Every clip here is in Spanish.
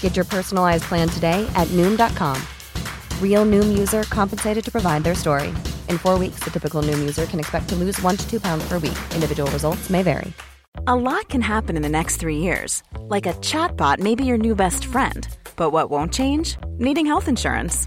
Get your personalized plan today at Noom.com. Real Noom user compensated to provide their story. In four weeks, the typical Noom user can expect to lose one to two pounds per week. Individual results may vary. A lot can happen in the next three years. Like a chatbot may be your new best friend. But what won't change? Needing health insurance.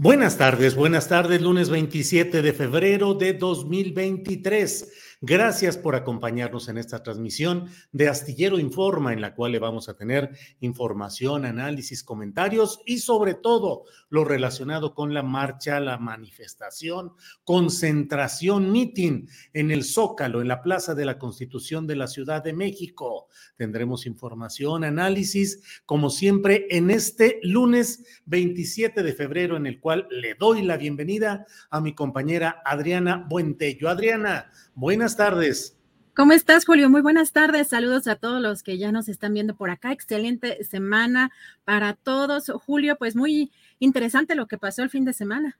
Buenas tardes, buenas tardes, lunes 27 de febrero de 2023. Gracias por acompañarnos en esta transmisión de Astillero Informa, en la cual le vamos a tener información, análisis, comentarios y sobre todo lo relacionado con la marcha, la manifestación, concentración, meeting en el Zócalo, en la Plaza de la Constitución de la Ciudad de México. Tendremos información, análisis, como siempre, en este lunes 27 de febrero, en el cual le doy la bienvenida a mi compañera Adriana Buentello. Adriana, Buenas tardes. ¿Cómo estás, Julio? Muy buenas tardes. Saludos a todos los que ya nos están viendo por acá. Excelente semana para todos. Julio, pues muy interesante lo que pasó el fin de semana.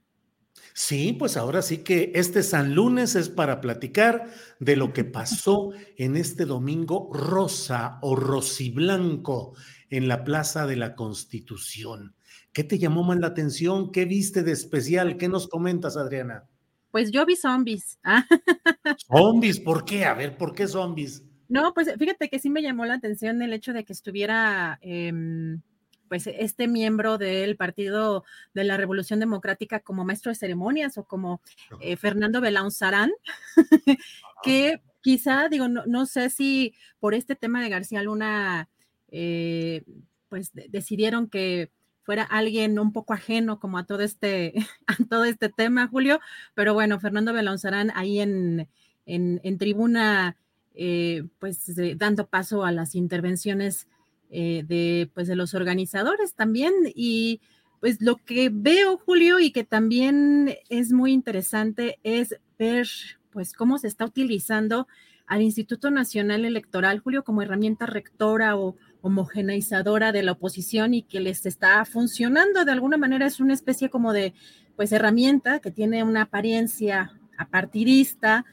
Sí, pues ahora sí que este San Lunes es para platicar de lo que pasó en este domingo rosa o rosiblanco en la Plaza de la Constitución. ¿Qué te llamó más la atención? ¿Qué viste de especial? ¿Qué nos comentas, Adriana? Pues yo vi zombies. Zombies, ¿por qué? A ver, ¿por qué zombies? No, pues fíjate que sí me llamó la atención el hecho de que estuviera, em, pues, este miembro del Partido de la Revolución Democrática como maestro de ceremonias o como eh, Fernando Belaun Sarán, que quizá, digo, no, sé si por este tema de García Luna, eh, pues decidieron que fuera alguien un poco ajeno como a todo este, a todo este tema, Julio, pero bueno, Fernando Belonzarán ahí en, en, tribuna, eh, pues dando paso a las intervenciones eh, de, pues, de los organizadores también. Y pues lo que veo, Julio, y que también es muy interesante es ver pues cómo se está utilizando al Instituto Nacional Electoral, Julio, como herramienta rectora o homogeneizadora de la oposición y que les está funcionando. De alguna manera es una especie como de pues herramienta que tiene una apariencia apartidista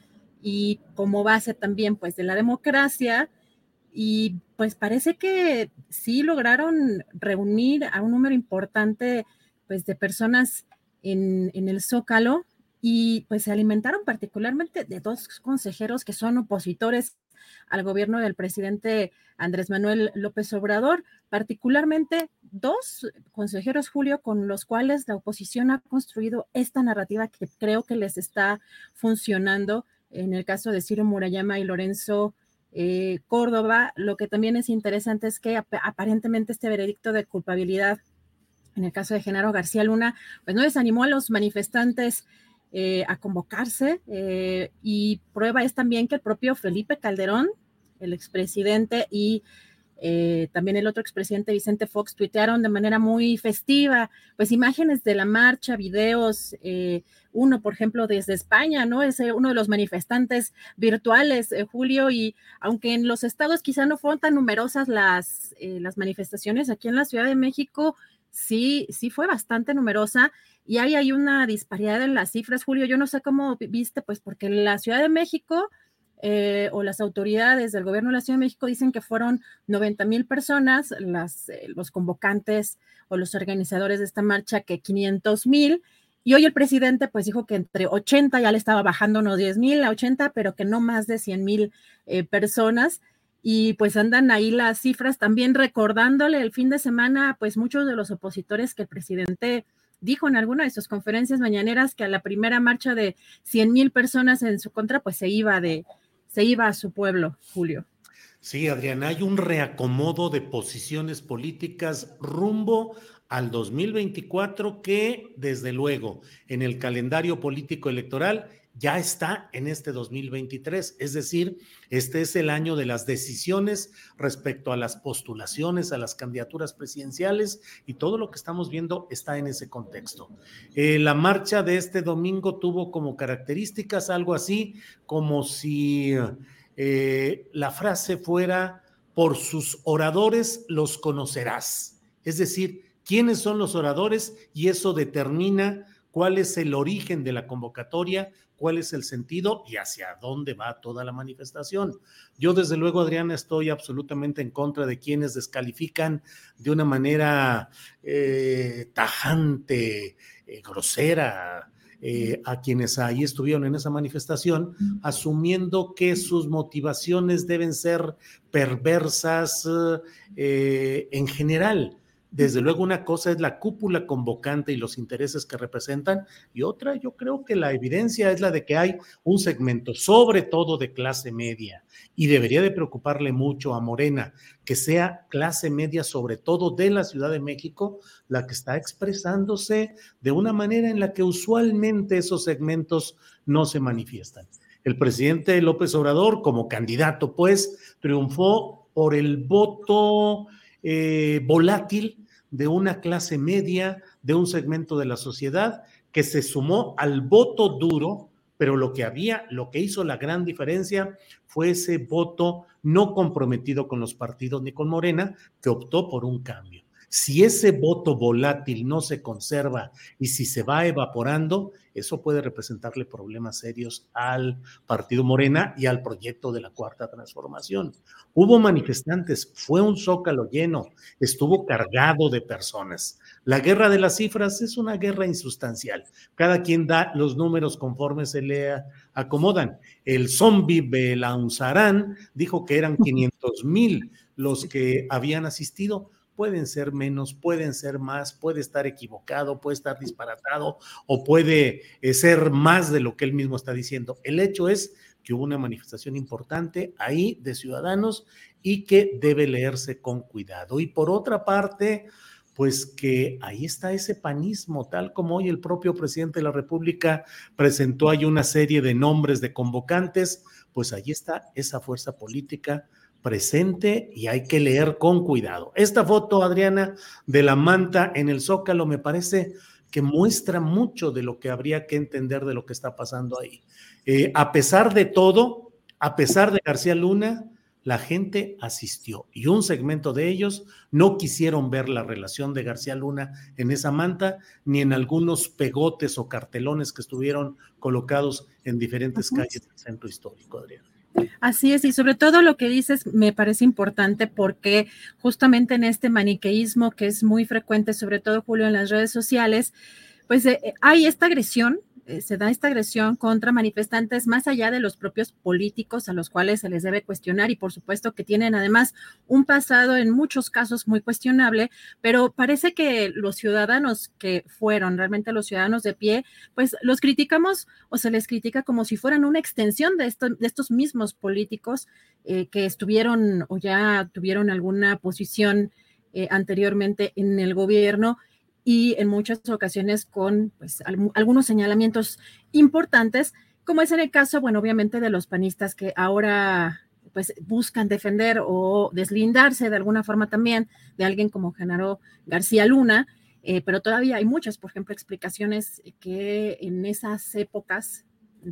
y como base también pues de la democracia. Y pues parece que sí lograron reunir a un número importante pues de personas en, en el Zócalo y pues se alimentaron particularmente de dos consejeros que son opositores al gobierno del presidente Andrés Manuel López Obrador, particularmente dos consejeros, Julio, con los cuales la oposición ha construido esta narrativa que creo que les está funcionando en el caso de Ciro Murayama y Lorenzo eh, Córdoba. Lo que también es interesante es que aparentemente este veredicto de culpabilidad en el caso de Genaro García Luna, pues no desanimó a los manifestantes eh, a convocarse eh, y prueba es también que el propio Felipe Calderón, el expresidente y eh, también el otro expresidente Vicente Fox tuitearon de manera muy festiva, pues imágenes de la marcha, videos, uno, por ejemplo, desde España, ¿no? Es uno de los manifestantes virtuales, Julio, y aunque en los estados quizá no fueron tan numerosas las, las manifestaciones, aquí en la Ciudad de México sí, sí fue bastante numerosa y hay una disparidad en las cifras, Julio. Yo no sé cómo viste, pues porque la Ciudad de México, eh, o las autoridades del gobierno de la Ciudad de México dicen que fueron 90 mil personas, las, eh, los convocantes o los organizadores de esta marcha que 500 mil. Y hoy el presidente pues dijo que entre 80, ya le estaba bajando unos 10 mil a 80, pero que no más de 100 mil eh, personas. Y pues andan ahí las cifras también recordándole el fin de semana, pues muchos de los opositores que el presidente dijo en alguna de sus conferencias mañaneras que a la primera marcha de 100 mil personas en su contra, pues se iba de, se iba a su pueblo, Julio. Sí, Adriana, hay un reacomodo de posiciones políticas rumbo al 2024 que, desde luego, en el calendario político electoral ya está en este 2023. Es decir, este es el año de las decisiones respecto a las postulaciones, a las candidaturas presidenciales y todo lo que estamos viendo está en ese contexto. Eh, la marcha de este domingo tuvo como características algo así como si eh, la frase fuera, por sus oradores los conocerás. Es decir, quiénes son los oradores y eso determina cuál es el origen de la convocatoria, cuál es el sentido y hacia dónde va toda la manifestación. Yo desde luego, Adriana, estoy absolutamente en contra de quienes descalifican de una manera eh, tajante, eh, grosera, eh, a quienes ahí estuvieron en esa manifestación, asumiendo que sus motivaciones deben ser perversas en general desde luego una cosa es la cúpula convocante y los intereses que representan y otra yo creo que la evidencia es la de que hay un segmento sobre todo de clase media y debería de preocuparle mucho a Morena que sea clase media sobre todo de la Ciudad de México la que está expresándose de una manera en la que usualmente esos segmentos no se manifiestan. El presidente López Obrador como candidato pues triunfó por el voto eh, volátil de una clase media, de un segmento de la sociedad que se sumó al voto duro, pero lo que había, lo que hizo la gran diferencia fue ese voto no comprometido con los partidos ni con Morena, que optó por un cambio. Si ese voto volátil no se conserva y si se va evaporando, eso puede representarle problemas serios al partido Morena y al proyecto de la cuarta transformación. Hubo manifestantes, fue un zócalo lleno, estuvo cargado de personas. La guerra de las cifras es una guerra insustancial. Cada quien da los números conforme se le acomodan. El zombie Belaunzarán dijo que eran 500 mil los que habían asistido pueden ser menos, pueden ser más, puede estar equivocado, puede estar disparatado o puede eh, ser más de lo que él mismo está diciendo. El hecho es que hubo una manifestación importante ahí de ciudadanos y que debe leerse con cuidado. Y por otra parte, pues que ahí está ese panismo, tal como hoy el propio presidente de la República presentó ahí una serie de nombres de convocantes, pues ahí está esa fuerza política presente y hay que leer con cuidado. Esta foto, Adriana, de la manta en el zócalo me parece que muestra mucho de lo que habría que entender de lo que está pasando ahí. Eh, a pesar de todo, a pesar de García Luna, la gente asistió y un segmento de ellos no quisieron ver la relación de García Luna en esa manta ni en algunos pegotes o cartelones que estuvieron colocados en diferentes calles del centro histórico, Adriana. Así es, y sobre todo lo que dices me parece importante porque justamente en este maniqueísmo que es muy frecuente, sobre todo Julio en las redes sociales, pues eh, hay esta agresión eh, se da esta agresión contra manifestantes más allá de los propios políticos a los cuales se les debe cuestionar y por supuesto que tienen además un pasado en muchos casos muy cuestionable, pero parece que los ciudadanos que fueron realmente los ciudadanos de pie, pues los criticamos o se les critica como si fueran una extensión de, de estos mismos políticos eh, que estuvieron o ya tuvieron alguna posición eh, anteriormente en el gobierno y en muchas ocasiones con pues, algunos señalamientos importantes, como es en el caso, bueno, obviamente de los panistas que ahora pues buscan defender o deslindarse de alguna forma también de alguien como Genaro García Luna, eh, pero todavía hay muchas, por ejemplo, explicaciones que en esas épocas,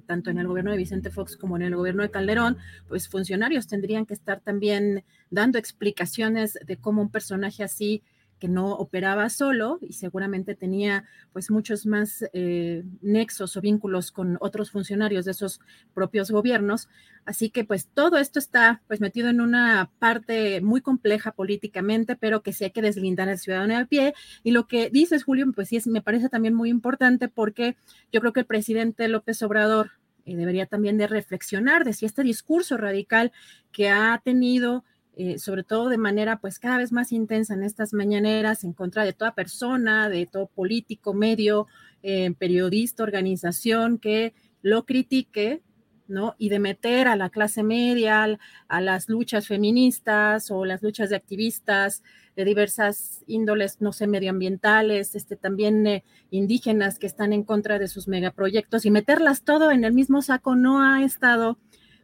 tanto en el gobierno de Vicente Fox como en el gobierno de Calderón, pues funcionarios tendrían que estar también dando explicaciones de cómo un personaje así que no operaba solo y seguramente tenía pues muchos más eh, nexos o vínculos con otros funcionarios de esos propios gobiernos. Así que pues todo esto está pues metido en una parte muy compleja políticamente, pero que sí hay que deslindar al ciudadano a pie. Y lo que dices, Julio, pues sí es, me parece también muy importante porque yo creo que el presidente López Obrador eh, debería también de reflexionar de si este discurso radical que ha tenido eh, sobre todo de manera pues cada vez más intensa en estas mañaneras en contra de toda persona, de todo político, medio, eh, periodista, organización que lo critique, ¿no? Y de meter a la clase media, a las luchas feministas o las luchas de activistas de diversas índoles, no sé, medioambientales, este, también eh, indígenas que están en contra de sus megaproyectos y meterlas todo en el mismo saco no ha estado,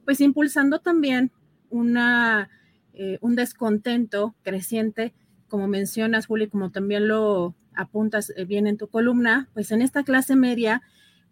pues, impulsando también una eh, un descontento creciente, como mencionas, Juli, como también lo apuntas eh, bien en tu columna, pues en esta clase media,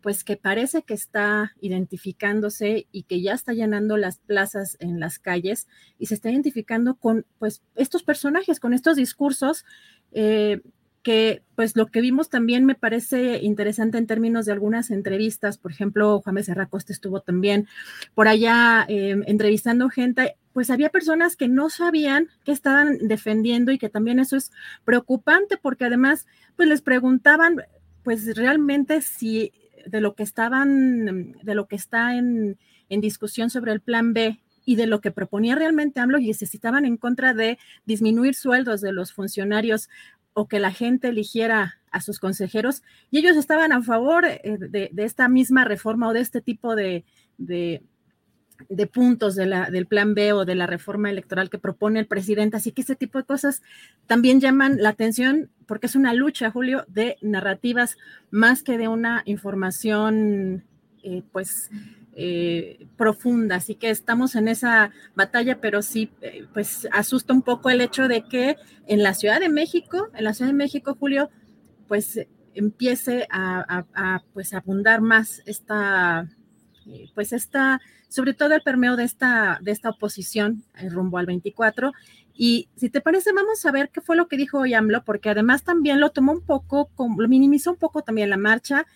pues que parece que está identificándose y que ya está llenando las plazas en las calles y se está identificando con pues estos personajes, con estos discursos eh, que pues lo que vimos también me parece interesante en términos de algunas entrevistas, por ejemplo, Juan Becerra estuvo también por allá entrevistando gente. Pues había personas que no sabían qué estaban defendiendo y que también eso es preocupante porque además pues les preguntaban pues realmente si de lo que estaban, de lo que está en, en discusión sobre el plan B y de lo que proponía realmente AMLO y necesitaban en contra de disminuir sueldos de los funcionarios o que la gente eligiera a sus consejeros y ellos estaban a favor eh, de, esta misma reforma o de este tipo de, de, puntos del plan B o de la reforma electoral que propone el presidente. Así que ese tipo de cosas también llaman la atención porque es una lucha, Julio, de narrativas más que de una información, eh, pues, eh, profunda. Así que estamos en esa batalla, pero sí, eh, pues, asusta un poco el hecho de que en la Ciudad de México, en la Ciudad de México, Julio, pues, empiece a, a pues, abundar más esta, pues, esta sobre todo el permeo de esta, de esta oposición eh, rumbo al 24. Y si te parece, vamos a ver qué fue lo que dijo hoy AMLO, porque además también lo tomó un poco, lo minimizó un poco también la marcha,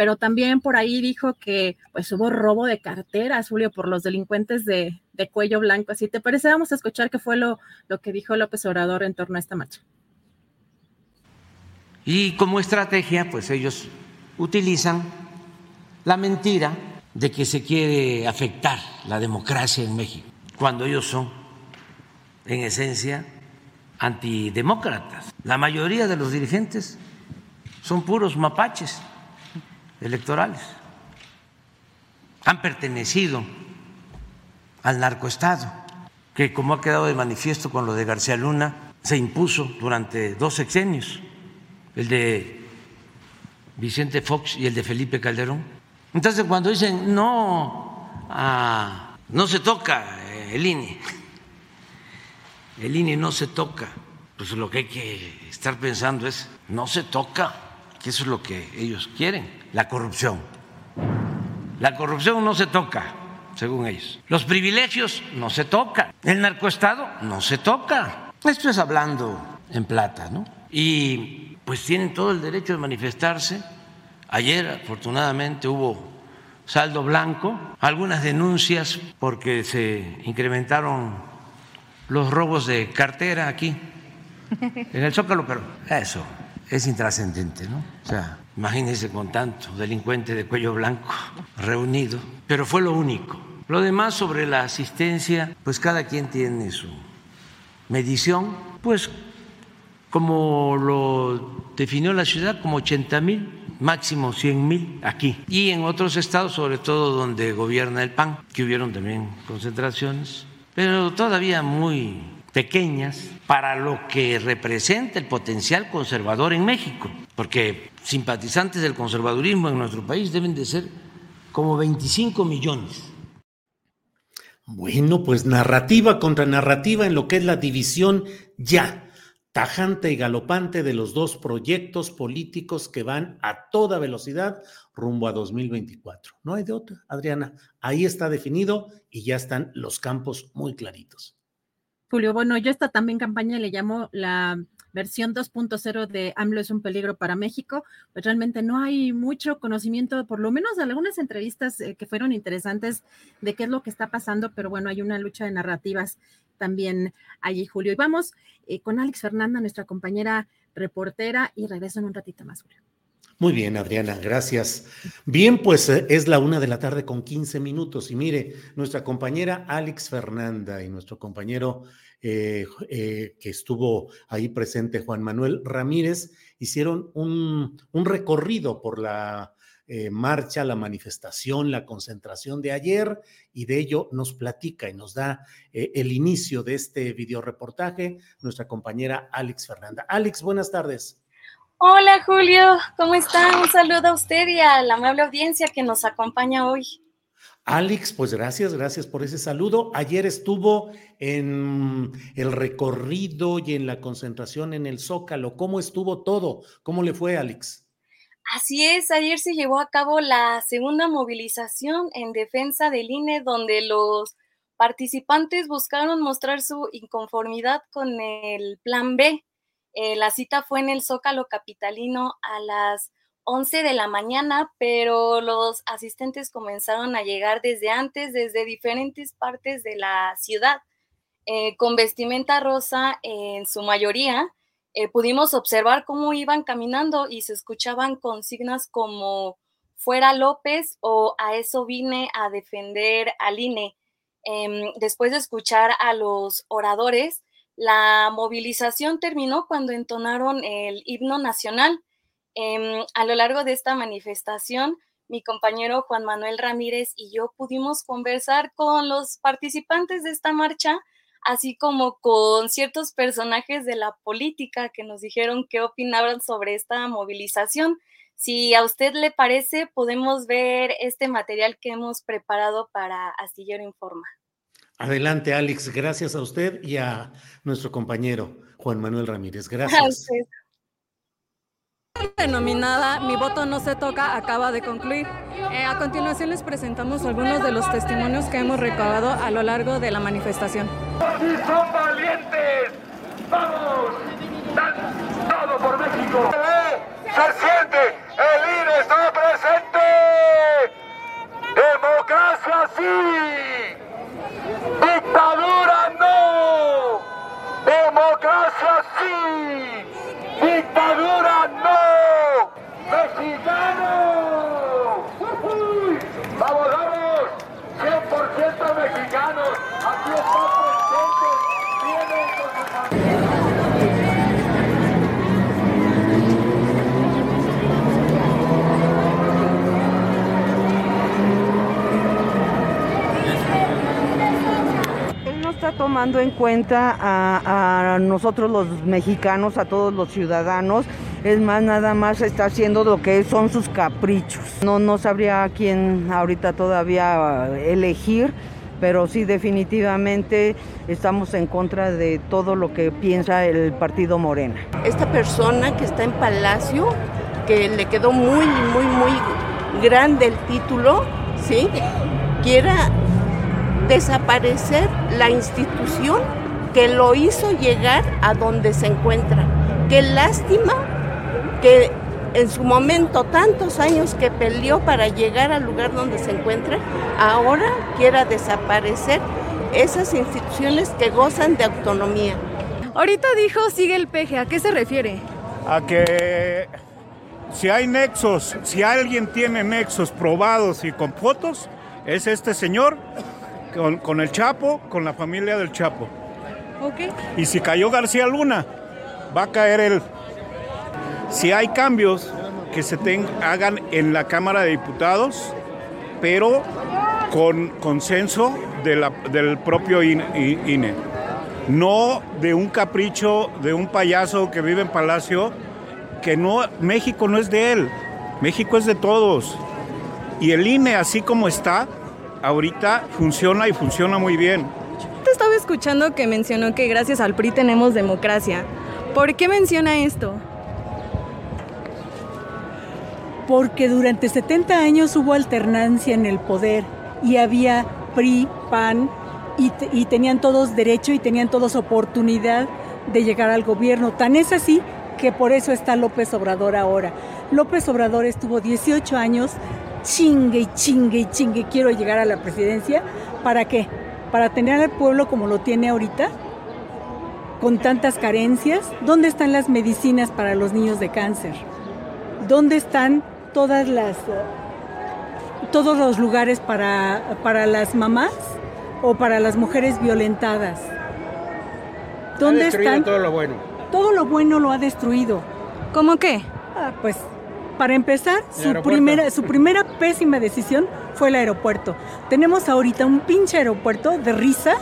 pero también por ahí dijo que pues hubo robo de carteras, Julio, por los delincuentes de, de cuello blanco. Si te parece, vamos a escuchar qué fue lo, lo que dijo López Obrador en torno a esta marcha. Y como estrategia, pues ellos utilizan la mentira de que se quiere afectar la democracia en México, cuando ellos son, en esencia, antidemócratas. La mayoría de los dirigentes son puros mapaches electorales. Han pertenecido al narcoestado, que como ha quedado de manifiesto con lo de García Luna, se impuso durante dos sexenios, el de Vicente Fox y el de Felipe Calderón entonces, cuando dicen no, ah, no se toca el INE, el INE no se toca, pues lo que hay que estar pensando es no se toca, que eso es lo que ellos quieren, la corrupción. La corrupción no se toca, según ellos. Los privilegios no se tocan. El narcoestado no se toca. Esto es hablando en plata, ¿no? Y pues tienen todo el derecho de manifestarse Ayer, afortunadamente, hubo saldo blanco, algunas denuncias porque se incrementaron los robos de cartera aquí, en el Zócalo, pero eso es intrascendente, ¿no? O sea, imagínense con tanto delincuente de cuello blanco reunido, pero fue lo único. Lo demás sobre la asistencia, pues cada quien tiene su medición, pues como lo definió la ciudad, como 80 mil máximo 100 mil aquí. Y en otros estados, sobre todo donde gobierna el PAN, que hubieron también concentraciones, pero todavía muy pequeñas para lo que representa el potencial conservador en México, porque simpatizantes del conservadurismo en nuestro país deben de ser como 25 millones. Bueno, pues narrativa contra narrativa en lo que es la división ya tajante y galopante de los dos proyectos políticos que van a toda velocidad rumbo a 2024. No hay de otra, Adriana. Ahí está definido y ya están los campos muy claritos. Julio, bueno, yo esta también campaña le llamo la versión 2.0 de AMLO es un peligro para México, pues realmente no hay mucho conocimiento, por lo menos de algunas entrevistas eh, que fueron interesantes de qué es lo que está pasando, pero bueno, hay una lucha de narrativas también allí, Julio. Y vamos eh, con Alex Fernanda, nuestra compañera reportera, y regreso en un ratito más, Julio. Muy bien, Adriana, gracias. Bien, pues eh, es la una de la tarde con 15 minutos y mire, nuestra compañera Alex Fernanda y nuestro compañero eh, eh, que estuvo ahí presente, Juan Manuel Ramírez, hicieron un, recorrido por la marcha, la manifestación, la concentración de ayer y de ello nos platica y nos da el inicio de este videoreportaje nuestra compañera Alex Fernanda. Alex, buenas tardes. Hola Julio, ¿cómo están? Un saludo a usted y a la amable audiencia que nos acompaña hoy. Alex, pues gracias, gracias por ese saludo. Ayer estuvo en el recorrido y en la concentración en el Zócalo. ¿Cómo estuvo todo? ¿Cómo le fue, Alex? Así es, ayer se llevó a cabo la segunda movilización en defensa del INE, donde los participantes buscaron mostrar su inconformidad con el Plan B eh, la cita fue en el Zócalo Capitalino a las 11 de la mañana, pero los asistentes comenzaron a llegar desde antes, desde diferentes partes de la ciudad, eh, con vestimenta rosa en su mayoría. Eh, pudimos observar cómo iban caminando y se escuchaban consignas como fuera López o a eso vine a defender al INE. Em, después de escuchar a los oradores, la movilización terminó cuando entonaron el himno nacional. Em, a lo largo de esta manifestación, mi compañero Juan Manuel Ramírez y yo pudimos conversar con los participantes de esta marcha, así como con ciertos personajes de la política que nos dijeron qué opinaban sobre esta movilización. Si a usted le parece, podemos ver este material que hemos preparado para Astillero Informa. Adelante, Alex. Gracias a usted y a nuestro compañero Juan Manuel Ramírez. Gracias. Denominada Mi voto no se toca acaba de concluir. Eh, a continuación les presentamos algunos de los testimonios que hemos recabado a lo largo de la manifestación. ¡Si son valientes! ¡Vamos! ¡Dan todo por México! ¡Se siente! ¡El INE está presente! ¡Democracia sí! ¡Dictadura no! ¡Democracia sí! ¡Dictadura no! ¡Mexicano! ¡Vamos, vamos! Tomando en cuenta a, nosotros los mexicanos, a todos los ciudadanos. Es más, nada más está haciendo lo que son sus caprichos. No, no sabría quién ahorita todavía elegir, pero sí definitivamente estamos en contra de todo lo que piensa el partido Morena. Esta persona que está en Palacio, que le quedó muy, muy, muy grande el título, ¿sí? Quiera desaparecer la institución que lo hizo llegar a donde se encuentra. Qué lástima que en su momento, tantos años que peleó para llegar al lugar donde se encuentra, ahora quiera desaparecer esas instituciones que gozan de autonomía. Ahorita dijo sigue el peje, ¿a qué se refiere? A que si hay nexos, si alguien tiene nexos probados y con fotos, es este señor con, el Chapo, con la familia del Chapo. Okay. Y si cayó García Luna, va a caer él. Si hay cambios que se hagan en la Cámara de Diputados, pero con consenso del propio INE. No de un capricho de un payaso que vive en Palacio, que no, México no es de él, México es de todos. Y el INE, así como está, ahorita funciona y funciona muy bien. Te estaba escuchando que mencionó que gracias al PRI tenemos democracia. ¿Por qué menciona esto? Porque durante 70 años hubo alternancia en el poder y había PRI, PAN y, y tenían todos derecho y tenían todos oportunidad de llegar al gobierno. Tan es así que por eso está López Obrador ahora. López Obrador estuvo 18 años chingue y chingue y chingue, quiero llegar a la presidencia. ¿Para qué? Para tener al pueblo como lo tiene ahorita, con tantas carencias. ¿Dónde están las medicinas para los niños de cáncer? ¿Dónde están todas las todos los lugares para, para las mamás o para las mujeres violentadas? ¿Dónde ha destruido están? todo lo bueno. Todo lo bueno lo ha destruido. ¿Cómo qué? Ah, pues para empezar, su primera, su primera pésima decisión fue el aeropuerto. Tenemos ahorita un pinche aeropuerto de risa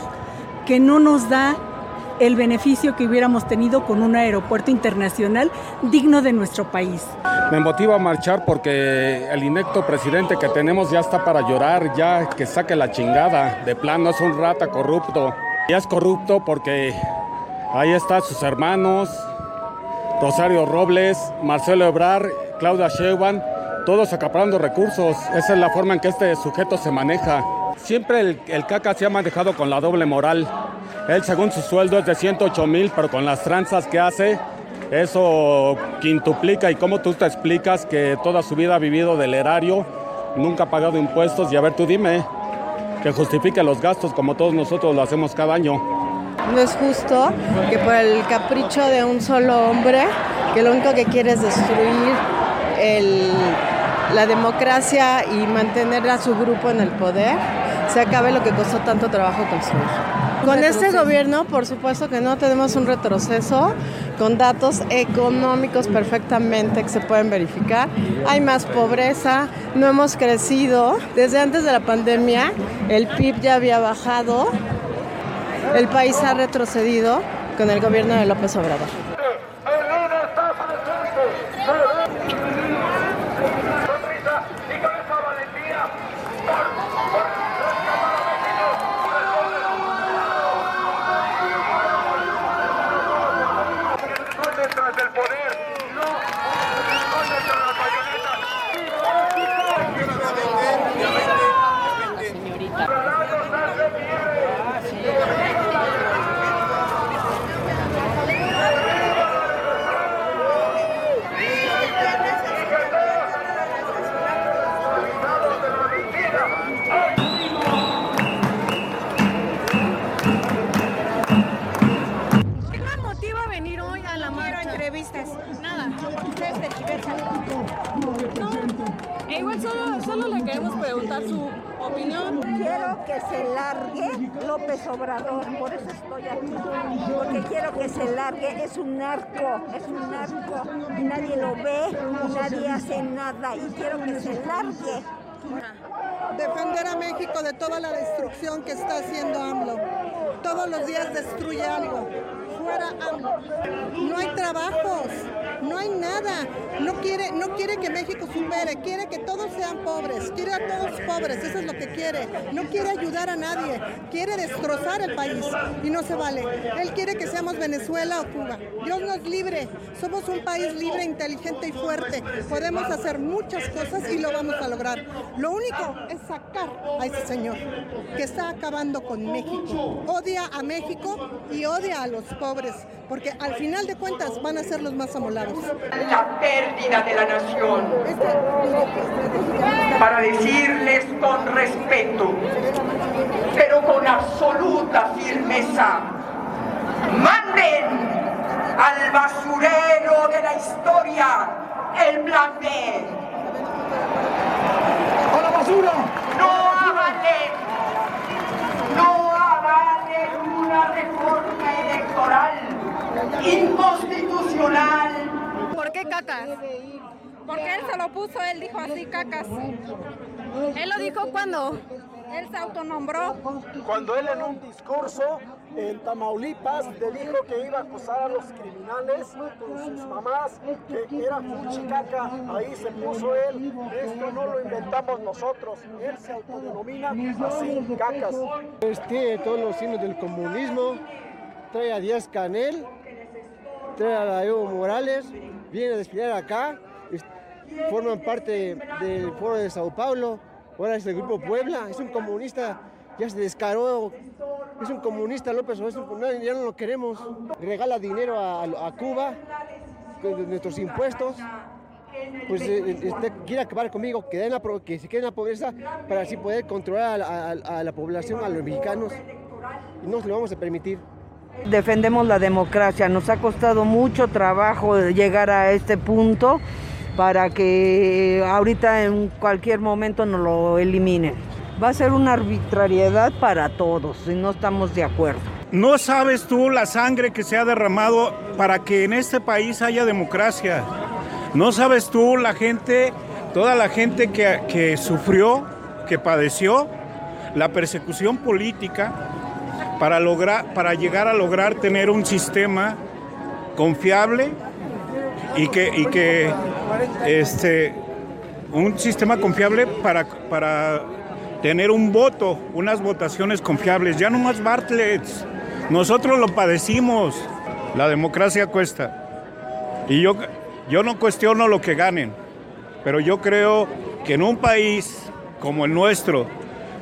que no nos da el beneficio que hubiéramos tenido con un aeropuerto internacional digno de nuestro país. Me motiva a marchar porque el inecto presidente que tenemos ya está para llorar, ya que saque la chingada. De plano es un rata corrupto. Ya es corrupto porque ahí están sus hermanos, Rosario Robles, Marcelo Ebrar, Claudia Sheinbaum, todos acaparando recursos. Esa es la forma en que este sujeto se maneja. Siempre el, el caca se ha manejado con la doble moral. Él, según su sueldo, es de 108 mil, pero con las tranzas que hace, eso quintuplica. ¿Y cómo tú te explicas que toda su vida ha vivido del erario, nunca ha pagado impuestos? Y a ver, tú dime, que justifique los gastos como todos nosotros lo hacemos cada año. No es justo que por el capricho de un solo hombre, que lo único que quiere es destruir el- la democracia y mantener a su grupo en el poder, se acabe lo que costó tanto trabajo construir. Con este gobierno, por supuesto que no tenemos un retroceso, con datos económicos perfectamente que se pueden verificar. Hay más pobreza, no hemos crecido. Desde antes de la pandemia, el PIB ya había bajado, el país ha retrocedido con el gobierno de López Obrador. Detrás del poder, no, esconde tras las ¿Qué me motiva a venir hoy a la marcha? entrevistas. Nada. Ustedes de No. E igual solo, solo le queremos preguntar su opinión. Quiero que se largue López por eso estoy aquí, porque quiero que se largue, es un narco, es un narco, y nadie lo ve, y nadie hace nada, y quiero que se largue. defender a México de toda la destrucción que está haciendo AMLO. Todos los días destruye algo. Fuera AMLO. No hay trabajos, no hay nada. No quiere, no quiere que México supere, quiere que todos sean pobres, quiere a todos pobres, eso es lo que quiere. No quiere ayudar a nadie, quiere destrozar el país y no se vale. Él quiere que seamos Venezuela o Cuba. Dios nos libre, somos un país libre, inteligente y fuerte. Podemos hacer muchas cosas y lo vamos a lograr. Lo único es sacar a ese señor que está acabando con México. Odia a México y odia a los pobres, porque al final de cuentas van a ser los más amolados. La pérdida de la nación. Para decirles con respeto, pero con absoluta firmeza, manden al basurero de la historia el plan B. ¡A la basura! No avalen, no avalen una reforma electoral inconstitucional ¿Por qué cacas? Porque él se lo puso, él dijo así, cacas. Él lo dijo cuando él se autonombró. Cuando él en un discurso en Tamaulipas le dijo que iba a acusar a los criminales con sus mamás, que era fuchicaca, ahí se puso él. Esto no lo inventamos nosotros, él se autodenomina así, cacas. Tiene todos los signos del comunismo, trae a Díaz Canel, trae a Evo Morales, viene a desfilar acá, forman parte del foro de Sao Paulo, ahora es del Grupo Puebla, es un comunista, ya se descaró Es un comunista López Obrador, ya no lo queremos. Regala dinero a, Cuba con nuestros impuestos. Pues eh, este, quiere acabar conmigo, que, den la, que se quede en la pobreza para así poder controlar a, a la población, a los mexicanos. Y no se lo vamos a permitir. Defendemos la democracia, nos ha costado mucho trabajo llegar a este punto para que ahorita en cualquier momento nos lo eliminen. Va a ser una arbitrariedad para todos y no estamos de acuerdo. No sabes tú la sangre que se ha derramado para que en este país haya democracia. No sabes tú la gente, toda la gente que, que sufrió, que padeció la persecución política para, lograr, para llegar a lograr tener un sistema confiable y que, y que este, un sistema confiable para, para tener un voto, unas votaciones confiables. Ya no más Bartlett. Nosotros lo padecimos. La democracia cuesta. Y yo, yo no cuestiono lo que ganen, pero yo creo que en un país como el nuestro,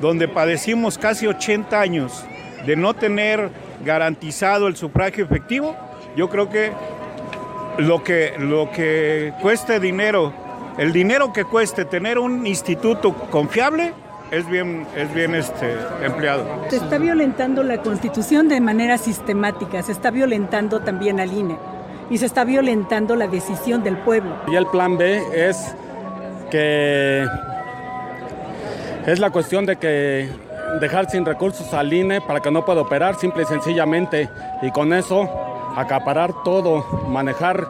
donde padecimos casi 80 años de no tener garantizado el sufragio efectivo, yo creo que lo que, lo que cueste dinero, el dinero que cueste tener un instituto confiable, es bien, es bien este, empleado. Se está violentando la Constitución de manera sistemática, se está violentando también al INE y se está violentando la decisión del pueblo. Y el plan B es que es la cuestión de que dejar sin recursos al INE para que no pueda operar simple y sencillamente y con eso acaparar todo, manejar.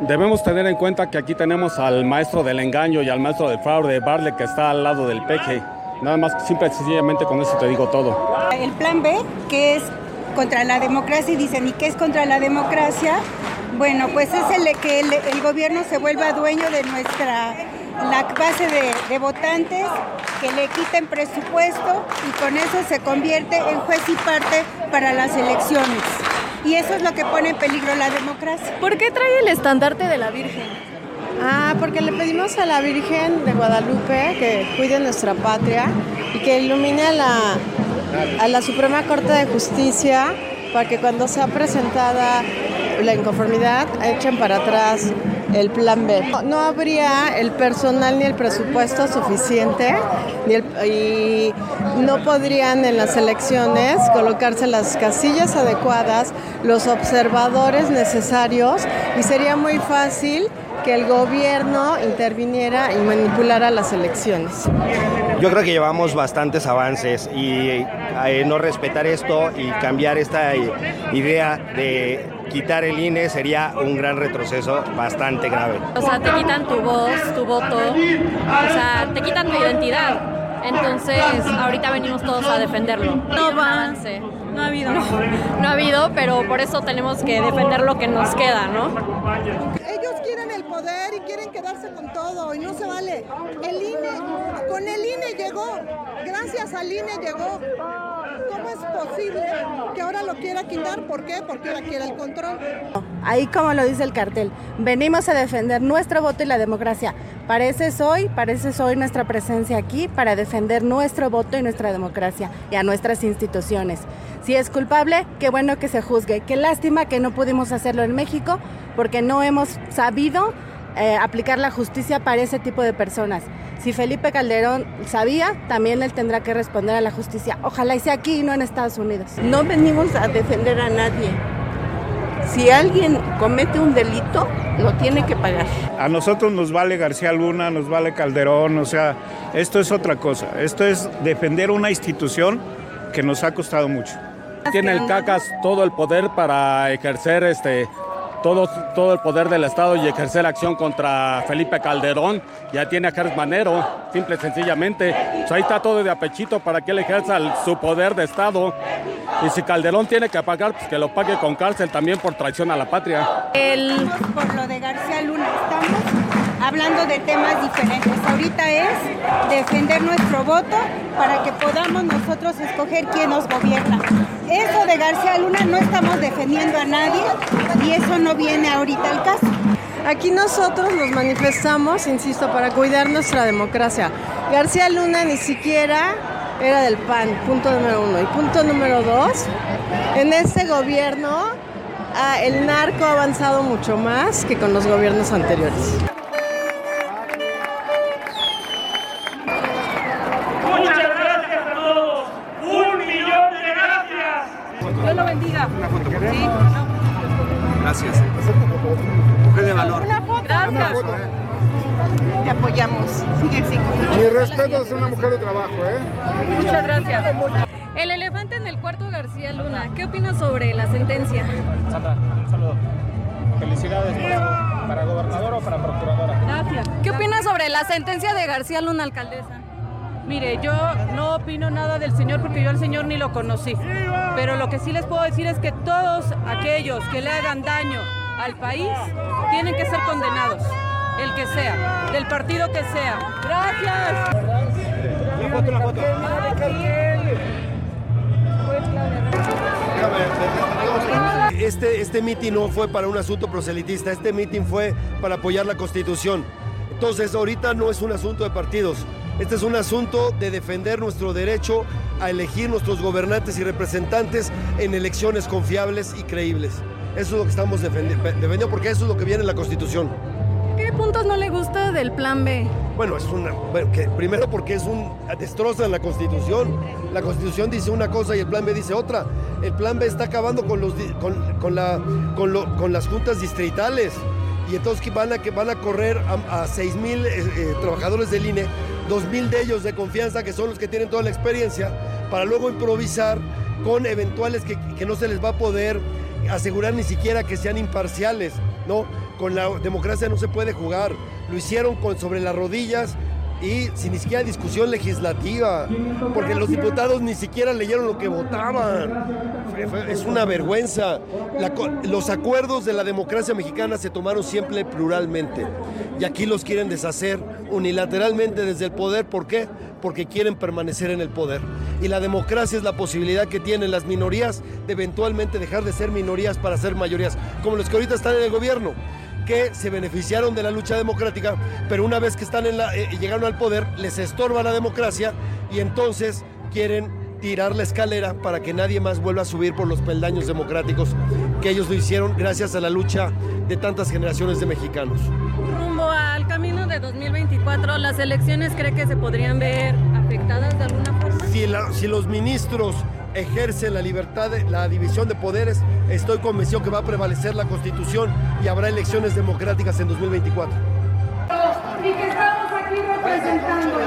Debemos tener en cuenta que aquí tenemos al maestro del engaño y al maestro del fraude, Barle, que está al lado del peje. Nada más, simple y sencillamente con eso te digo todo. El plan B, que es contra la democracia, y dicen, ¿y qué es contra la democracia? Bueno, pues es el que el, el gobierno se vuelva dueño de nuestra la base de, de, votantes, que le quiten presupuesto y con eso se convierte en juez y parte para las elecciones. Y eso es lo que pone en peligro la democracia. ¿Por qué trae el estandarte de la Virgen? Ah, porque le pedimos a la Virgen de Guadalupe que cuide nuestra patria y que ilumine a la, a la Suprema Corte de Justicia para que cuando sea presentada la inconformidad echen para atrás el plan B. No habría el personal ni el presupuesto suficiente ni el, y no podrían en las elecciones colocarse las casillas adecuadas, los observadores necesarios y sería muy fácil que el gobierno interviniera y manipulara las elecciones. Yo creo que llevamos bastantes avances y eh, no respetar esto y cambiar esta idea de quitar el INE sería un gran retroceso bastante grave. O sea, te quitan tu voz, tu voto, o sea, te quitan tu identidad. Entonces, ahorita venimos todos a defenderlo. No va. No ha habido. No, no ha habido, pero por eso tenemos que defender lo que nos queda, ¿no? Ellos quieren poder y quieren quedarse con todo y no se vale. El INE, con el INE llegó, gracias al INE llegó. ¿Cómo es posible que ahora lo quiera quitar? ¿Por qué? Porque ahora quiere el control. Ahí como lo dice el cartel, venimos a defender nuestro voto y la democracia. Parece hoy, parece hoy nuestra presencia aquí para defender nuestro voto y nuestra democracia y a nuestras instituciones. Si es culpable, qué bueno que se juzgue. Qué lástima que no pudimos hacerlo en México porque no hemos sabido eh, aplicar la justicia para ese tipo de personas. Si Felipe Calderón sabía, también él tendrá que responder a la justicia. Ojalá y sea aquí y no en Estados Unidos. No venimos a defender a nadie. Si alguien comete un delito, lo tiene que pagar. A nosotros nos vale García Luna, nos vale Calderón, o sea, esto es otra cosa. Esto es defender una institución que nos ha costado mucho. Tiene el CACAS todo el poder para ejercer este todo, todo el poder del Estado y ejercer acción contra Felipe Calderón. Ya tiene a Carlos Manero, simple y sencillamente. Pues ahí está todo de apechito para que él ejerza su poder de Estado. Y si Calderón tiene que pagar, pues que lo pague con cárcel también por traición a la patria. El, por lo de García Luna, estamos hablando de temas diferentes. Ahorita es defender nuestro voto para que podamos nosotros escoger quién nos gobierna. Eso de García Luna no estamos defendiendo a nadie y eso no viene ahorita al caso. Aquí nosotros nos manifestamos, insisto, para cuidar nuestra democracia. García Luna ni siquiera era del PAN, punto número uno. Y punto número dos, en este gobierno ah, el narco ha avanzado mucho más que con los gobiernos anteriores. Dios lo bendiga. Sí. Gracias. Mujer de valor. Gracias. Te apoyamos. Sigue así. Mi respeto es una mujer de trabajo, ¿eh? Muchas gracias. El elefante en el cuarto García Luna, ¿qué opinas sobre la sentencia? Sandra, un saludo. Felicidades para, para gobernador o para procuradora. Gracias. ¿Qué opinas sobre la sentencia de García Luna, alcaldesa? Mire, yo no opino nada del señor porque yo al señor ni lo conocí. Pero lo que sí les puedo decir es que todos aquellos que le hagan daño al país tienen que ser condenados, el que sea, del partido que sea. Gracias. La foto, la foto. Este, este mitin no fue para un asunto proselitista, este mitin fue para apoyar la Constitución. Entonces, ahorita no es un asunto de partidos, este es un asunto de defender nuestro derecho a elegir nuestros gobernantes y representantes en elecciones confiables y creíbles. Eso es lo que estamos defendi- defendiendo porque eso es lo que viene en la Constitución. ¿Qué puntos no le gusta del plan B? Bueno, es una. bueno, que primero porque es un. destroza la constitución. La constitución dice una cosa y el plan B dice otra. El plan B está acabando con, los, di- con, con la, con, lo- con las juntas distritales. Y entonces que van a, que van a correr a, 6 mil trabajadores del INE, 2 mil de ellos de confianza, que son los que tienen toda la experiencia, para luego improvisar con eventuales que, que no se les va a poder asegurar ni siquiera que sean imparciales, ¿no? Con la democracia no se puede jugar. Lo hicieron con, sobre las rodillas y sin ni siquiera discusión legislativa, porque los diputados ni siquiera leyeron lo que votaban. Es una vergüenza. Los acuerdos de la democracia mexicana se tomaron siempre pluralmente y aquí los quieren deshacer unilateralmente desde el poder. ¿Por qué? Porque quieren permanecer en el poder. Y la democracia es la posibilidad que tienen las minorías de eventualmente dejar de ser minorías para ser mayorías, como los que ahorita están en el gobierno que se beneficiaron de la lucha democrática, pero una vez que están en la, eh, llegaron al poder, les estorba la democracia y entonces quieren tirar la escalera para que nadie más vuelva a subir por los peldaños democráticos que ellos lo hicieron gracias a la lucha de tantas generaciones de mexicanos. Rumbo al camino de 2024, ¿las elecciones cree que se podrían ver afectadas de alguna forma? Si, la- si los ministros ejercen la libertad, de, la división de poderes, estoy convencido que va a prevalecer la Constitución y habrá elecciones democráticas en 2024. Y que estamos aquí representando.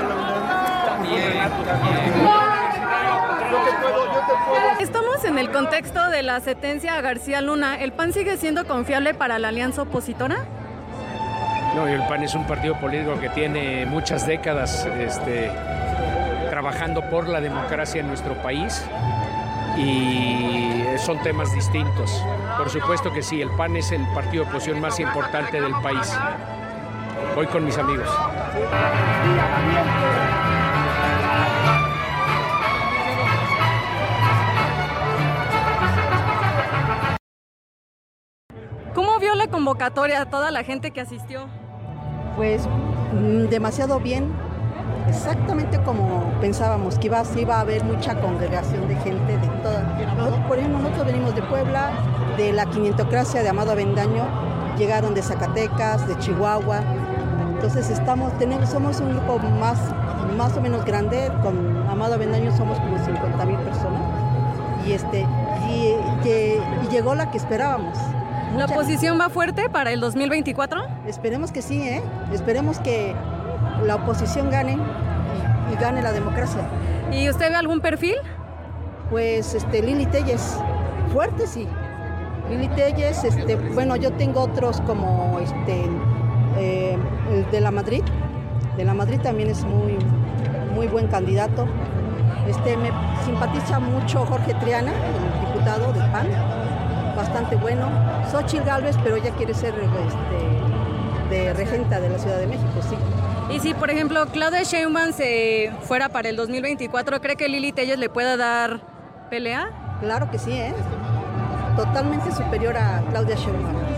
Estamos en el contexto de la sentencia a García Luna. ¿El PAN sigue siendo confiable para la alianza opositora? No, y el PAN es un partido político que tiene muchas décadas este, trabajando por la democracia en nuestro país y son temas distintos. Por supuesto que sí, el PAN es el partido de oposición más importante del país. Voy con mis amigos. ¿Cómo vio la convocatoria a toda la gente que asistió? Pues mm, demasiado bien, exactamente como pensábamos que iba, iba a haber mucha congregación de gente de toda. Por ejemplo, nosotros venimos de Puebla, de la quinientocracia de Amado Avendaño, llegaron de Zacatecas, de Chihuahua. Entonces estamos, tenemos, somos un grupo más, más o menos grande, con Amado Avendaño somos como 50 mil personas. Y, este, y, y- y llegó la que esperábamos. ¿La oposición va fuerte para el 2024? Esperemos que sí, ¿eh? Esperemos que la oposición gane y, y gane la democracia. ¿Y usted ve algún perfil? Pues este, Lili Telles, fuerte sí. Lili Telles, este, bueno, yo tengo otros como este, eh, el de la Madrid. De la Madrid también es muy, muy buen candidato. Este, me simpatiza mucho Jorge Triana, el diputado del PAN, bastante bueno. Xochitl Galvez, pero ella quiere ser este, de regenta de la Ciudad de México, sí. Y si, por ejemplo, Claudia Sheinbaum se fuera para el 2024, ¿cree que Lili Telles le pueda dar pelea? Claro que sí, ¿eh? Totalmente superior a Claudia Sheinbaum.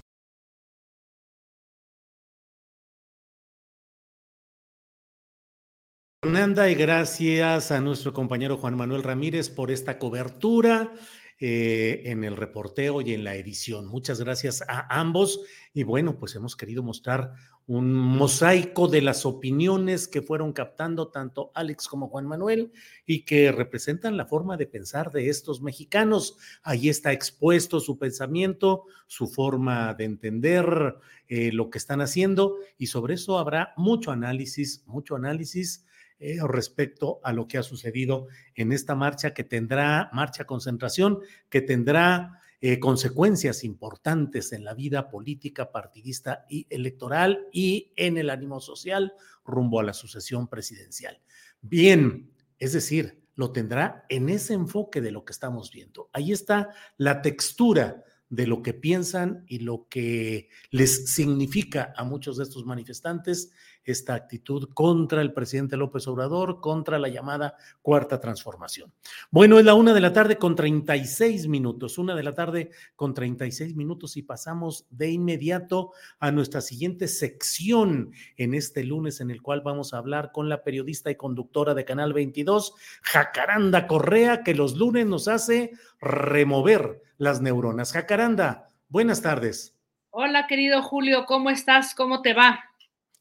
Fernanda, y gracias a nuestro compañero Juan Manuel Ramírez por esta cobertura eh, en el reporteo y en la edición. Muchas gracias a ambos. Y bueno, pues hemos querido mostrar un mosaico de las opiniones que fueron captando tanto Alex como Juan Manuel y que representan la forma de pensar de estos mexicanos. Ahí está expuesto su pensamiento, su forma de entender eh, lo que están haciendo y sobre eso habrá mucho análisis, mucho análisis eh, respecto a lo que ha sucedido en esta marcha que tendrá, marcha concentración, que tendrá eh, consecuencias importantes en la vida política, partidista y electoral y en el ánimo social rumbo a la sucesión presidencial. Bien, es decir, lo tendrá en ese enfoque de lo que estamos viendo. Ahí está la textura de lo que piensan y lo que les significa a muchos de estos manifestantes esta actitud contra el presidente López Obrador, contra la llamada cuarta transformación. Bueno, es la una de la tarde con 36 minutos, una de la tarde con 36 minutos y pasamos de inmediato a nuestra siguiente sección en este lunes en el cual vamos a hablar con la periodista y conductora de Canal 22, Jacaranda Correa, que los lunes nos hace remover las neuronas. Jacaranda, buenas tardes. Hola, querido Julio, ¿cómo estás? ¿Cómo te va?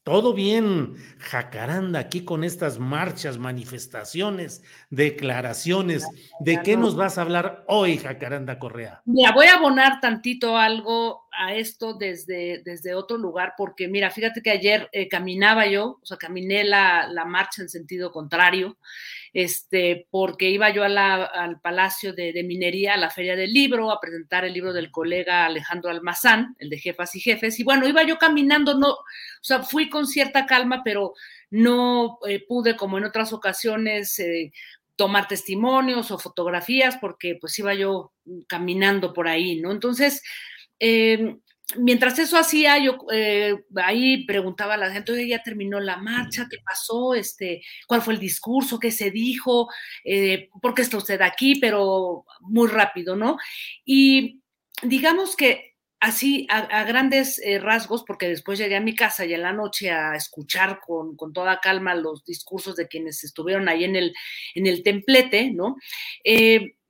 Todo bien, Jacaranda, aquí con estas marchas, manifestaciones, declaraciones. ¿De qué nos vas a hablar hoy, Jacaranda Correa? Mira, voy a abonar tantito algo a esto desde, desde otro lugar, porque mira, fíjate que ayer eh, caminaba yo, o sea, caminé la, la, marcha en sentido contrario, este, porque iba yo a al Palacio de, de, Minería, a la Feria del Libro, a presentar el libro del colega Alejandro Almazán, el de Jefas y Jefes, y bueno, iba yo caminando, no, o sea, fui con cierta calma, pero no eh, pude, como en otras ocasiones, eh, tomar testimonios o fotografías, porque pues iba yo caminando por ahí, ¿no? Entonces, eh, mientras eso hacía, yo eh, ahí preguntaba a la gente, oye, ya terminó la marcha, ¿qué pasó? Este, ¿Cuál fue el discurso? ¿Qué se dijo? Eh, ¿Por qué está usted aquí? Pero muy rápido, ¿no? Y digamos que así a, grandes eh, rasgos, porque después llegué a mi casa y en la noche a escuchar con, con, toda calma los discursos de quienes estuvieron ahí en el, en el templete, ¿no?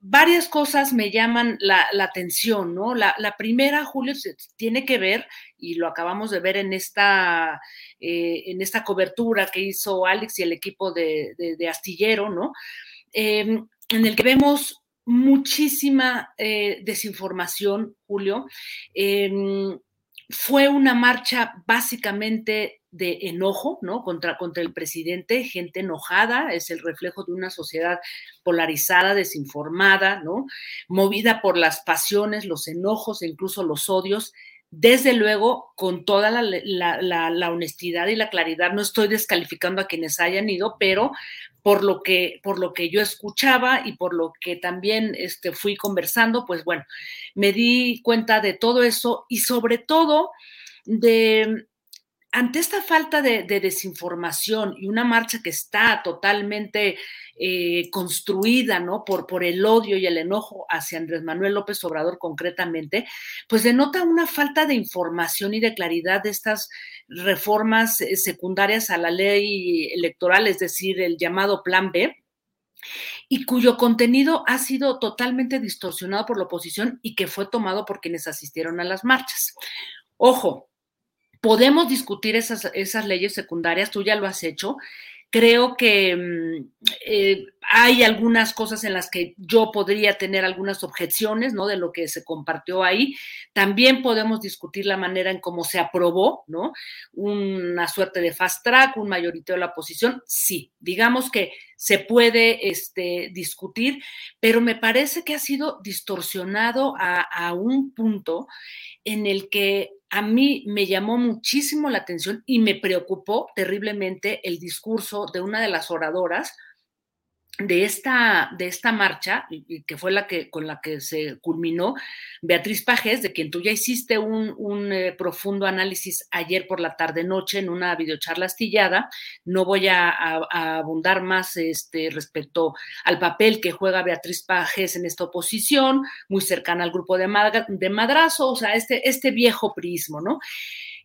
Varias cosas me llaman la, atención, ¿no? La, primera, Julio, tiene que ver, y lo acabamos de ver en esta, eh, en esta cobertura que hizo Alex y el equipo de, Astillero, ¿no? en el que vemos muchísima eh, desinformación, Julio. Fue una marcha básicamente de enojo, ¿no? Contra, contra el presidente, gente enojada, es el reflejo de una sociedad polarizada, desinformada, ¿no? Movida por las pasiones, los enojos e incluso los odios desde luego, con toda la, honestidad y la claridad, no estoy descalificando a quienes hayan ido, pero por lo que, por lo que yo escuchaba y por lo que también este, fui conversando, pues bueno, me di cuenta de todo eso y sobre todo de ante esta falta de, de, desinformación y una marcha que está totalmente eh, construida ¿no? por, por el odio y el enojo hacia Andrés Manuel López Obrador concretamente, pues denota una falta de información y de claridad de estas reformas eh, secundarias a la ley electoral, es decir, el llamado Plan B, y cuyo contenido ha sido totalmente distorsionado por la oposición y que fue tomado por quienes asistieron a las marchas. Ojo, podemos discutir esas, esas leyes secundarias, tú ya lo has hecho. Creo que mm, eh, hay algunas cosas en las que yo podría tener algunas objeciones, ¿no? De lo que se compartió ahí. También podemos discutir la manera en cómo se aprobó, ¿no? Una suerte de fast track, un mayorito de la oposición. Sí, digamos que se puede este, discutir, pero me parece que ha sido distorsionado a, a un punto en el que a mí me llamó muchísimo la atención y me preocupó terriblemente el discurso de una de las oradoras de esta, de esta marcha, que fue la que, con la que se culminó, Beatriz Pajés, de quien tú ya hiciste un, un eh, profundo análisis ayer por la tarde-noche en una videocharla astillada. No voy a, abundar más este, respecto al papel que juega Beatriz Pajés en esta oposición, muy cercana al grupo de, de Madrazo, o sea, este, este viejo prismo, ¿no?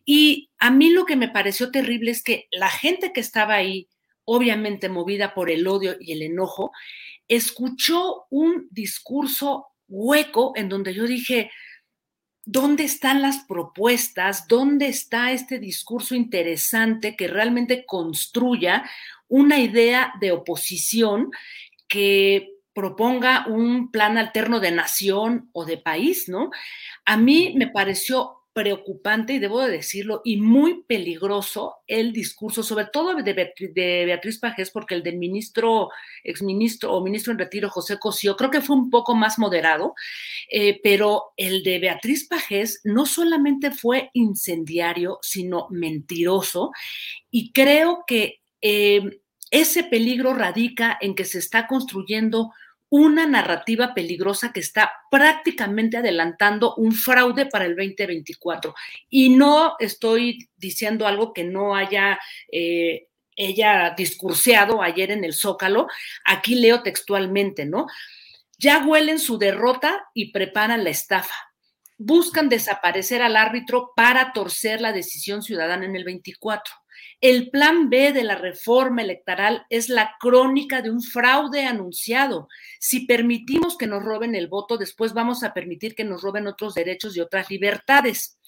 Y a mí lo que me pareció terrible es que la gente que estaba ahí, obviamente movida por el odio y el enojo, escuchó un discurso hueco en donde yo dije, ¿dónde están las propuestas? ¿Dónde está este discurso interesante que realmente construya una idea de oposición que proponga un plan alterno de nación o de país, ¿no? A mí me pareció preocupante, y debo decirlo, y muy peligroso el discurso, sobre todo de, Beatriz Pajés, porque el del ministro, exministro o ministro en retiro, José Cosío, creo que fue un poco más moderado, eh, pero el de Beatriz Pajés no solamente fue incendiario, sino mentiroso, y creo que eh, ese peligro radica en que se está construyendo una narrativa peligrosa que está prácticamente adelantando un fraude para el 2024. Y no estoy diciendo algo que no haya... Eh, ella discurseado ayer en el Zócalo, aquí leo textualmente, ¿no? Ya huelen su derrota y preparan la estafa. Buscan desaparecer al árbitro para torcer la decisión ciudadana en el 24. El plan B de la reforma electoral es la crónica de un fraude anunciado. Si permitimos que nos roben el voto, después vamos a permitir que nos roben otros derechos y otras libertades.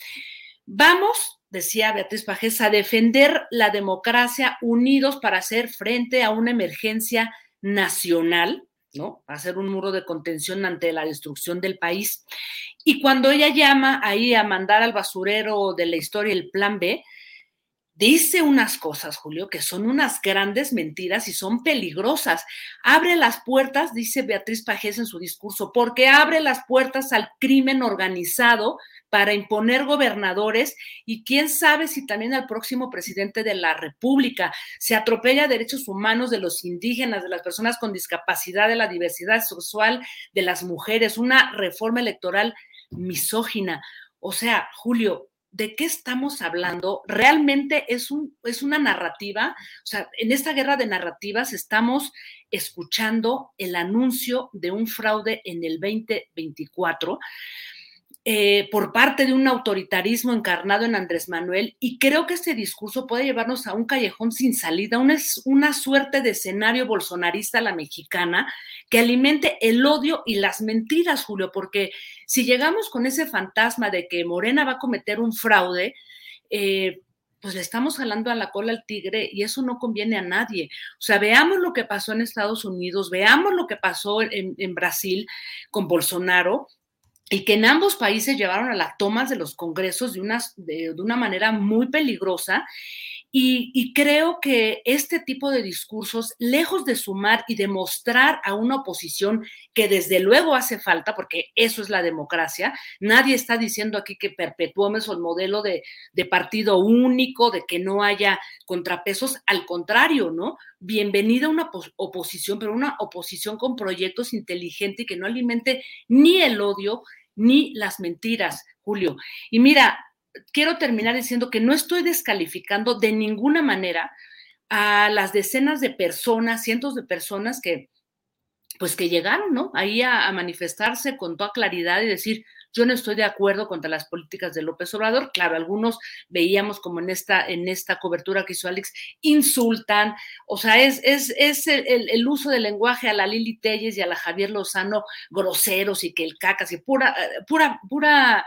Vamos, decía Beatriz Pajés, a defender la democracia unidos para hacer frente a una emergencia nacional, ¿no? Hacer un muro de contención ante la destrucción del país. Y cuando ella llama ahí a mandar al basurero de la historia el plan B, dice unas cosas, Julio, que son unas grandes mentiras y son peligrosas. Abre las puertas, dice Beatriz Pajés en su discurso, porque abre las puertas al crimen organizado para imponer gobernadores y quién sabe si también al próximo presidente de la República. Se atropella derechos humanos de los indígenas, de las personas con discapacidad, de la diversidad sexual, de las mujeres, una reforma electoral misógina. O sea, Julio, ¿de qué estamos hablando? Realmente es, un, es una narrativa, o sea, en esta guerra de narrativas estamos escuchando el anuncio de un fraude en el 2024 eh, por parte de un autoritarismo encarnado en Andrés Manuel y creo que este discurso puede llevarnos a un callejón sin salida, una, una suerte de escenario bolsonarista a la mexicana que alimente el odio y las mentiras, Julio, porque si llegamos con ese fantasma de que Morena va a cometer un fraude, eh, pues le estamos jalando a la cola al tigre y eso no conviene a nadie. O sea, veamos lo que pasó en Estados Unidos, veamos lo que pasó en, en Brasil con Bolsonaro y que en ambos países llevaron a las tomas de los congresos de una, de, una manera muy peligrosa. Y, creo que este tipo de discursos, lejos de sumar y demostrar a una oposición que desde luego hace falta, porque eso es la democracia, nadie está diciendo aquí que perpetuemos el modelo de, de partido único, de que no haya contrapesos, al contrario, ¿no? Bienvenida una oposición, pero una oposición con proyectos inteligentes y que no alimente ni el odio ni las mentiras, Julio. Y mira, quiero terminar diciendo que no estoy descalificando de ninguna manera a las decenas de personas, cientos de personas que, pues que llegaron, ¿no? Ahí a, a manifestarse con toda claridad y decir, yo no estoy de acuerdo contra las políticas de López Obrador. Claro, algunos veíamos como en esta, en esta cobertura que hizo Alex, insultan, o sea, es, es, es el, uso del lenguaje a la Lili Telles y a la Javier Lozano groseros y que el cacas y pura, pura, pura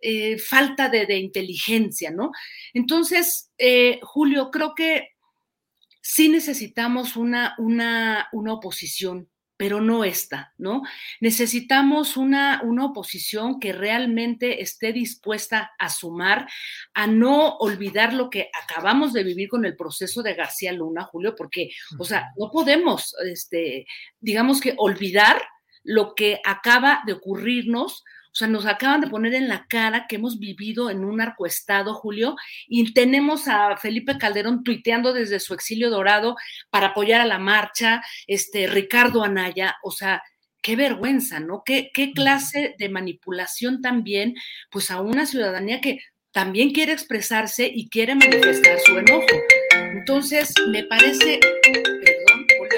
eh, falta de, inteligencia, ¿no? Entonces, eh, Julio, creo que sí necesitamos una, una, una oposición pero no esta, ¿no? Necesitamos una, una oposición que realmente esté dispuesta a sumar, a no olvidar lo que acabamos de vivir con el proceso de García Luna, Julio, porque, o sea, no podemos, este, digamos que olvidar lo que acaba de ocurrirnos o sea, nos acaban de poner en la cara que hemos vivido en un narcoestado, Julio, y tenemos a Felipe Calderón tuiteando desde su exilio dorado para apoyar a la marcha, este Ricardo Anaya, o sea, qué vergüenza, ¿no? Qué, qué clase de manipulación también, pues a una ciudadanía que también quiere expresarse y quiere manifestar su enojo. Entonces, me parece,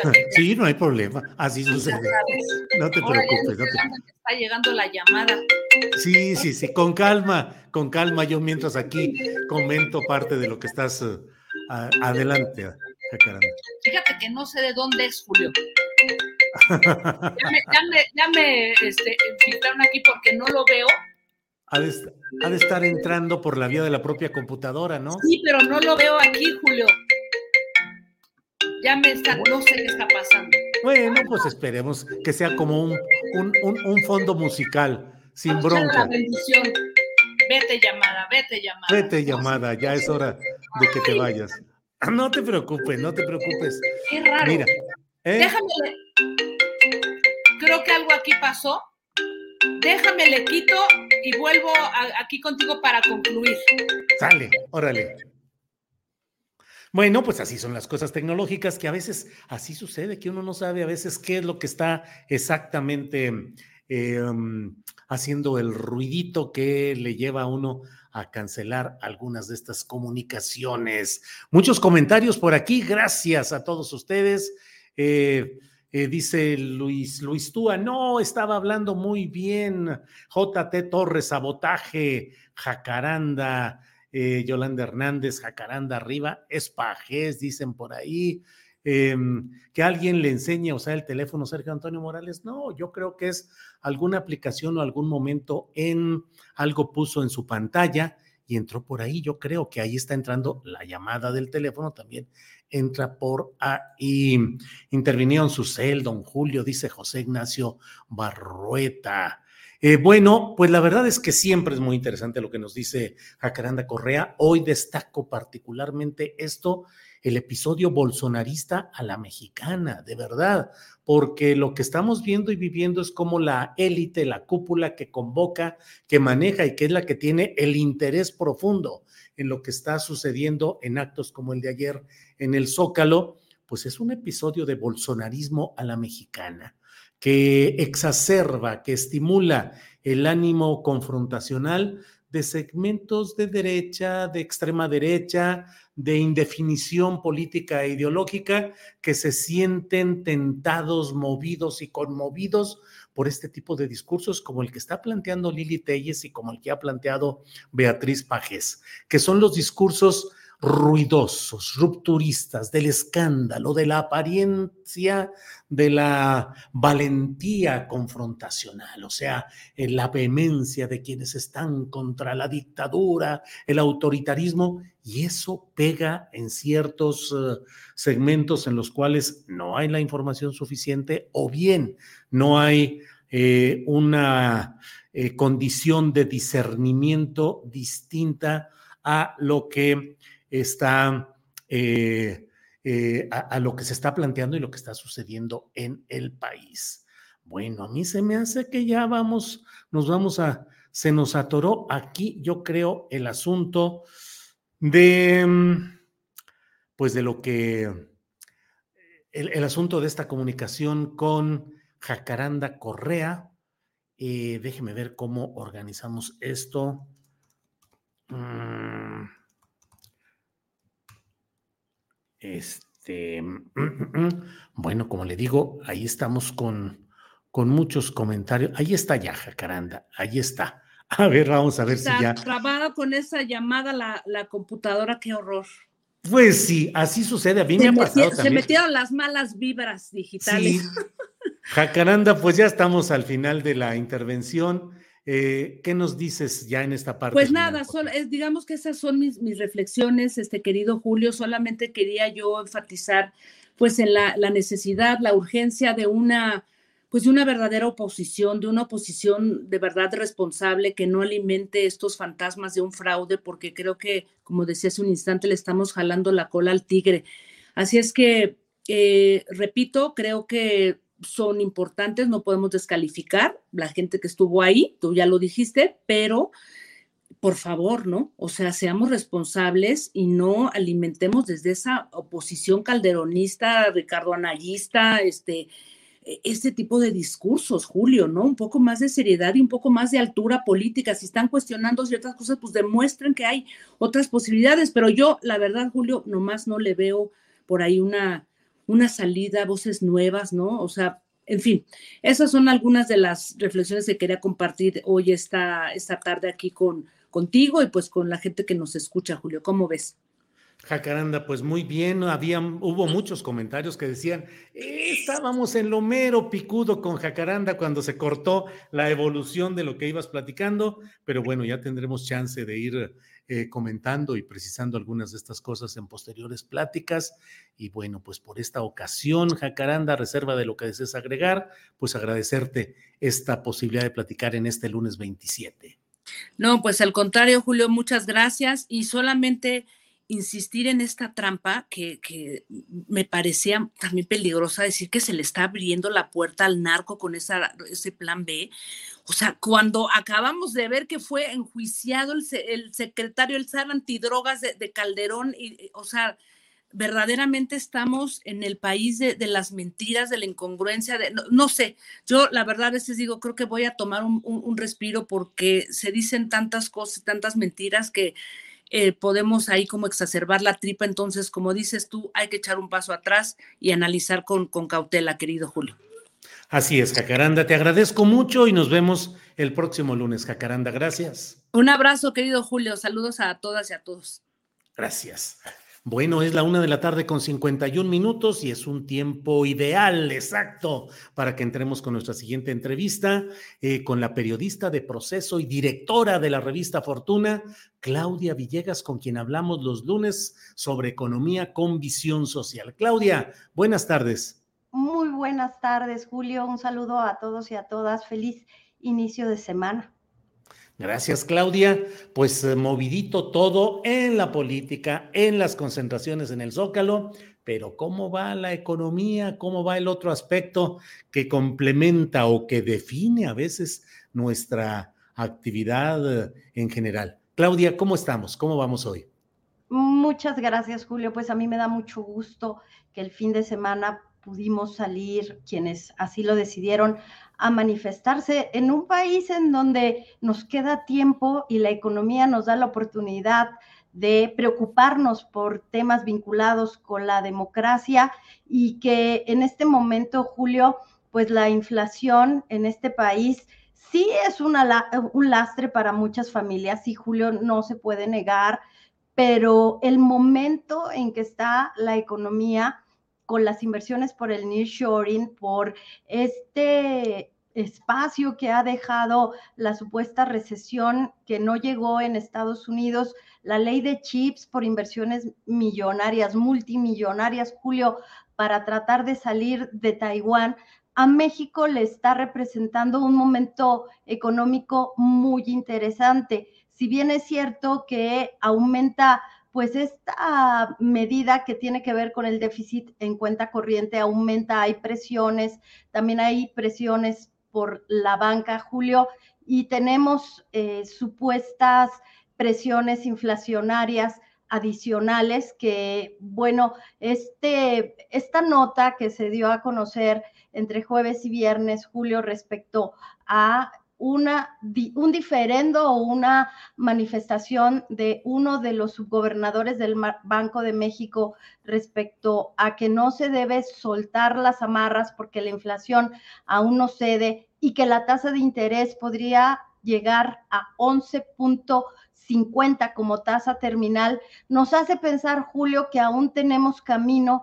Sí, no hay problema. Así sucede. No te preocupes. No te... Está llegando la llamada. Sí, sí, sí. Con calma, con calma. Yo mientras aquí comento parte de lo que estás uh, adelante. Jacaranda. Fíjate que no sé de dónde es Julio. Ya me, ya me, ya me este, filtraron aquí porque no lo veo. Ha de, est- ha de estar entrando por la vía de la propia computadora, ¿no? Sí, pero no lo veo aquí, Julio. Ya me está, no sé qué está pasando. Bueno, pues esperemos que sea como un, un, un- un fondo musical, sin Vamos bronca. La bendición. Vete llamada, vete llamada. Vete llamada, ya es hora de que te vayas. No te preocupes, no te preocupes. Qué raro. Mira, ¿eh? Déjame. Creo que algo aquí pasó. Déjame, le quito y vuelvo a- aquí contigo para concluir. Sale, órale. Bueno, pues así son las cosas tecnológicas que a veces así sucede, que uno no sabe a veces qué es lo que está exactamente um, haciendo el ruidito que le lleva a uno a cancelar algunas de estas comunicaciones. Muchos comentarios por aquí, gracias a todos ustedes. Eh, eh, dice Luis, Luis Túa, no, estaba hablando muy bien. JT Torres, sabotaje, Jacaranda, eh, Yolanda Hernández, Jacaranda arriba, es pajés, dicen por ahí. Em, que alguien le enseñe a usar el teléfono Sergio Antonio Morales. No, yo creo que es alguna aplicación o algún momento en algo puso en su pantalla y entró por ahí. Yo creo que ahí está entrando la llamada del teléfono también. Entra por ahí. Intervinieron su cel, don Julio, dice José Ignacio Barrueta. Eh, bueno, pues la verdad es que siempre es muy interesante lo que nos dice Jacaranda Correa. Hoy destaco particularmente esto, el episodio bolsonarista a la mexicana, de verdad, porque lo que estamos viendo y viviendo es como la élite, la cúpula que convoca, que maneja y que es la que tiene el interés profundo en lo que está sucediendo en actos como el de ayer en el Zócalo, pues es un episodio de bolsonarismo a la mexicana que exacerba, que estimula el ánimo confrontacional de segmentos de derecha, de extrema derecha, de indefinición política e ideológica, que se sienten tentados, movidos y conmovidos por este tipo de discursos como el que está planteando Lili Telles y como el que ha planteado Beatriz Pajes, que son los discursos ruidosos, rupturistas, del escándalo, de la apariencia, de la valentía confrontacional, o sea, eh, la vehemencia de quienes están contra la dictadura, el autoritarismo, y eso pega en ciertos eh, segmentos en los cuales no hay la información suficiente o bien no hay eh, una eh, condición de discernimiento distinta a lo que está, eh, eh, a, lo que se está planteando y lo que está sucediendo en el país. Bueno, a mí se me hace que ya vamos, nos vamos a, se nos atoró aquí, yo creo, el asunto de, mm, pues de lo que, el, el asunto de esta comunicación con Jacaranda Correa. Eh, déjeme ver cómo organizamos esto. Mm. Este, bueno, como le digo, ahí estamos con, con muchos comentarios. Ahí está ya, Jacaranda, ahí está. A ver, vamos a ver si ya. trabada con esa llamada la, la computadora, qué horror. Pues sí, así sucede. A mí me Se, ha pasado se también. metieron las malas vibras digitales. Sí. Jacaranda, pues ya estamos al final de la intervención. Eh, ¿Qué nos dices ya en esta parte? Pues nada, es, digamos que esas son mis, mis reflexiones, este querido Julio. Solamente quería yo enfatizar, pues, en la, la necesidad, la urgencia de una, pues, de una verdadera oposición, de una oposición de verdad responsable que no alimente estos fantasmas de un fraude, porque creo que, como decía hace un instante, le estamos jalando la cola al tigre. Así es que, eh, repito, creo que son importantes, no podemos descalificar la gente que estuvo ahí, tú ya lo dijiste, pero por favor, ¿no? O sea, seamos responsables y no alimentemos desde esa oposición calderonista, Ricardo Anayista, este, e- este tipo de discursos, Julio, ¿no? Un poco más de seriedad y un poco más de altura política. Si están cuestionando ciertas cosas, pues demuestren que hay otras posibilidades, pero yo, la verdad, Julio, nomás no le veo por ahí una, una salida, voces nuevas, ¿no? O sea, en fin, esas son algunas de las reflexiones que quería compartir hoy esta, esta tarde aquí con, contigo y pues con la gente que nos escucha, Julio. ¿Cómo ves? Jacaranda, pues muy bien, había, hubo muchos comentarios que decían, "Eh, estábamos en lo mero picudo con Jacaranda cuando se cortó la evolución de lo que ibas platicando, pero bueno, ya tendremos chance de ir eh, comentando y precisando algunas de estas cosas en posteriores pláticas. Y bueno, pues por esta ocasión, Jacaranda, reserva de lo que desees agregar, pues agradecerte esta posibilidad de platicar en este lunes 27. No, pues al contrario, Julio, muchas gracias y solamente insistir en esta trampa que, que, me parecía también peligrosa decir que se le está abriendo la puerta al narco con esa, ese plan B. O sea, cuando acabamos de ver que fue enjuiciado el, el secretario, el SAR antidrogas de, de Calderón, y, o sea, verdaderamente estamos en el país de, las mentiras, de la incongruencia, de, no, no, sé, yo la verdad a veces digo, creo que voy a tomar un, un, un respiro porque se dicen tantas cosas, tantas mentiras que eh, podemos ahí como exacerbar la tripa. Entonces, como dices tú, hay que echar un paso atrás y analizar con, con cautela, querido Julio. Así es, Jacaranda, te agradezco mucho y nos vemos el próximo lunes, Jacaranda. Gracias. Un abrazo, querido Julio. Saludos a todas y a todos. Gracias. Bueno, es la una de la tarde con 51 minutos y es un tiempo ideal, exacto, para que entremos con nuestra siguiente entrevista eh, con la periodista de proceso y directora de la revista Fortuna, Claudia Villegas, con quien hablamos los lunes sobre economía con visión social. Claudia, buenas tardes. Muy buenas tardes, Julio. Un saludo a todos y a todas. Feliz inicio de semana. Gracias, Claudia. Pues eh, movidito todo en la política, en las concentraciones en el Zócalo, pero ¿cómo va la economía? ¿Cómo va el otro aspecto que complementa o que define a veces nuestra actividad eh, en general? Claudia, ¿cómo estamos? ¿Cómo vamos hoy? Muchas gracias, Julio. Pues a mí me da mucho gusto que el fin de semana pudimos salir, quienes así lo decidieron, a manifestarse en un país en donde nos queda tiempo y la economía nos da la oportunidad de preocuparnos por temas vinculados con la democracia y que en este momento, Julio, pues la inflación en este país sí es un lastre para muchas familias, y Julio no se puede negar, pero el momento en que está la economía con las inversiones por el nearshoring, por este espacio que ha dejado la supuesta recesión que no llegó en Estados Unidos, la ley de chips por inversiones millonarias, multimillonarias, Julio, para tratar de salir de Taiwán, a México le está representando un momento económico muy interesante. Si bien es cierto que aumenta pues esta medida que tiene que ver con el déficit en cuenta corriente aumenta, hay presiones, también hay presiones por la banca, Julio, y tenemos eh, supuestas presiones inflacionarias adicionales que, bueno, este, esta nota que se dio a conocer entre jueves y viernes, Julio, respecto a una, un diferendo o una manifestación de uno de los subgobernadores del Banco de México respecto a que no se debe soltar las amarras porque la inflación aún no cede y que la tasa de interés podría llegar a 11.50 como tasa terminal, nos hace pensar, Julio, que aún tenemos camino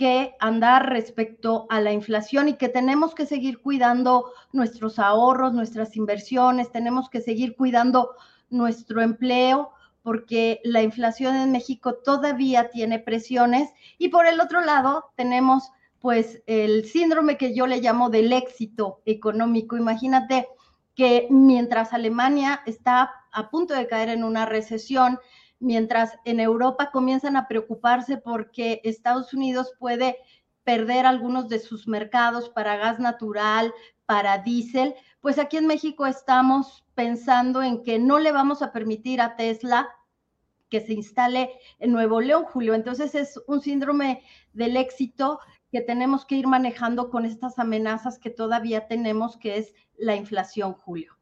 que andar respecto a la inflación y que tenemos que seguir cuidando nuestros ahorros, nuestras inversiones, tenemos que seguir cuidando nuestro empleo porque la inflación en México todavía tiene presiones y por el otro lado tenemos pues el síndrome que yo le llamo del éxito económico. Imagínate que mientras Alemania está a punto de caer en una recesión, mientras en Europa comienzan a preocuparse porque Estados Unidos puede perder algunos de sus mercados para gas natural, para diésel, pues aquí en México estamos pensando en que no le vamos a permitir a Tesla que se instale en Nuevo León, Julio. Entonces es un síndrome del éxito que tenemos que ir manejando con estas amenazas que todavía tenemos, que es la inflación, Julio.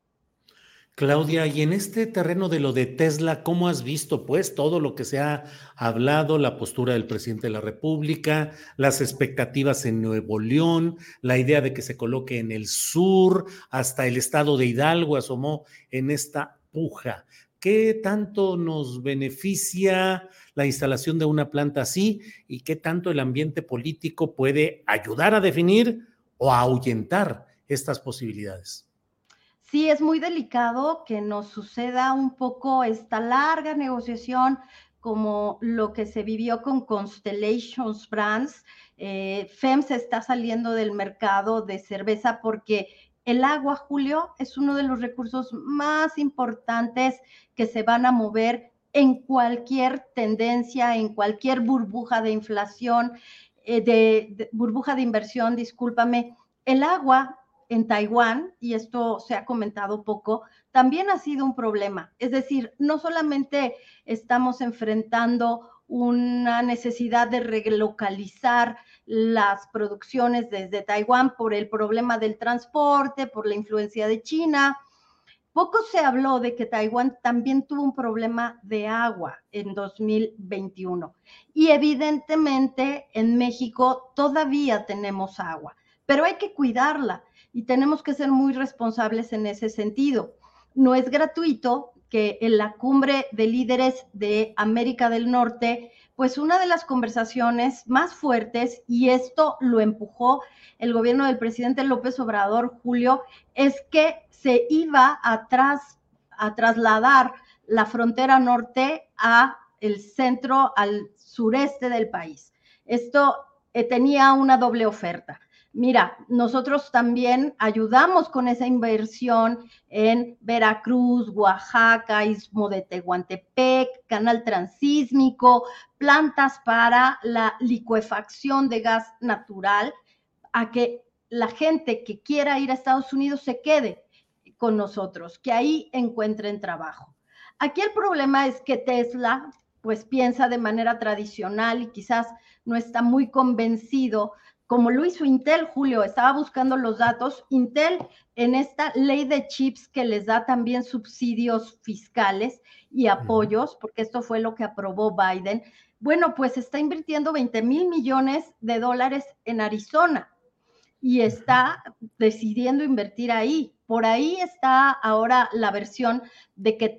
Claudia, y en este terreno de lo de Tesla, ¿cómo has visto pues todo lo que se ha hablado, la postura del presidente de la República, las expectativas en Nuevo León, la idea de que se coloque en el sur, hasta el estado de Hidalgo asomó en esta puja? ¿Qué tanto nos beneficia la instalación de una planta así y qué tanto el ambiente político puede ayudar a definir o a ahuyentar estas posibilidades? Sí, es muy delicado que nos suceda un poco esta larga negociación como lo que se vivió con Constellations Brands. Eh, FEMS está saliendo del mercado de cerveza porque el agua, Julio, es uno de los recursos más importantes que se van a mover en cualquier tendencia, en cualquier burbuja de inflación, eh, de, burbuja de inversión, discúlpame. El agua en Taiwán, y esto se ha comentado poco, también ha sido un problema. Es decir, no solamente estamos enfrentando una necesidad de relocalizar las producciones desde Taiwán por el problema del transporte, por la influencia de China. Poco se habló de que Taiwán también tuvo un problema de agua en 2021. Y evidentemente en México todavía tenemos agua, pero hay que cuidarla y tenemos que ser muy responsables en ese sentido. No es gratuito que en la cumbre de líderes de América del Norte pues una de las conversaciones más fuertes, y esto lo empujó el gobierno del presidente López Obrador, Julio, es que se iba atrás a trasladar la frontera norte a el centro, al sureste del país. Esto eh, tenía una doble oferta mira, nosotros también ayudamos con esa inversión en Veracruz, Oaxaca, Istmo de Tehuantepec, canal transísmico, plantas para la licuefacción de gas natural, a que la gente que quiera ir a Estados Unidos se quede con nosotros, que ahí encuentren trabajo. Aquí el problema es que Tesla pues piensa de manera tradicional y quizás no está muy convencido como lo hizo Intel, Julio, estaba buscando los datos. Intel en esta ley de chips que les da también subsidios fiscales y apoyos, porque esto fue lo que aprobó Biden, bueno, pues está invirtiendo 20 mil millones de dólares en Arizona y está decidiendo invertir ahí. Por ahí está ahora la versión de que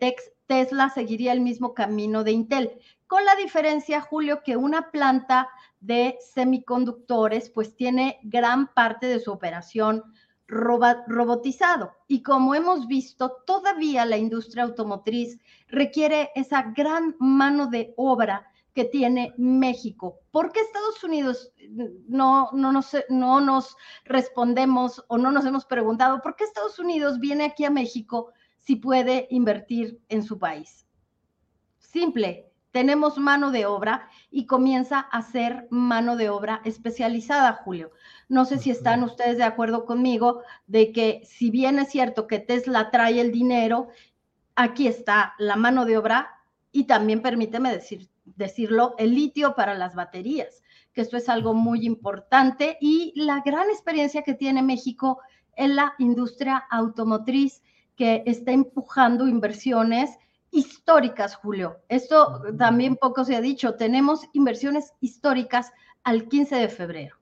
Tesla seguiría el mismo camino de Intel, con la diferencia, Julio, que una planta de semiconductores, pues tiene gran parte de su operación robotizado. Y como hemos visto, todavía la industria automotriz requiere esa gran mano de obra que tiene México. ¿Por qué Estados Unidos no, no, nos, no nos respondemos o no nos hemos preguntado por qué Estados Unidos viene aquí a México si puede invertir en su país? Simple, tenemos mano de obra y comienza a ser mano de obra especializada, Julio. No sé si están ustedes de acuerdo conmigo de que si bien es cierto que Tesla trae el dinero, aquí está la mano de obra y también permíteme decir, decirlo, el litio para las baterías, que esto es algo muy importante y la gran experiencia que tiene México en la industria automotriz que está empujando inversiones históricas, Julio. Esto también poco se ha dicho. Tenemos inversiones históricas al 15 de febrero.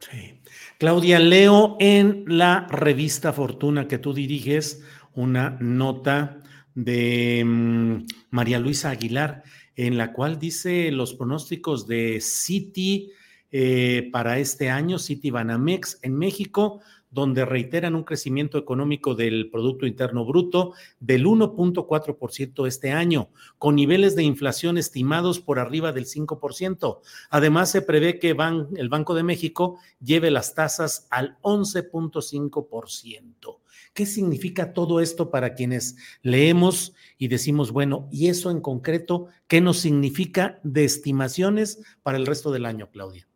Sí. Claudia, leo en la revista Fortuna que tú diriges una nota de mm, María Luisa Aguilar, en la cual dice los pronósticos de Citi eh, para este año, Citi Banamex en México, donde reiteran un crecimiento económico del Producto Interno Bruto del 1.4% este año, con niveles de inflación estimados por arriba del 5%. Además, se prevé que el Banco de México lleve las tasas al 11.5%. ¿Qué significa todo esto para quienes leemos y decimos, bueno, y eso en concreto, qué nos significa de estimaciones para el resto del año, Claudia?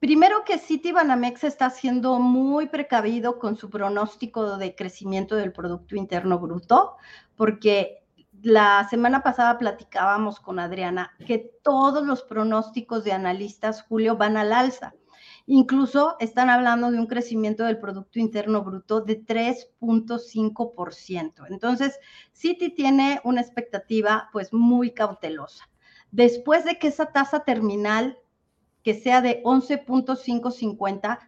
Primero que City Banamex está siendo muy precavido con su pronóstico de crecimiento del Producto Interno Bruto, porque la semana pasada platicábamos con Adriana que todos los pronósticos de analistas, Julio, van al alza. Incluso están hablando de un crecimiento del Producto Interno Bruto de 3.5%. Entonces, Citi tiene una expectativa pues muy cautelosa. Después de que esa tasa terminal que sea de 11.550,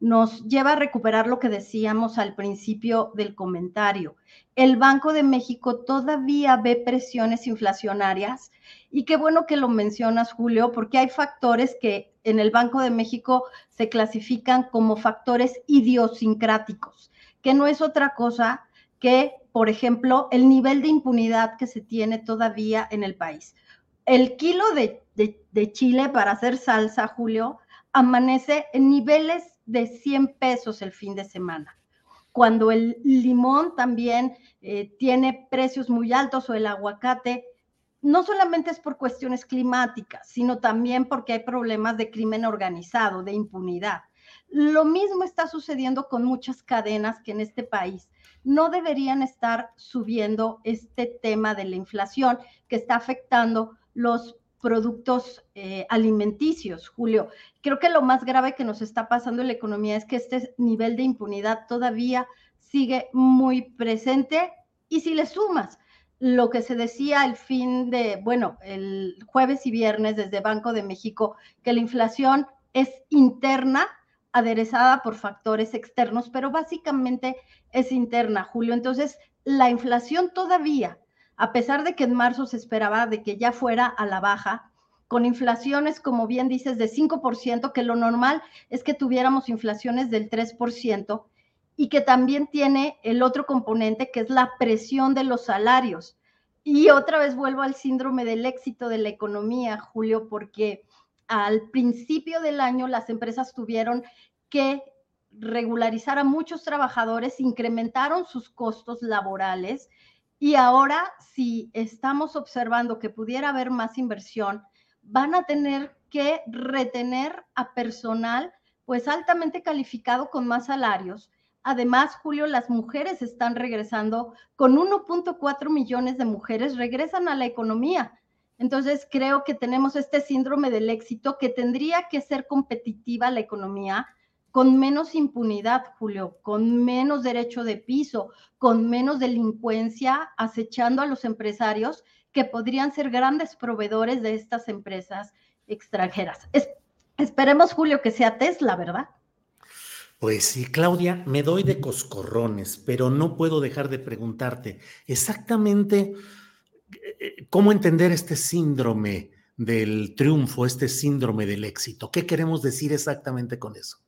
nos lleva a recuperar lo que decíamos al principio del comentario. El Banco de México todavía ve presiones inflacionarias y qué bueno que lo mencionas, Julio, porque hay factores que en el Banco de México se clasifican como factores idiosincráticos, que no es otra cosa que, por ejemplo, el nivel de impunidad que se tiene todavía en el país. El kilo de, de chile para hacer salsa, Julio, amanece en niveles de 100 pesos el fin de semana. Cuando el limón también eh, tiene precios muy altos o el aguacate, no solamente es por cuestiones climáticas, sino también porque hay problemas de crimen organizado, de impunidad. Lo mismo está sucediendo con muchas cadenas que en este país no deberían estar subiendo este tema de la inflación que está afectando los productos eh, alimenticios, Julio. Creo que lo más grave que nos está pasando en la economía es que este nivel de impunidad todavía sigue muy presente y si le sumas lo que se decía el fin de, bueno, el jueves y viernes desde Banco de México, que la inflación es interna, aderezada por factores externos, pero básicamente es interna, Julio. Entonces, la inflación todavía a pesar de que en marzo se esperaba de que ya fuera a la baja, con inflaciones, como bien dices, de 5%, que lo normal es que tuviéramos inflaciones del 3%, y que también tiene el otro componente, que es la presión de los salarios. Y otra vez vuelvo al síndrome del éxito de la economía, Julio, porque al principio del año las empresas tuvieron que regularizar a muchos trabajadores, incrementaron sus costos laborales y ahora, si estamos observando que pudiera haber más inversión, van a tener que retener a personal pues altamente calificado con más salarios. Además, Julio, las mujeres están regresando, con 1.4 millones de mujeres regresan a la economía. Entonces, creo que tenemos este síndrome del éxito que tendría que ser competitiva la economía con menos impunidad, Julio, con menos derecho de piso, con menos delincuencia, acechando a los empresarios que podrían ser grandes proveedores de estas empresas extranjeras. esperemos, Julio, que sea Tesla, ¿verdad? Pues sí, Claudia, me doy de coscorrones, pero no puedo dejar de preguntarte exactamente eh, cómo entender este síndrome del triunfo, este síndrome del éxito. ¿Qué queremos decir exactamente con eso?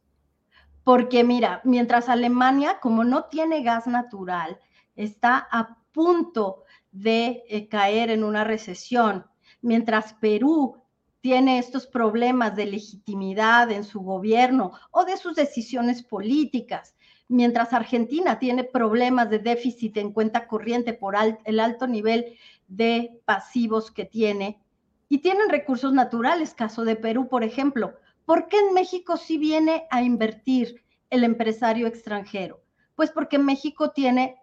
Porque mira, mientras Alemania, como no tiene gas natural, está a punto de eh, caer en una recesión, mientras Perú tiene estos problemas de legitimidad en su gobierno o de sus decisiones políticas, mientras Argentina tiene problemas de déficit en cuenta corriente por el alto nivel de pasivos que tiene, y tienen recursos naturales, caso de Perú, por ejemplo, ¿Por qué en México sí viene a invertir el empresario extranjero? Pues porque México tiene,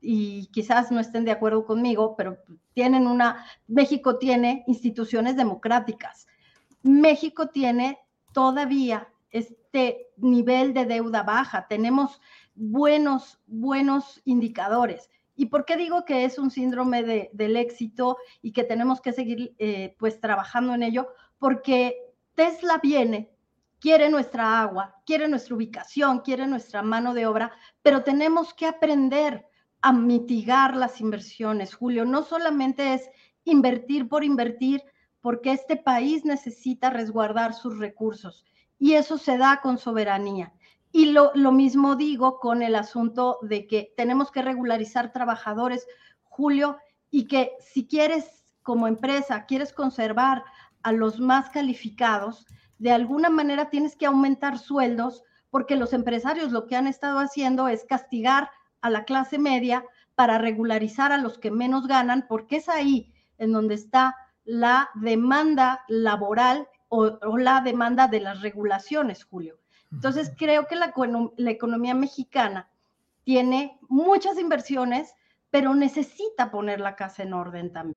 y quizás no estén de acuerdo conmigo, pero tienen una, México tiene instituciones democráticas. México tiene todavía este nivel de deuda baja, tenemos buenos, buenos indicadores. ¿Y por qué digo que es un síndrome de, del éxito y que tenemos que seguir eh, pues trabajando en ello? Porque Tesla viene, quiere nuestra agua, quiere nuestra ubicación, quiere nuestra mano de obra, pero tenemos que aprender a mitigar las inversiones, Julio. No solamente es invertir por invertir, porque este país necesita resguardar sus recursos y eso se da con soberanía. Y lo, lo, mismo digo con el asunto de que tenemos que regularizar trabajadores, Julio, y que si quieres como empresa, quieres conservar a los más calificados, de alguna manera tienes que aumentar sueldos porque los empresarios lo que han estado haciendo es castigar a la clase media para regularizar a los que menos ganan, porque es ahí en donde está la demanda laboral o, la demanda de las regulaciones, Julio. Entonces, creo que la, la economía mexicana tiene muchas inversiones, pero necesita poner la casa en orden también.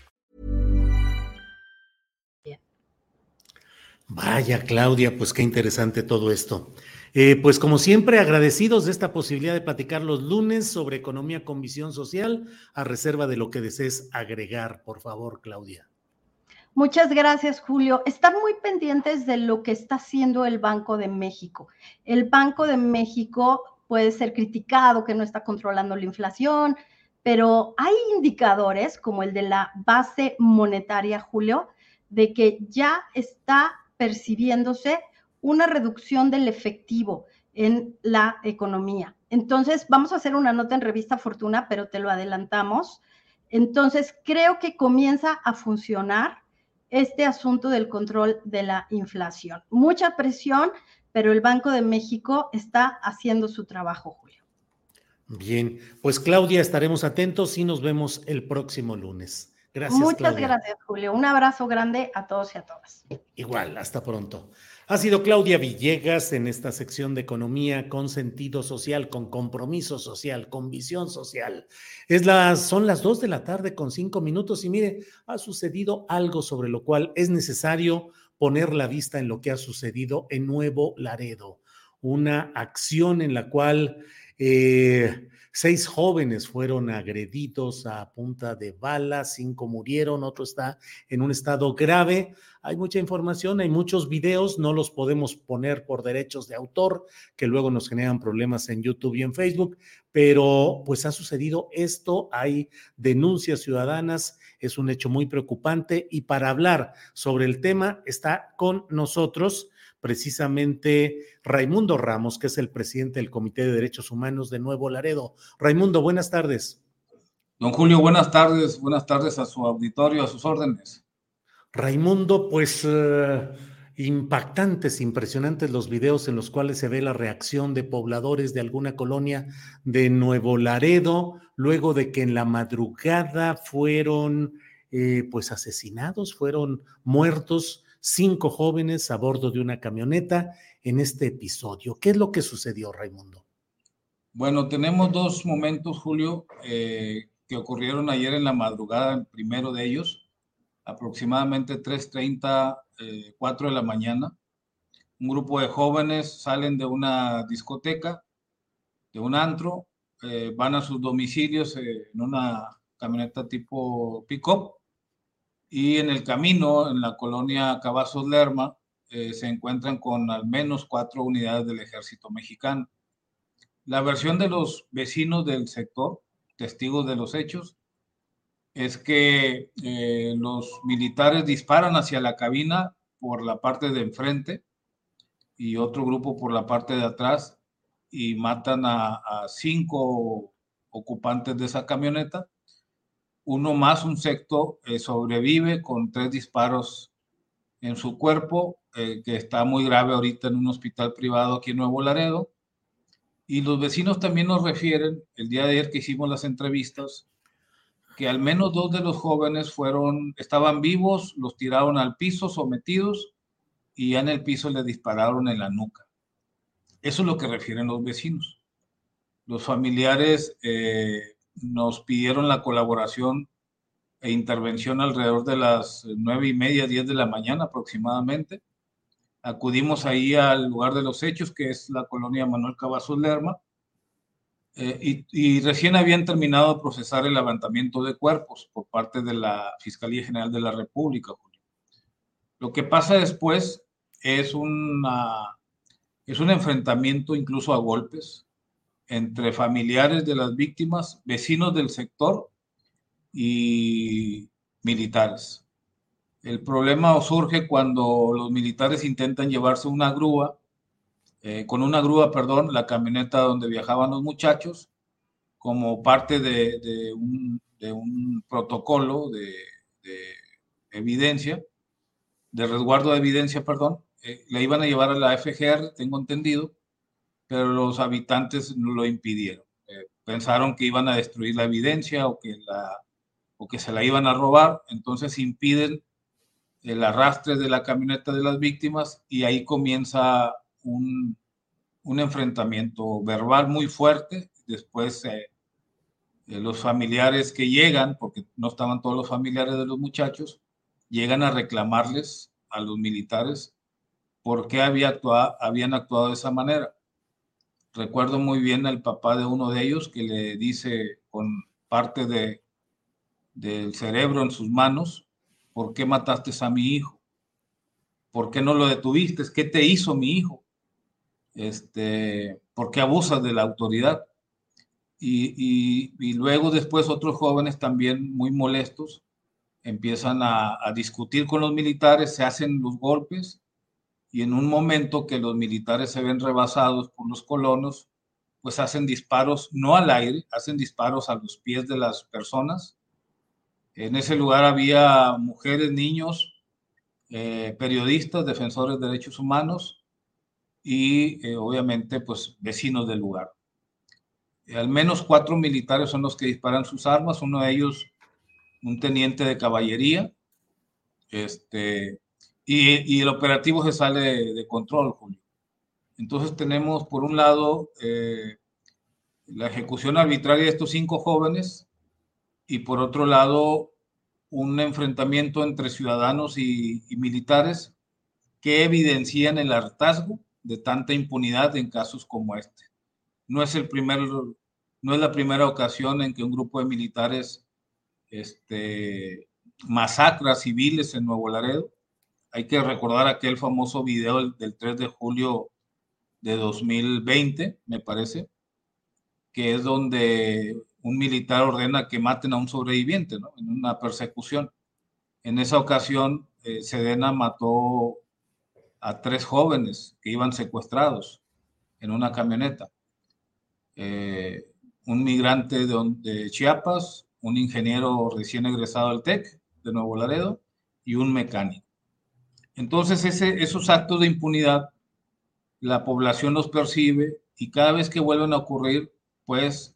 Vaya, Claudia, pues qué interesante todo esto. Eh, pues como siempre, agradecidos de esta posibilidad de platicar los lunes sobre economía con visión social, a reserva de lo que desees agregar, por favor, Claudia. Muchas gracias, Julio. Están muy pendientes de lo que está haciendo el Banco de México. El Banco de México puede ser criticado que no está controlando la inflación, pero hay indicadores como el de la base monetaria, Julio, de que ya está percibiéndose una reducción del efectivo en la economía. Entonces, vamos a hacer una nota en revista Fortuna, pero te lo adelantamos. Entonces, creo que comienza a funcionar este asunto del control de la inflación. Mucha presión, pero el Banco de México está haciendo su trabajo, Julio. Bien, pues Claudia, estaremos atentos y nos vemos el próximo lunes. Gracias. Muchas gracias, Julio. Un abrazo grande a todos y a todas. Igual, hasta pronto. Ha sido Claudia Villegas en esta sección de economía con sentido social, con compromiso social, con visión social. Es las, son las dos de la tarde con cinco minutos y mire, ha sucedido algo sobre lo cual es necesario poner la vista en lo que ha sucedido en Nuevo Laredo, una acción en la cual eh, Seis jóvenes fueron agredidos a punta de bala, cinco murieron, otro está en un estado grave. Hay mucha información, hay muchos videos, no los podemos poner por derechos de autor, que luego nos generan problemas en YouTube y en Facebook, pero pues ha sucedido esto, hay denuncias ciudadanas, es un hecho muy preocupante y para hablar sobre el tema está con nosotros precisamente Raimundo Ramos, que es el presidente del Comité de Derechos Humanos de Nuevo Laredo. Raimundo, buenas tardes. Don Julio, buenas tardes, buenas tardes a su auditorio, a sus órdenes. Raimundo, pues eh, impactantes, impresionantes los videos en los cuales se ve la reacción de pobladores de alguna colonia de Nuevo Laredo, luego de que en la madrugada fueron eh, pues asesinados, fueron muertos cinco jóvenes a bordo de una camioneta en este episodio. ¿Qué es lo que sucedió, Raimundo? Bueno, tenemos dos momentos, Julio, eh, que ocurrieron ayer en la madrugada, el primero de ellos, aproximadamente 3.30, 4 eh, de la mañana. Un grupo de jóvenes salen de una discoteca, de un antro, eh, van a sus domicilios en una camioneta tipo pick-up y en el camino, en la colonia Cavazos Lerma, eh, se encuentran con al menos cuatro unidades del ejército mexicano. La versión de los vecinos del sector, testigos de los hechos, es que eh, los militares disparan hacia la cabina por la parte de enfrente y otro grupo por la parte de atrás y matan a cinco ocupantes de esa camioneta uno más, un sexto, eh, sobrevive con tres disparos en su cuerpo, eh, que está muy grave ahorita en un hospital privado aquí en Nuevo Laredo. Y los vecinos también nos refieren, el día de ayer que hicimos las entrevistas, que al menos dos de los jóvenes fueron, estaban vivos, los tiraron al piso, sometidos, y ya en el piso le dispararon en la nuca. Eso es lo que refieren los vecinos. Los familiares eh, nos pidieron la colaboración e intervención alrededor de las nueve y media, diez de la mañana aproximadamente. Acudimos ahí al lugar de los hechos, que es la colonia Manuel Cavazos Lerma, eh, y, recién habían terminado de procesar el levantamiento de cuerpos por parte de la Fiscalía General de la República. Lo que pasa después es, una, es un enfrentamiento incluso a golpes, entre familiares de las víctimas, vecinos del sector y militares. El problema surge cuando los militares intentan llevarse una grúa, eh, con una grúa, perdón, la camioneta donde viajaban los muchachos, como parte de, un, protocolo de, evidencia, de resguardo de evidencia, perdón. Eh, le iban a llevar a la FGR, tengo entendido, pero los habitantes lo impidieron. Eh, pensaron que iban a destruir la evidencia o que, la, o que se la iban a robar, entonces impiden el arrastre de la camioneta de las víctimas y ahí comienza un, un enfrentamiento verbal muy fuerte. Después eh, eh, los familiares que llegan, porque no estaban todos los familiares de los muchachos, llegan a reclamarles a los militares por qué había actuado, habían actuado de esa manera. Recuerdo muy bien al papá de uno de ellos que le dice con parte de, del cerebro en sus manos, ¿por qué mataste a mi hijo? ¿Por qué no lo detuviste? ¿Qué te hizo mi hijo? Este, ¿Por qué abusas de la autoridad? Y, y, luego después otros jóvenes también muy molestos empiezan a, a, discutir con los militares, se hacen los golpes y en un momento que los militares se ven rebasados por los colonos, pues hacen disparos no al aire, hacen disparos a los pies de las personas en ese lugar había mujeres, niños, eh, periodistas, defensores de derechos humanos y eh, obviamente pues vecinos del lugar. al menos cuatro militares son los que disparan sus armas, uno de ellos un teniente de caballería, este, y, el operativo se sale de, control, Julio. Entonces tenemos por un lado eh, la ejecución arbitraria de estos cinco jóvenes, y por otro lado un enfrentamiento entre ciudadanos y, militares que evidencian el hartazgo de tanta impunidad en casos como este. No es, el primer, no es la primera ocasión en que un grupo de militares este, masacra civiles en Nuevo Laredo. Hay que recordar aquel famoso video del, del 3 de julio de 2020, me parece, que es donde un militar ordena que maten a un sobreviviente, ¿no? En una persecución. En esa ocasión, eh, Sedena mató a tres jóvenes que iban secuestrados en una camioneta. Eh, un migrante de, Chiapas, un ingeniero recién egresado del TEC de Nuevo Laredo y un mecánico. Entonces, esos actos de impunidad, la población los percibe y cada vez que vuelven a ocurrir, pues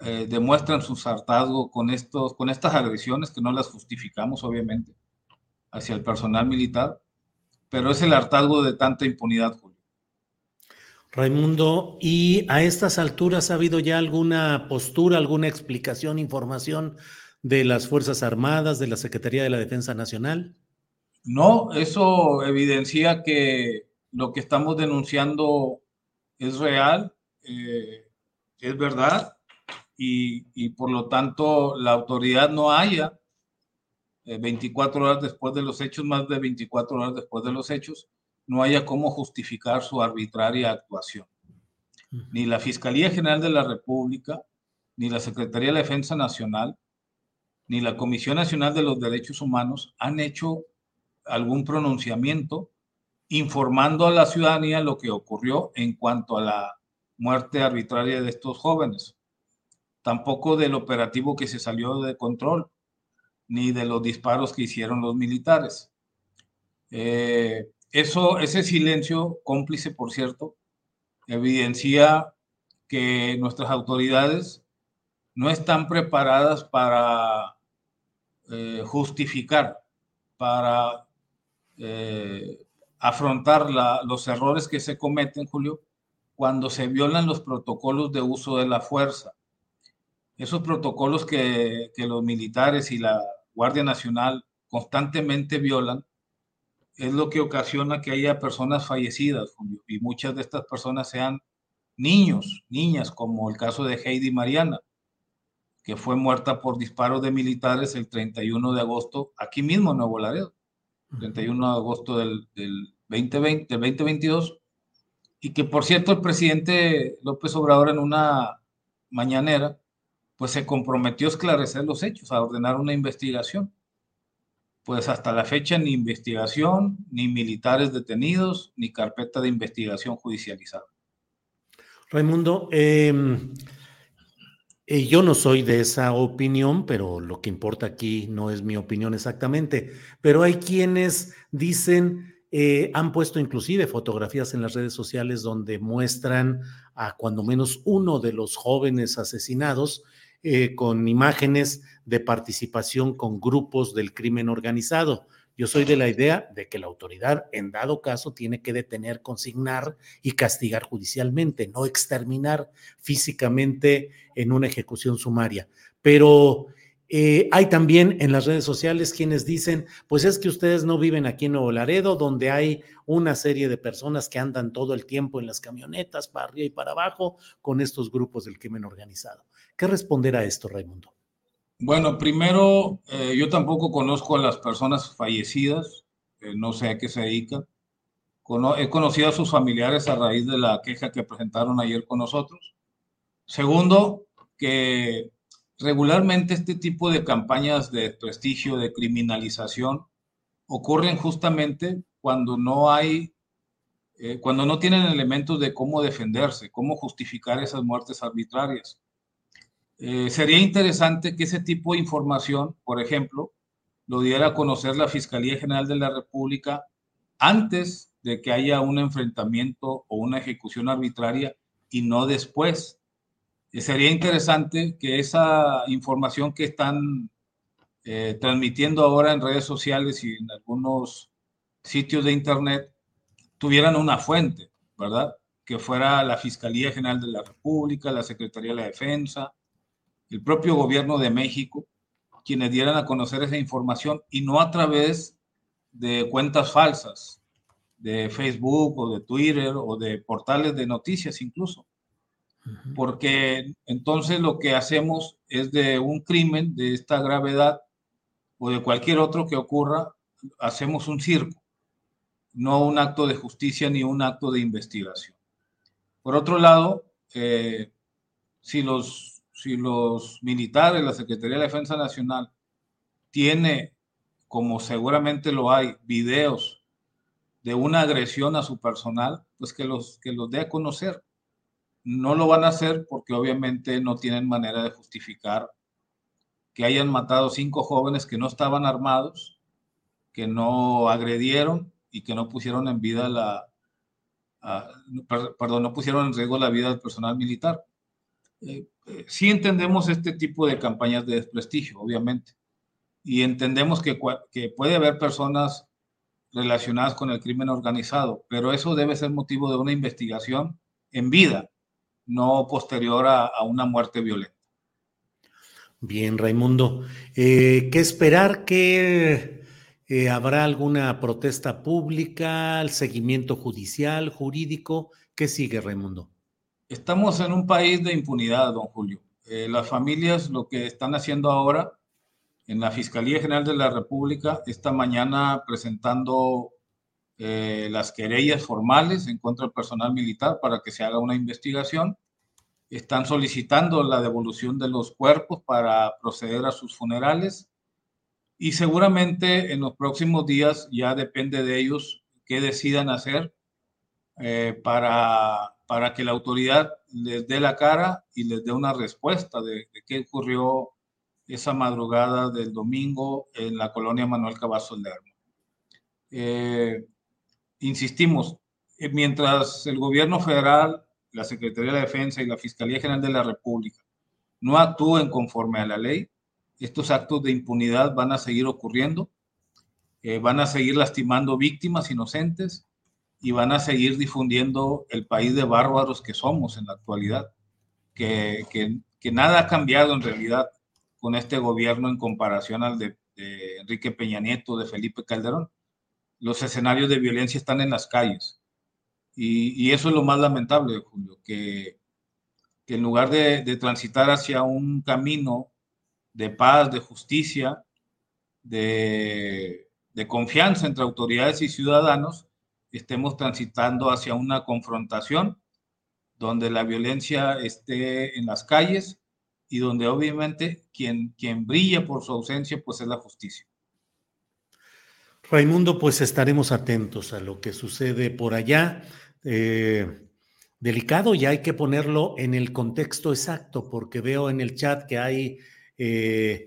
eh, demuestran su hartazgo con, estos, con estas agresiones, que no las justificamos, obviamente, hacia el personal militar, pero es el hartazgo de tanta impunidad, Julio. Raimundo, ¿y a estas alturas ha habido ya alguna postura, alguna explicación, información de las Fuerzas Armadas, de la Secretaría de la Defensa Nacional? No, eso evidencia que lo que estamos denunciando es real, eh, es verdad, y, por lo tanto la autoridad no haya 24 eh, horas después de los hechos, más de 24 horas después de los hechos, no haya cómo justificar su arbitraria actuación. Ni la Fiscalía General de la República, ni la Secretaría de la Defensa Nacional, ni la Comisión Nacional de los Derechos Humanos han hecho algún pronunciamiento informando a la ciudadanía lo que ocurrió en cuanto a la muerte arbitraria de estos jóvenes tampoco del operativo que se salió de control, ni de los disparos que hicieron los militares. Eh, eso, ese silencio cómplice, por cierto, evidencia que nuestras autoridades no están preparadas para eh, justificar, para eh, afrontar los errores que se cometen, Julio, cuando se violan los protocolos de uso de la fuerza. Esos protocolos que, los militares y la Guardia Nacional constantemente violan, es lo que ocasiona que haya personas fallecidas, y muchas de estas personas sean niños, niñas, como el caso de Heidi Mariana, que fue muerta por disparos de militares el 31 de agosto, aquí mismo en Nuevo Laredo, 31 de agosto del, del 2020, del 2022, y que por cierto el presidente López Obrador en una mañanera pues se comprometió a esclarecer los hechos, a ordenar una investigación. pues hasta la fecha ni investigación, ni militares detenidos, ni carpeta de investigación judicializada. Raimundo, em, eh, yo no soy de esa opinión, pero lo que importa aquí no es mi opinión exactamente, pero hay quienes dicen, eh, han puesto inclusive fotografías en las redes sociales donde muestran a cuando menos uno de los jóvenes asesinados eh, con imágenes de participación con grupos del crimen organizado. Yo soy de la idea de que la autoridad, en dado caso, tiene que detener, consignar y castigar judicialmente, no exterminar físicamente en una ejecución sumaria. Pero eh, hay también en las redes sociales quienes dicen, pues es que ustedes no viven aquí en Nuevo Laredo, donde hay una serie de personas que andan todo el tiempo en las camionetas, para arriba y para abajo, con estos grupos del crimen organizado. ¿Qué responder a esto, Raimundo? Bueno, primero, eh, yo tampoco conozco a las personas fallecidas, eh, no sé a qué se dedican. he conocido a sus familiares a raíz de la queja que presentaron ayer con nosotros. Segundo, que regularmente este tipo de campañas de prestigio, de criminalización, ocurren justamente cuando no hay, eh, cuando no tienen elementos de cómo defenderse, cómo justificar esas muertes arbitrarias. Eh, sería interesante que ese tipo de información, por ejemplo, lo diera a conocer la Fiscalía General de la República antes de que haya un enfrentamiento o una ejecución arbitraria y no después. Eh, sería interesante que esa información que están eh, transmitiendo ahora en redes sociales y en algunos sitios de Internet tuvieran una fuente, ¿verdad? Que fuera la Fiscalía General de la República, la Secretaría de la Defensa, el propio gobierno de México, quienes dieran a conocer esa información y no a través de cuentas falsas de Facebook o de Twitter o de portales de noticias incluso. Porque entonces lo que hacemos es de un crimen de esta gravedad o de cualquier otro que ocurra, hacemos un circo, no un acto de justicia ni un acto de investigación. Por otro lado, eh, si los si los militares, la Secretaría de Defensa Nacional, tiene, como seguramente lo hay, videos de una agresión a su personal, pues que los, que los dé a conocer. No lo van a hacer porque obviamente no tienen manera de justificar que hayan matado cinco jóvenes que no estaban armados, que no agredieron y que no pusieron en vida la, perdón, no pusieron en riesgo la vida del personal militar. Eh, eh, sí entendemos este tipo de campañas de desprestigio, obviamente, y entendemos que, puede haber personas relacionadas con el crimen organizado, pero eso debe ser motivo de una investigación en vida, no posterior a, una muerte violenta. Bien, Raimundo. Eh, ¿Qué esperar? ¿Que habrá alguna protesta pública, el seguimiento judicial, jurídico? ¿Qué sigue, Raimundo? Estamos en un país de impunidad, don Julio. Eh, las familias lo que están haciendo ahora en la Fiscalía General de la República, esta mañana presentando eh, las querellas formales en contra del personal militar para que se haga una investigación. Están solicitando la devolución de los cuerpos para proceder a sus funerales y seguramente en los próximos días ya depende de ellos qué decidan hacer eh, para para que la autoridad les dé la cara y les dé una respuesta de, qué ocurrió esa madrugada del domingo en la colonia Manuel Cavazos Lerma. Eh, insistimos, eh, mientras el gobierno federal, la Secretaría de Defensa y la Fiscalía General de la República no actúen conforme a la ley, estos actos de impunidad van a seguir ocurriendo, eh, van a seguir lastimando víctimas inocentes y van a seguir difundiendo el país de bárbaros que somos en la actualidad, que, que, nada ha cambiado en realidad con este gobierno en comparación al de, Enrique Peña Nieto, de Felipe Calderón. Los escenarios de violencia están en las calles. Y, y eso es lo más lamentable, Julio, que, que en lugar de, de, transitar hacia un camino de paz, de justicia, de, de confianza entre autoridades y ciudadanos, estemos transitando hacia una confrontación donde la violencia esté en las calles y donde obviamente quien, quien brilla por su ausencia pues es la justicia. Raimundo, pues estaremos atentos a lo que sucede por allá. Eh, delicado y hay que ponerlo en el contexto exacto, porque veo en el chat que hay, eh,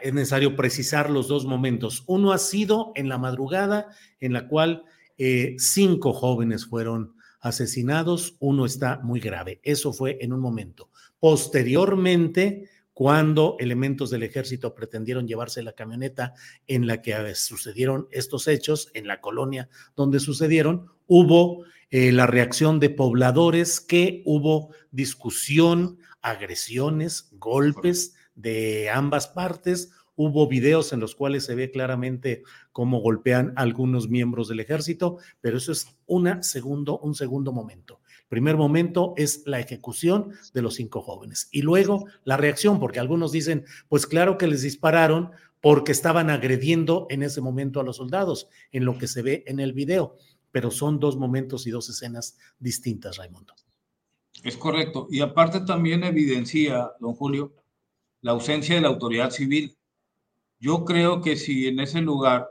es necesario precisar los dos momentos. Uno ha sido en la madrugada en la cual eh, cinco jóvenes fueron asesinados, uno está muy grave. Eso fue en un momento. Posteriormente, cuando elementos del ejército pretendieron llevarse la camioneta en la que sucedieron estos hechos, en la colonia donde sucedieron, hubo eh, la reacción de pobladores que hubo discusión, agresiones, golpes de ambas partes. Hubo videos en los cuales se ve claramente cómo golpean algunos miembros del ejército, pero eso es una segundo, un segundo momento. Primer momento es la ejecución de los cinco jóvenes y luego la reacción, porque algunos dicen, pues claro que les dispararon porque estaban agrediendo en ese momento a los soldados, en lo que se ve en el video pero son dos momentos y dos escenas distintas, Raimundo. Es correcto. Y aparte también evidencia, don Julio, la ausencia de la autoridad civil. Yo creo que si en ese lugar,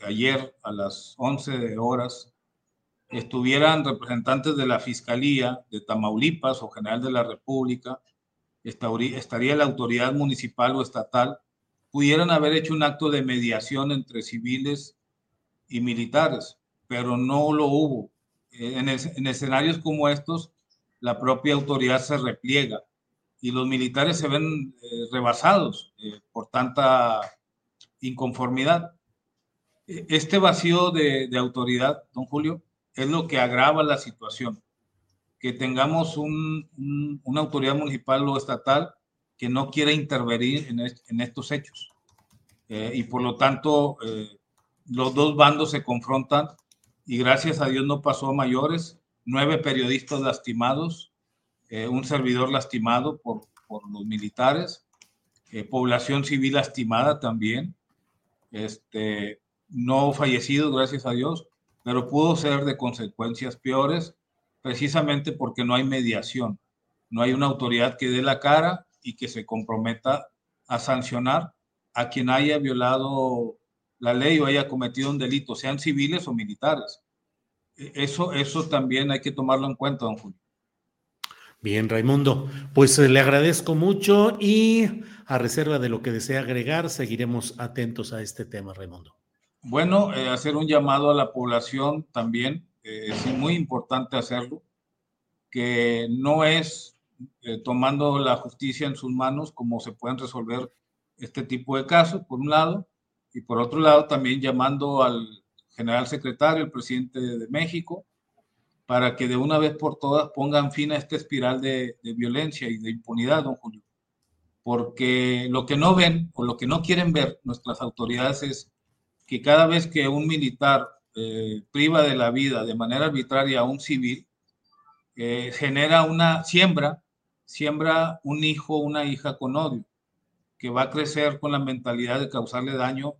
ayer a las 11 horas, estuvieran representantes de la Fiscalía de Tamaulipas o General de la República, estaría la autoridad municipal o estatal, pudieran haber hecho un acto de mediación entre civiles y militares pero no lo hubo. Eh, en, escenarios como estos, la propia autoridad se repliega y los militares se ven eh, rebasados eh, por tanta inconformidad. E, este vacío de, autoridad, don Julio, es lo que agrava la situación. Que tengamos una autoridad municipal o estatal que no quiera intervenir en, estos hechos. y por lo tanto, los dos bandos se confrontan y gracias a Dios no pasó a mayores. Nueve periodistas lastimados, eh, un servidor lastimado por, los militares, eh, población civil lastimada también, este, no fallecidos, gracias a Dios, pero pudo ser de consecuencias peores precisamente porque no hay mediación, no hay una autoridad que dé la cara y que se comprometa a sancionar a quien haya violado la ley o haya cometido un delito, sean civiles o militares. E, eso, eso también hay que tomarlo en cuenta, don Julio. Bien, Raimundo, pues eh, le agradezco mucho y a reserva de lo que desea agregar, seguiremos atentos a este tema, Raimundo. Bueno, eh, hacer un llamado a la población también, eh, es muy importante hacerlo, que no es tomando la justicia en sus manos como se pueden resolver este tipo de casos, por un lado, y por otro lado también llamando al general secretario, el presidente de México, para que de una vez por todas pongan fin a esta espiral de, violencia y de impunidad, don Julio. Porque lo que no ven o lo que no quieren ver nuestras autoridades es que cada vez que un militar eh, priva de la vida de manera arbitraria a un civil, eh, genera una siembra, siembra un hijo, una hija con odio que va a crecer con la mentalidad de causarle daño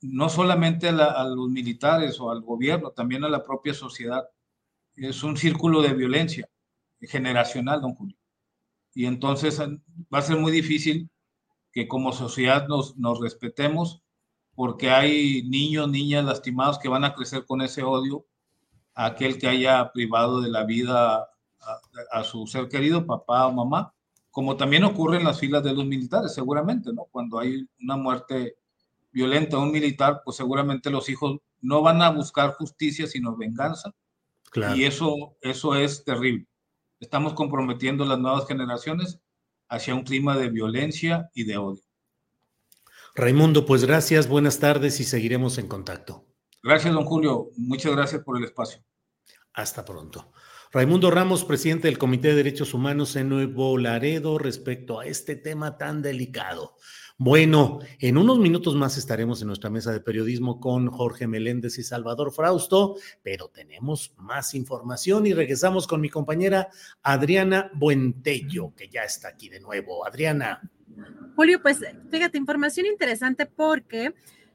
no solamente a, los militares o al gobierno, también a la propia sociedad. Es un círculo de violencia generacional, don Julio. Y entonces va a ser muy difícil que como sociedad nos, respetemos porque hay niños, niñas lastimados que van a crecer con ese odio a aquel que haya privado de la vida a su ser querido, papá o mamá como también ocurre en las filas de los militares, seguramente, ¿no? Cuando hay una muerte violenta de un militar, pues seguramente los hijos no van a buscar justicia, sino venganza. Y eso, eso es terrible. Estamos comprometiendo las nuevas generaciones hacia un clima de violencia y de odio. Raimundo, pues gracias, buenas tardes y seguiremos en contacto. Gracias, don Julio. Muchas gracias por el espacio. Hasta pronto. Raimundo Ramos, presidente del Comité de Derechos Humanos en Nuevo Laredo, respecto a este tema tan delicado. Bueno, en unos minutos más estaremos en nuestra mesa de periodismo con Jorge Meléndez y Salvador Frausto, pero tenemos más información y regresamos con mi compañera Adriana Buentello, que ya está aquí de nuevo. Adriana. Julio, pues fíjate, información interesante porque,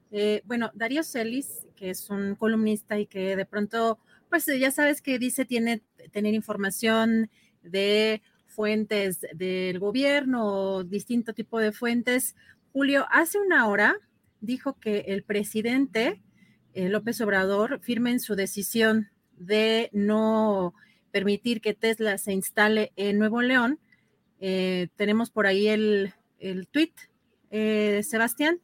eh, bueno, Darío Celis, que es un columnista y que de pronto pues ya sabes que dice tiene tener información de fuentes del gobierno distinto tipo de fuentes. Julio, hace una hora dijo que el presidente eh, López Obrador firmen su decisión de no permitir que Tesla se instale en Nuevo León. Eh, tenemos por ahí el, el tweet, eh, Sebastián,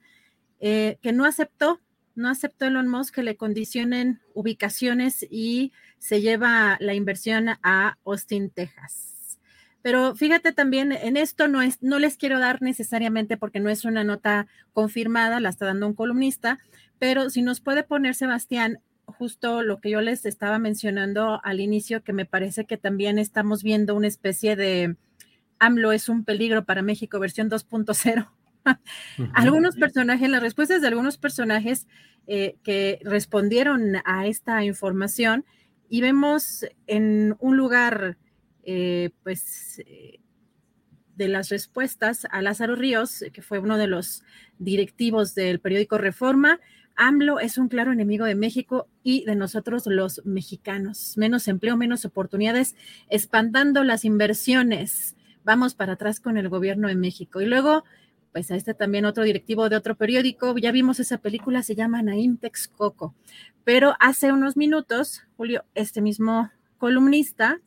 que no aceptó, no aceptó Elon Musk que le condicionen ubicaciones y se lleva la inversión a Austin, Texas. Pero fíjate también, en esto no, es, no les quiero dar necesariamente porque no es una nota confirmada, la está dando un columnista, pero si nos puede poner, Sebastián, justo lo que yo les estaba mencionando al inicio, que me parece que también estamos viendo una especie de AMLO es un peligro para México, versión 2.0. Algunos personajes, las respuestas de algunos personajes eh, que respondieron a esta información y vemos en un lugar, eh, pues, eh, de las respuestas a Lázaro Ríos, que fue uno de los directivos del periódico Reforma, AMLO es un claro enemigo de México y de nosotros los mexicanos. Menos empleo, menos oportunidades, espantando las inversiones. Vamos para atrás con el gobierno de México. Y luego, pues a este también otro directivo de otro periódico, ya vimos esa película, se llama Naim Texcoco. Pero hace unos minutos, Julio, este mismo columnista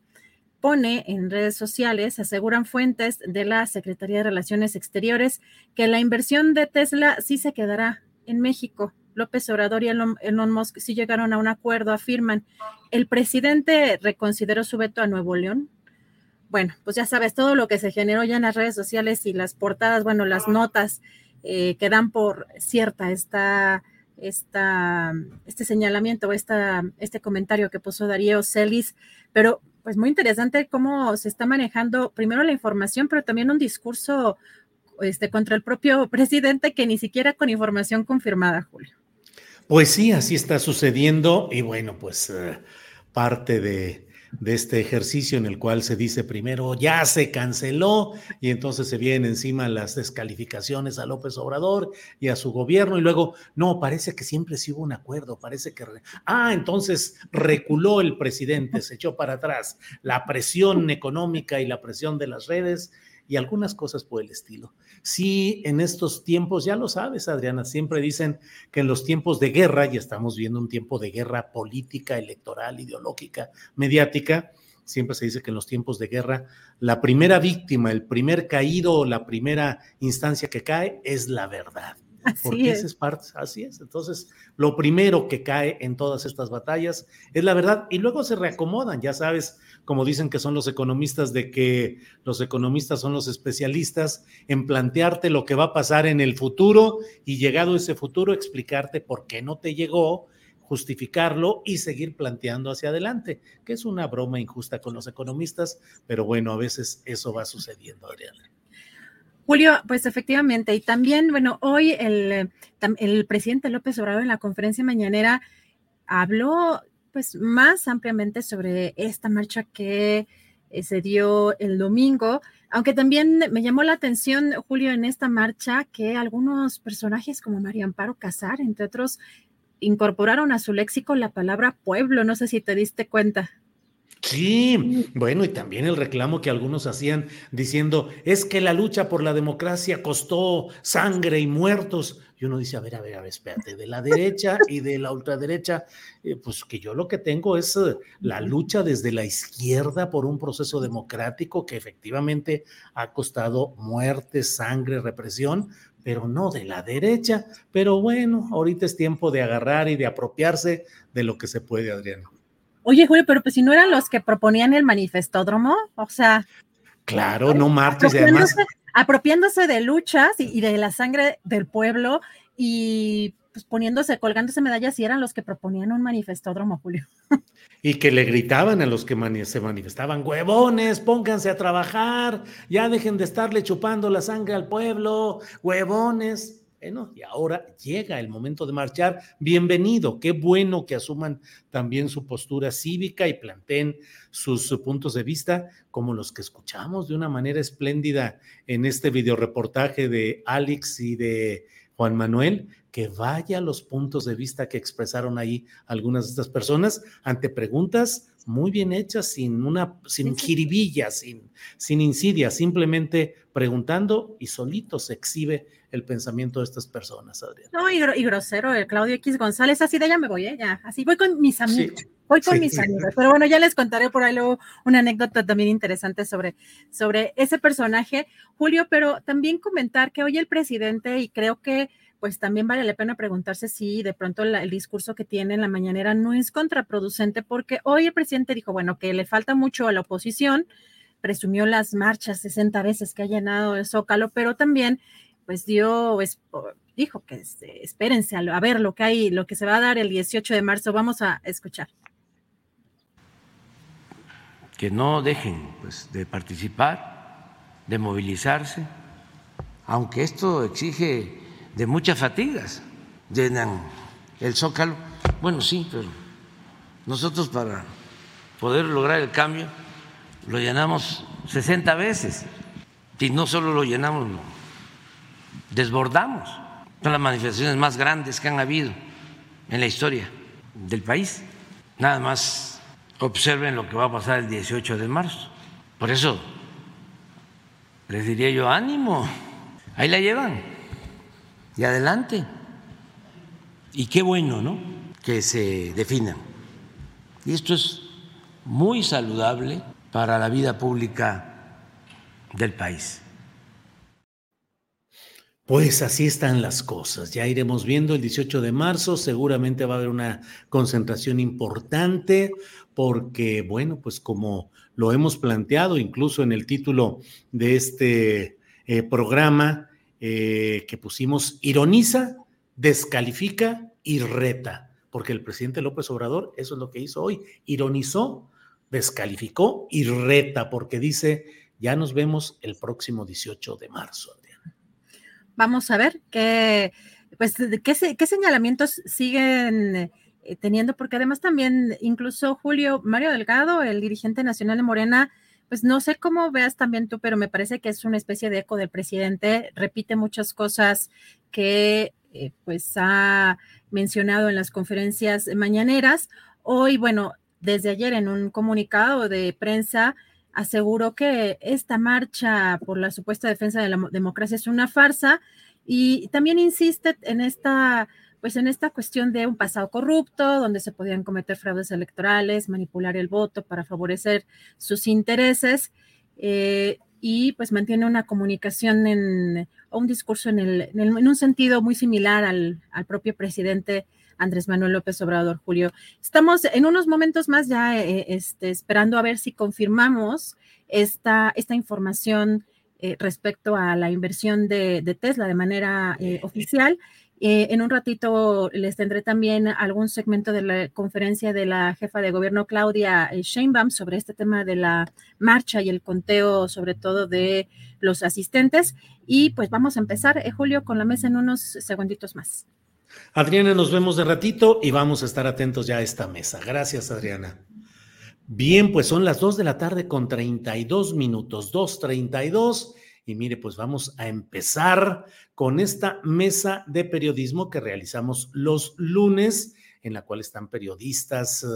pone en redes sociales, aseguran fuentes de la Secretaría de Relaciones Exteriores, que la inversión de Tesla sí se quedará en México. López Obrador y Elon, Musk sí llegaron a un acuerdo, afirman. ¿El presidente reconsideró su veto a Nuevo León? Bueno, pues ya sabes, todo lo que se generó ya en las redes sociales y las portadas, bueno, las notas eh, que dan por cierta esta, esta, este señalamiento, esta, este comentario que puso Darío Celis, pero pues muy interesante cómo se está manejando primero la información, pero también un discurso este, contra el propio presidente que ni siquiera con información confirmada, Julio. Pues sí, así está sucediendo y bueno, pues eh, parte de, de, este ejercicio en el cual se dice primero ya se canceló y entonces se vienen encima las descalificaciones a López Obrador y a su gobierno y luego, no, parece que siempre sí hubo un acuerdo, parece que... Ah, entonces reculó el presidente, se echó para atrás la presión económica y la presión de las redes y algunas cosas por el estilo. Sí, en estos tiempos, ya lo sabes, Adriana, siempre dicen que en los tiempos de guerra, y estamos viendo un tiempo de guerra política, electoral, ideológica, mediática, siempre se dice que en los tiempos de guerra, la primera víctima, el primer caído, la primera instancia que cae es la verdad. Así porque es. es parte, así es. Entonces, lo primero que cae en todas estas batallas es la verdad y luego se reacomodan, ya sabes, como dicen que son los economistas, de que los economistas son los especialistas en plantearte lo que va a pasar en el futuro y llegado ese futuro explicarte por qué no te llegó, justificarlo y seguir planteando hacia adelante, que es una broma injusta con los economistas, pero bueno, a veces eso va sucediendo, Adriana. Julio, pues efectivamente, y también, bueno, hoy el, el presidente López Obrador en la conferencia mañanera habló pues más ampliamente sobre esta marcha que eh, se dio el domingo, aunque también me llamó la atención, Julio, en esta marcha que algunos personajes como María Amparo Casar, entre otros, incorporaron a su léxico la palabra pueblo, no sé si te diste cuenta. Sí, bueno, y también el reclamo que algunos hacían diciendo, es que la lucha por la democracia costó sangre y muertos. Y uno dice, a ver, a ver, a ver, espérate, de la derecha y de la ultraderecha, eh, pues que yo lo que tengo es eh, la lucha desde la izquierda por un proceso democrático que efectivamente ha costado muerte, sangre, represión, pero no de la derecha. Pero bueno, ahorita es tiempo de agarrar y de apropiarse de lo que se puede, Adriano. Oye, Julio, pero pues si no eran los que proponían el manifestódromo, o sea. Claro, no martes y además. Apropiándose de luchas y, de la sangre del pueblo y pues poniéndose, colgándose medallas y eran los que proponían un manifestódromo, Julio. Y que le gritaban a los que se manifestaban, huevones, pónganse a trabajar, ya dejen de estarle chupando la sangre al pueblo, huevones. Bueno, y ahora llega el momento de marchar. Bienvenido, qué bueno que asuman también su postura cívica y planteen sus, puntos de vista, como los que escuchamos de una manera espléndida en este videoreportaje de Alex y de Juan Manuel, que vaya los puntos de vista que expresaron ahí algunas de estas personas ante preguntas muy bien hechas, sin una, sin jiribilla, sin, sin insidia, simplemente preguntando y solito se exhibe el pensamiento de estas personas, Adrián. No, y, grosero, el Claudio X González, así de ella me voy, ¿eh? ya, así voy con mis amigos. Voy con mis amigos, pero bueno, ya les contaré por ahí luego una anécdota también interesante sobre, sobre ese personaje, Julio, pero también comentar que hoy el presidente, y creo que pues también vale la pena preguntarse si de pronto el discurso que tiene en la mañanera no es contraproducente, porque hoy el presidente dijo, bueno, que le falta mucho a la oposición, presumió las marchas 60 veces que ha llenado el Zócalo, pero también pues dio, dijo que este, espérense a, ver lo que hay, lo que se va a dar el 18 de marzo. Vamos a escuchar. Que no dejen pues, de participar, de movilizarse, aunque esto exige de muchas fatigas. Llenan el zócalo. Bueno, sí, pero nosotros para poder lograr el cambio lo llenamos 60 veces. Y no solo lo llenamos, desbordamos. Son las manifestaciones más grandes que han habido en la historia del país. Nada más observen lo que va a pasar el 18 de marzo. Por eso les diría yo, ánimo, ahí la llevan y adelante. Y qué bueno, ¿no? Que se definan. Y esto es muy saludable para la vida pública del país. Pues así están las cosas. Ya iremos viendo el 18 de marzo. Seguramente va a haber una concentración importante porque, bueno, pues como lo hemos planteado incluso en el título de este eh, programa, eh, que pusimos ironiza, descalifica y reta, porque el presidente López Obrador eso es lo que hizo hoy, ironizó, descalificó y reta, porque dice, ya nos vemos el próximo 18 de marzo. Vamos a ver qué, pues, qué, qué señalamientos siguen eh, teniendo, porque además también incluso Julio Mario Delgado, el dirigente nacional de Morena, pues no sé cómo veas también tú, pero me parece que es una especie de eco del presidente, repite muchas cosas que eh, pues ha mencionado en las conferencias mañaneras. Hoy, bueno, desde ayer en un comunicado de prensa aseguró que esta marcha por la supuesta defensa de la democracia es una farsa y también insiste en esta pues en esta cuestión de un pasado corrupto, donde se podían cometer fraudes electorales, manipular el voto para favorecer sus intereses, eh, y pues mantiene una comunicación en, o un discurso en, el, en, un sentido muy similar al, al, propio presidente Andrés Manuel López Obrador, Julio. Estamos en unos momentos más ya eh, este, esperando a ver si confirmamos esta, esta información eh, respecto a la inversión de, de Tesla de manera oficial. Eh, en un ratito les tendré también algún segmento de la conferencia de la jefa de gobierno Claudia eh, Sheinbaum sobre este tema de la marcha y el conteo, sobre todo de los asistentes. Y pues vamos a empezar, eh, Julio, con la mesa en unos segunditos más. Adriana, nos vemos de ratito y vamos a estar atentos ya a esta mesa. Gracias, Adriana. Bien, pues son las 2 de la tarde con 32 minutos, 2.32. Y mire, pues vamos a empezar con esta mesa de periodismo que realizamos los lunes, en la cual están periodistas eh,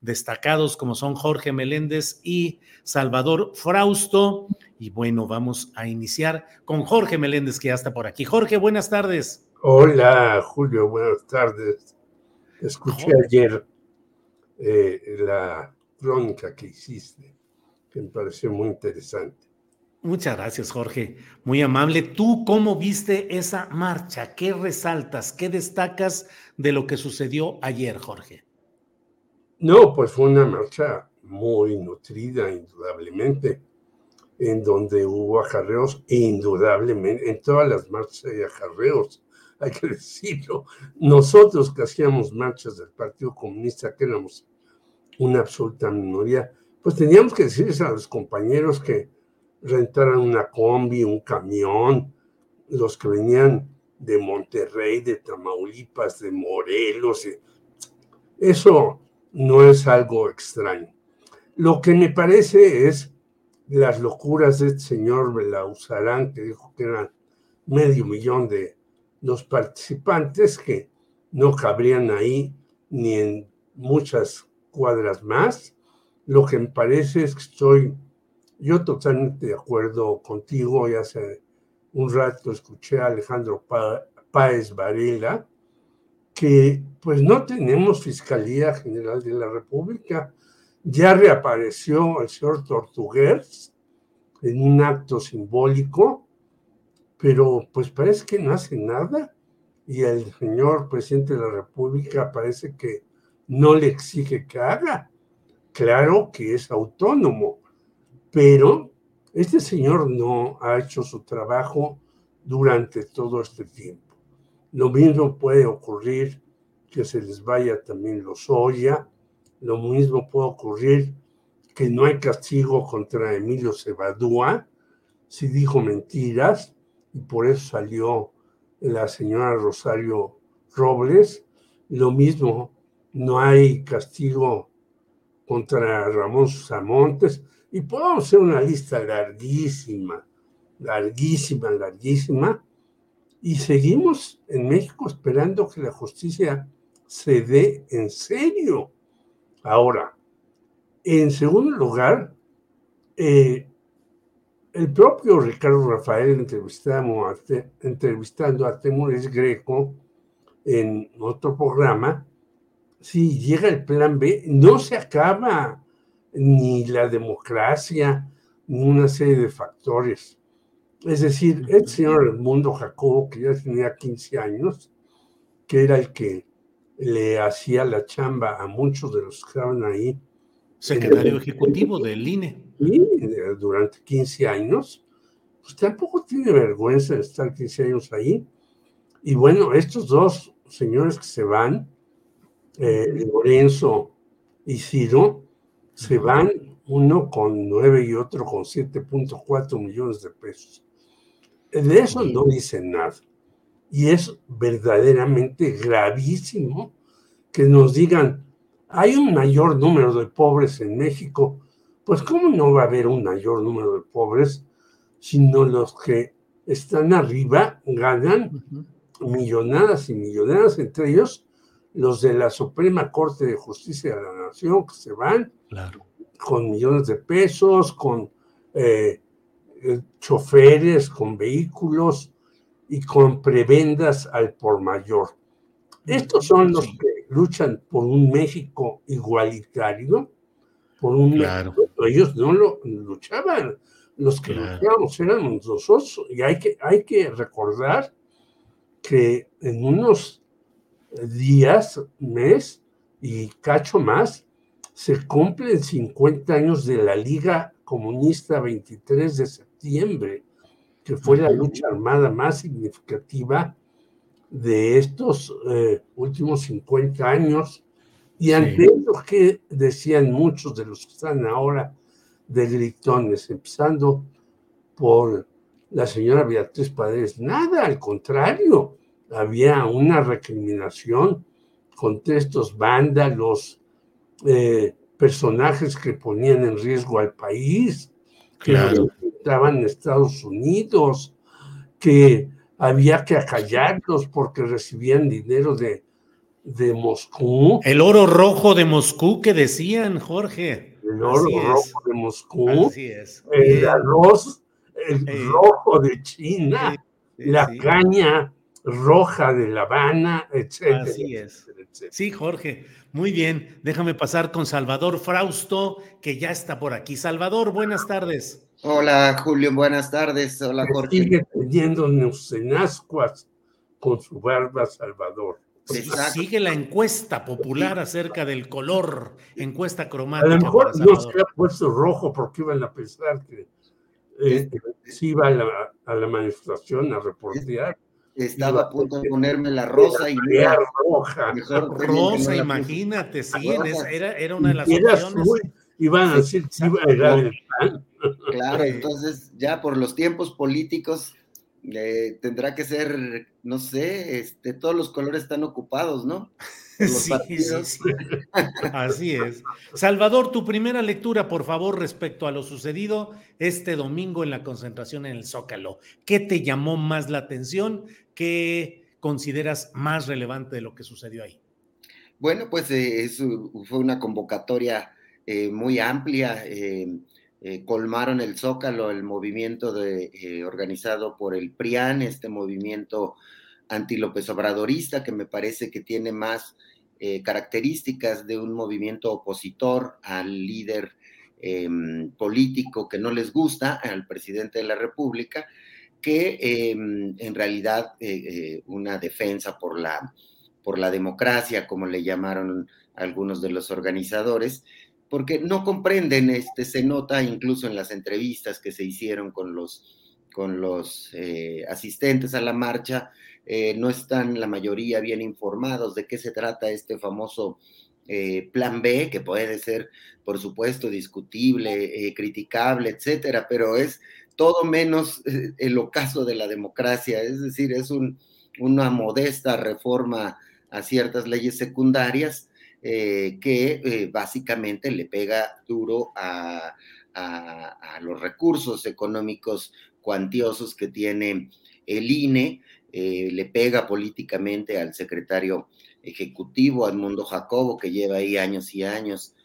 destacados como son Jorge Meléndez y Salvador Frausto. Y bueno, vamos a iniciar con Jorge Meléndez, que ya está por aquí. Jorge, buenas tardes. Hola, Julio, buenas tardes. Escuché ayer eh, la crónica que hiciste, que me pareció muy interesante. Muchas gracias, Jorge. Muy amable. ¿Tú cómo viste esa marcha? ¿Qué resaltas? ¿Qué destacas de lo que sucedió ayer, Jorge? No, pues fue una marcha muy nutrida, indudablemente, en donde hubo ajarreos, indudablemente, en todas las marchas hay ajarreos, hay que decirlo. Nosotros que hacíamos marchas del Partido Comunista, que éramos una absoluta minoría, pues teníamos que decirles a los compañeros que rentaran una combi, un camión, los que venían de Monterrey, de Tamaulipas, de Morelos. Eso no es algo extraño. Lo que me parece es las locuras de este señor Belauzarán, que dijo que eran medio millón de los participantes que no cabrían ahí ni en muchas cuadras más. Lo que me parece es que estoy yo totalmente de acuerdo contigo. Y hace un rato escuché a Alejandro Páez Varela que pues no tenemos Fiscalía General de la República. Ya reapareció el señor Tortuguers en un acto simbólico, pero pues parece que no hace nada y el señor presidente de la República parece que no le exige que haga. Claro que es autónomo, pero este señor no ha hecho su trabajo durante todo este tiempo. Lo mismo puede ocurrir que se les vaya también los Oya, lo mismo puede ocurrir que no hay castigo contra Emilio Cebadúa, si dijo mentiras, y por eso salió la señora Rosario Robles. Lo mismo, no hay castigo contra Ramón Samontes, y podemos hacer una lista larguísima, larguísima, larguísima, y seguimos en México esperando que la justicia se dé en serio. Ahora, en segundo lugar, eh, el propio Ricardo Rafael entrevistando a, entrevistando a Temores Greco en otro programa, si llega el plan B, no se acaba ni la democracia, ni una serie de factores. Es decir, el señor Mundo Jacobo, que ya tenía 15 años, que era el que le hacía la chamba a muchos de los que estaban ahí. Secretario ejecutivo del INE. Sí, durante 15 años. Pues tampoco tiene vergüenza de estar 15 años ahí. Y bueno, estos dos señores que se van, eh, Lorenzo y Ciro, se van uno con nueve y otro con 7.4 millones de pesos. De eso no dicen nada. Y es verdaderamente gravísimo que nos digan, hay un mayor número de pobres en México. Pues ¿cómo no va a haber un mayor número de pobres, sino los que están arriba ganan millonadas y millonadas, entre ellos los de la Suprema Corte de Justicia de la Nación, que se van con millones de pesos, con eh, eh, choferes, con vehículos y con prebendas al por mayor. Estos son los que luchan por un México igualitario, por un ellos no lo luchaban, los que luchábamos éramos nosotros, y hay que, hay que recordar que en unos días, mes y cacho más, se cumplen 50 años de la Liga Comunista 23 de septiembre, que fue la lucha armada más significativa de estos eh, últimos 50 años. Y ante lo que decían muchos de los que están ahora de gritones, empezando por la señora Beatriz Padres, nada, al contrario, había una recriminación contra estos vándalos, eh, personajes que ponían en riesgo al país, que estaban en Estados Unidos, que había que acallarlos porque recibían dinero de, de Moscú. El oro rojo de Moscú que decían, Jorge. El oro rojo de Moscú. Así es. El arroz, el rojo de China, la caña roja de La Habana, etcétera. Así es. Sí, Jorge. Muy bien. Déjame pasar con Salvador Frausto, que ya está por aquí. Salvador, buenas tardes. Hola, Julio, buenas tardes. Hola, Jorge. Sigue teniéndonos en ascuas con su barba, Salvador. Sigue la encuesta popular acerca del color, encuesta cromática. A lo mejor no se ha puesto rojo porque iban a pensar que eh, si iba a la, a la manifestación a reportear. Estaba a punto de ponerme la rosa y la roja. rosa, imagínate, sí, era, era, una de las opciones. iban a decir el Claro, entonces ya por los tiempos políticos eh, tendrá que ser, no sé, este, todos los colores están ocupados, ¿no? Sí, sí, sí. Así es. Salvador, tu primera lectura, por favor, respecto a lo sucedido este domingo en la concentración en el Zócalo. ¿Qué te llamó más la atención? ¿Qué consideras más relevante de lo que sucedió ahí? Bueno, pues eh, fue una convocatoria eh, muy amplia. Eh, colmaron el Zócalo, el movimiento de, organizado por el PRIAN, este movimiento anti-López Obradorista, que me parece que tiene más características de un movimiento opositor al líder em, político que no les gusta, al presidente de la República, que em, en realidad una defensa por la por la democracia, como le llamaron algunos de los organizadores, porque no comprenden, este, se nota incluso en las entrevistas que se hicieron con los, con los eh, asistentes a la marcha, eh, no están la mayoría bien informados de qué se trata este famoso eh, plan B, que puede ser, por supuesto, discutible, criticable, etcétera, pero es todo menos el ocaso de la democracia, es decir, es un, una modesta reforma a ciertas leyes secundarias eh, que eh, básicamente le pega duro a, los recursos económicos cuantiosos que tiene el INE, eh, le pega políticamente al secretario ejecutivo, Edmundo Jacobo, que lleva ahí años y años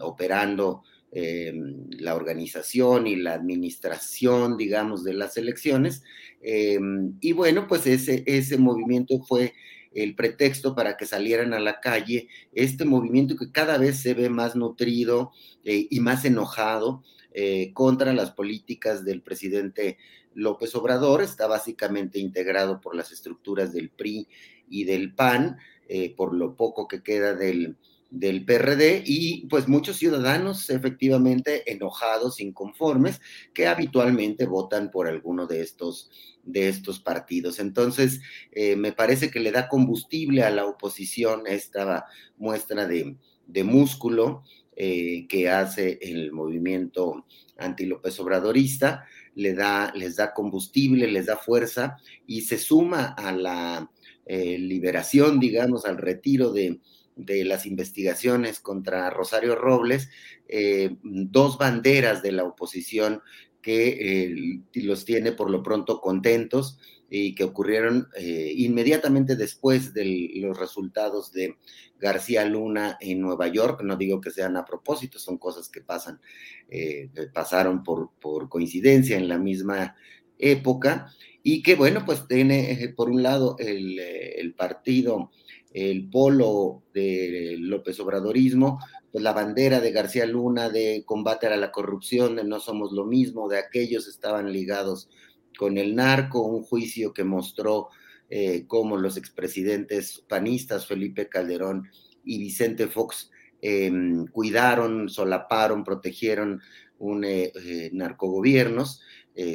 operando la organización y la administración, digamos, de las elecciones. y bueno, pues ese, ese movimiento fue el pretexto para que salieran a la calle este movimiento que cada vez se ve más nutrido eh, y más enojado eh, contra las políticas del presidente López Obrador. Está básicamente integrado por las estructuras del PRI y del PAN, eh, por lo poco que queda del, del PRD y pues muchos ciudadanos efectivamente enojados, inconformes, que habitualmente votan por alguno de estos, de estos partidos. Entonces, eh, me parece que le da combustible a la oposición esta muestra de, músculo eh, que hace el movimiento anti-López Obradorista, le da, les da combustible, les da fuerza y se suma a la eh, liberación, digamos, al retiro de de las investigaciones contra Rosario Robles, eh, dos banderas de la oposición que eh, los tiene por lo pronto contentos y que ocurrieron eh, inmediatamente después de los resultados de García Luna en Nueva York. No digo que sean a propósito, son cosas que pasan, pasaron por, por coincidencia en la misma época y que bueno, pues tiene por un lado el partido el polo de López Obradorismo, pues la bandera de García Luna de combate a la corrupción, de no somos lo mismo, de aquellos estaban ligados con el narco, un juicio que mostró eh, cómo los expresidentes panistas Felipe Calderón y Vicente Fox em, cuidaron, solaparon, protegieron un eh, eh, narcogobiernos,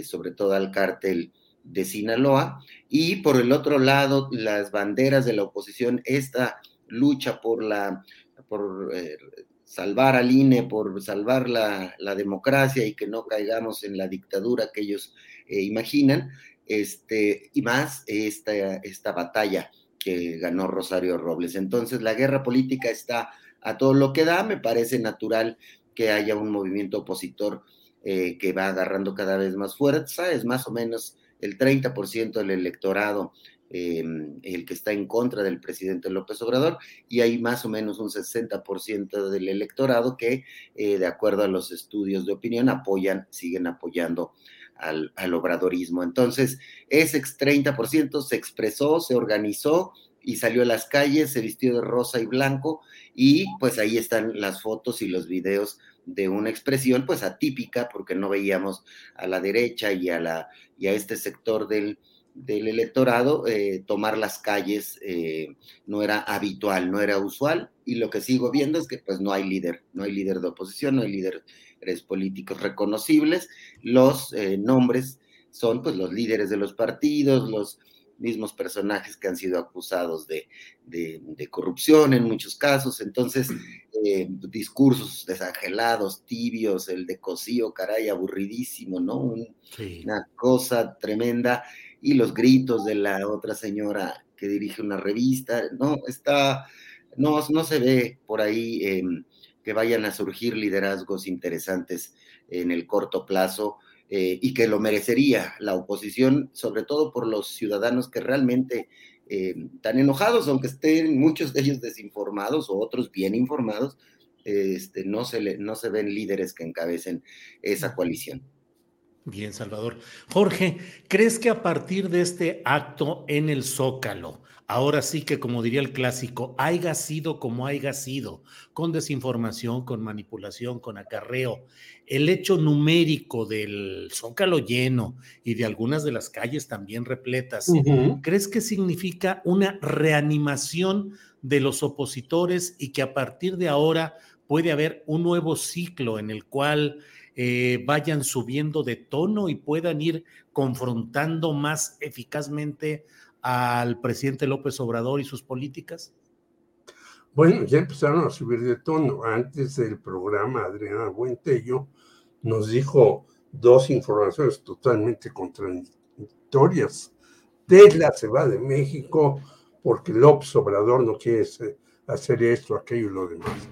sobre todo al cártel de Sinaloa, y por el otro lado, las banderas de la oposición, esta lucha por la por eh, salvar al INE, por salvar la, democracia y que no caigamos en la dictadura que ellos eh, imaginan, este, y más esta, esta batalla que ganó Rosario Robles. Entonces, la guerra política está a todo lo que da, me parece natural que haya un movimiento opositor eh, que va agarrando cada vez más fuerza, es más o menos el 30% del electorado em, el que está en contra del presidente López Obrador y hay más o menos un 60% del electorado que, eh, de acuerdo a los estudios de opinión, apoyan, siguen apoyando al, al obradorismo. Entonces, ese 30% se expresó, se organizó y salió a las calles, se vistió de rosa y blanco y pues ahí están las fotos y los videos de una expresión pues atípica porque no veíamos a la derecha y a, la, y a este sector del, del electorado eh, tomar las calles eh, no era habitual, no era usual. Y lo que sigo viendo es que pues no hay líder, no hay líder de oposición, no hay líderes políticos reconocibles, los eh, nombres son pues los líderes de los partidos, los mismos personajes que han sido acusados de, corrupción en muchos casos, entonces eh, discursos desangelados, tibios, el de Cosío, caray, aburridísimo, ¿no? Una cosa tremenda, y los gritos de la otra señora que dirige una revista, no, está, no, no se ve por ahí em, que vayan a surgir liderazgos interesantes en el corto plazo eh, y que lo merecería la oposición, sobre todo por los ciudadanos que realmente eh, están enojados, aunque estén muchos de ellos desinformados o otros bien informados, este, no, se le, no se ven líderes que encabecen esa coalición. Bien, Salvador. Jorge, ¿crees que a partir de este acto en el Zócalo, ahora sí que como diría el clásico, haya sido como haya sido, con desinformación, con manipulación, con acarreo, el hecho numérico del Zócalo lleno y de algunas de las calles también repletas, ¿crees que significa una reanimación de los opositores y que a partir de ahora puede haber un nuevo ciclo en el cual eh, vayan subiendo de tono y puedan ir confrontando más eficazmente al presidente López Obrador y sus políticas? Bueno, ya empezaron a subir de tono. Antes del programa, Adriana Buentello nos dijo dos informaciones totalmente contradictorias. Tesla se va de México porque López Obrador no quiere hacer esto, aquello y lo demás.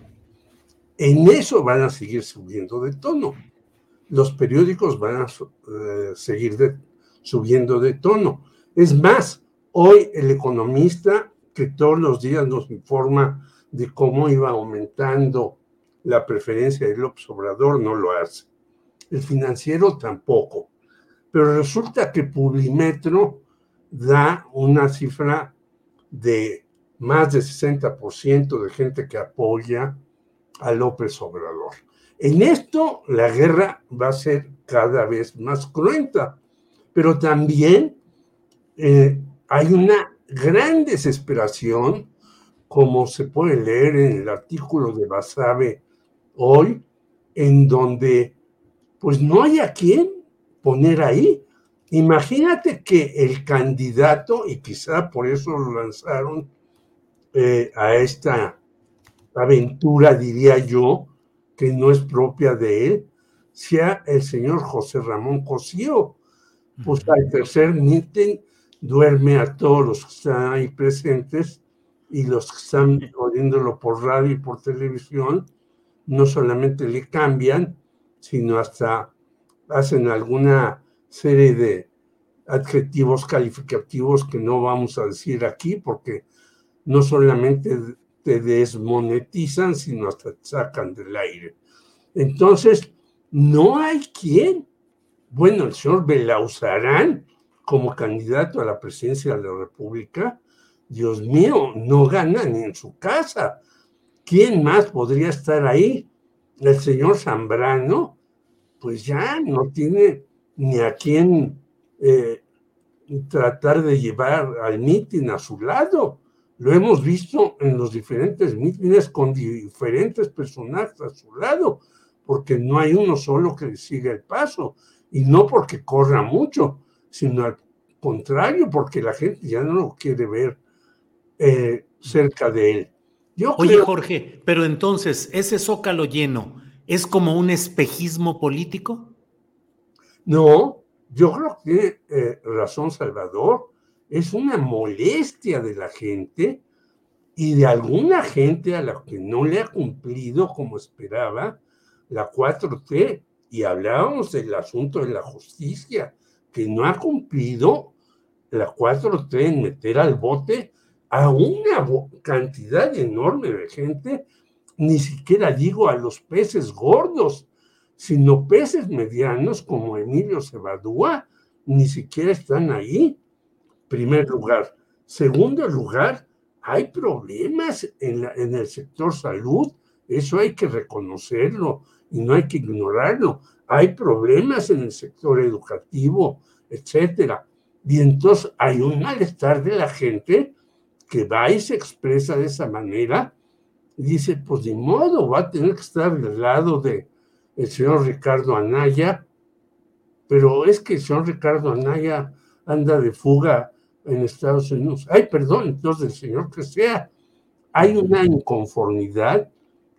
En eso van a seguir subiendo de tono los periódicos van a eh, seguir subiendo de tono. Es más, hoy el economista que todos los días nos informa de cómo iba aumentando la preferencia de López Obrador no lo hace. El financiero tampoco. Pero resulta que Publimetro da una cifra de más de 60% de gente que apoya a López Obrador. En esto la guerra va a ser cada vez más cruenta, pero también eh, hay una gran desesperación, como se puede leer en el artículo de Basabe hoy, en donde pues no hay a quién poner ahí. Imagínate que el candidato, y quizá por eso lo lanzaron eh, a esta aventura, diría yo, que no es propia de él, sea el señor José Ramón Cosío. Pues al tercer meeting duerme a todos los que están ahí presentes y los que están oyéndolo por radio y por televisión, no solamente le cambian, sino hasta hacen alguna serie de adjetivos calificativos que no vamos a decir aquí, porque no solamente te desmonetizan, sino hasta te sacan del aire. Entonces, no hay quien. Bueno, el señor Belauzarán, como candidato a la presidencia de la República, Dios mío, no gana ni en su casa. ¿Quién más podría estar ahí? El señor Zambrano, pues ya no tiene ni a quién eh, tratar de llevar al mitin a su lado. Lo hemos visto en los diferentes mítines con diferentes personajes a su lado, porque no hay uno solo que le siga el paso, y no porque corra mucho, sino al contrario, porque la gente ya no lo quiere ver eh, cerca de él. Oye, Jorge, pero entonces, ¿ese zócalo lleno es como un espejismo político? No, yo creo que eh, razón Salvador es una molestia de la gente y de alguna gente a la que no le ha cumplido como esperaba la 4T. Y hablábamos del asunto de la justicia, que no ha cumplido la 4T en meter al bote a una cantidad enorme de gente, ni siquiera digo a los peces gordos, sino peces medianos como Emilio Cebadúa, ni siquiera están ahí primer lugar. Segundo lugar, hay problemas en, el sector salud, eso hay que reconocerlo y no hay que ignorarlo. Hay problemas en el sector educativo, etcétera. Y entonces hay un malestar de la gente que va y se expresa de esa manera y dice, pues de modo, va a tener que estar del lado de señor Ricardo Anaya, pero es que el señor Ricardo Anaya anda de fuga en Estados Unidos. Ay, perdón, entonces señor que sea. Hay una inconformidad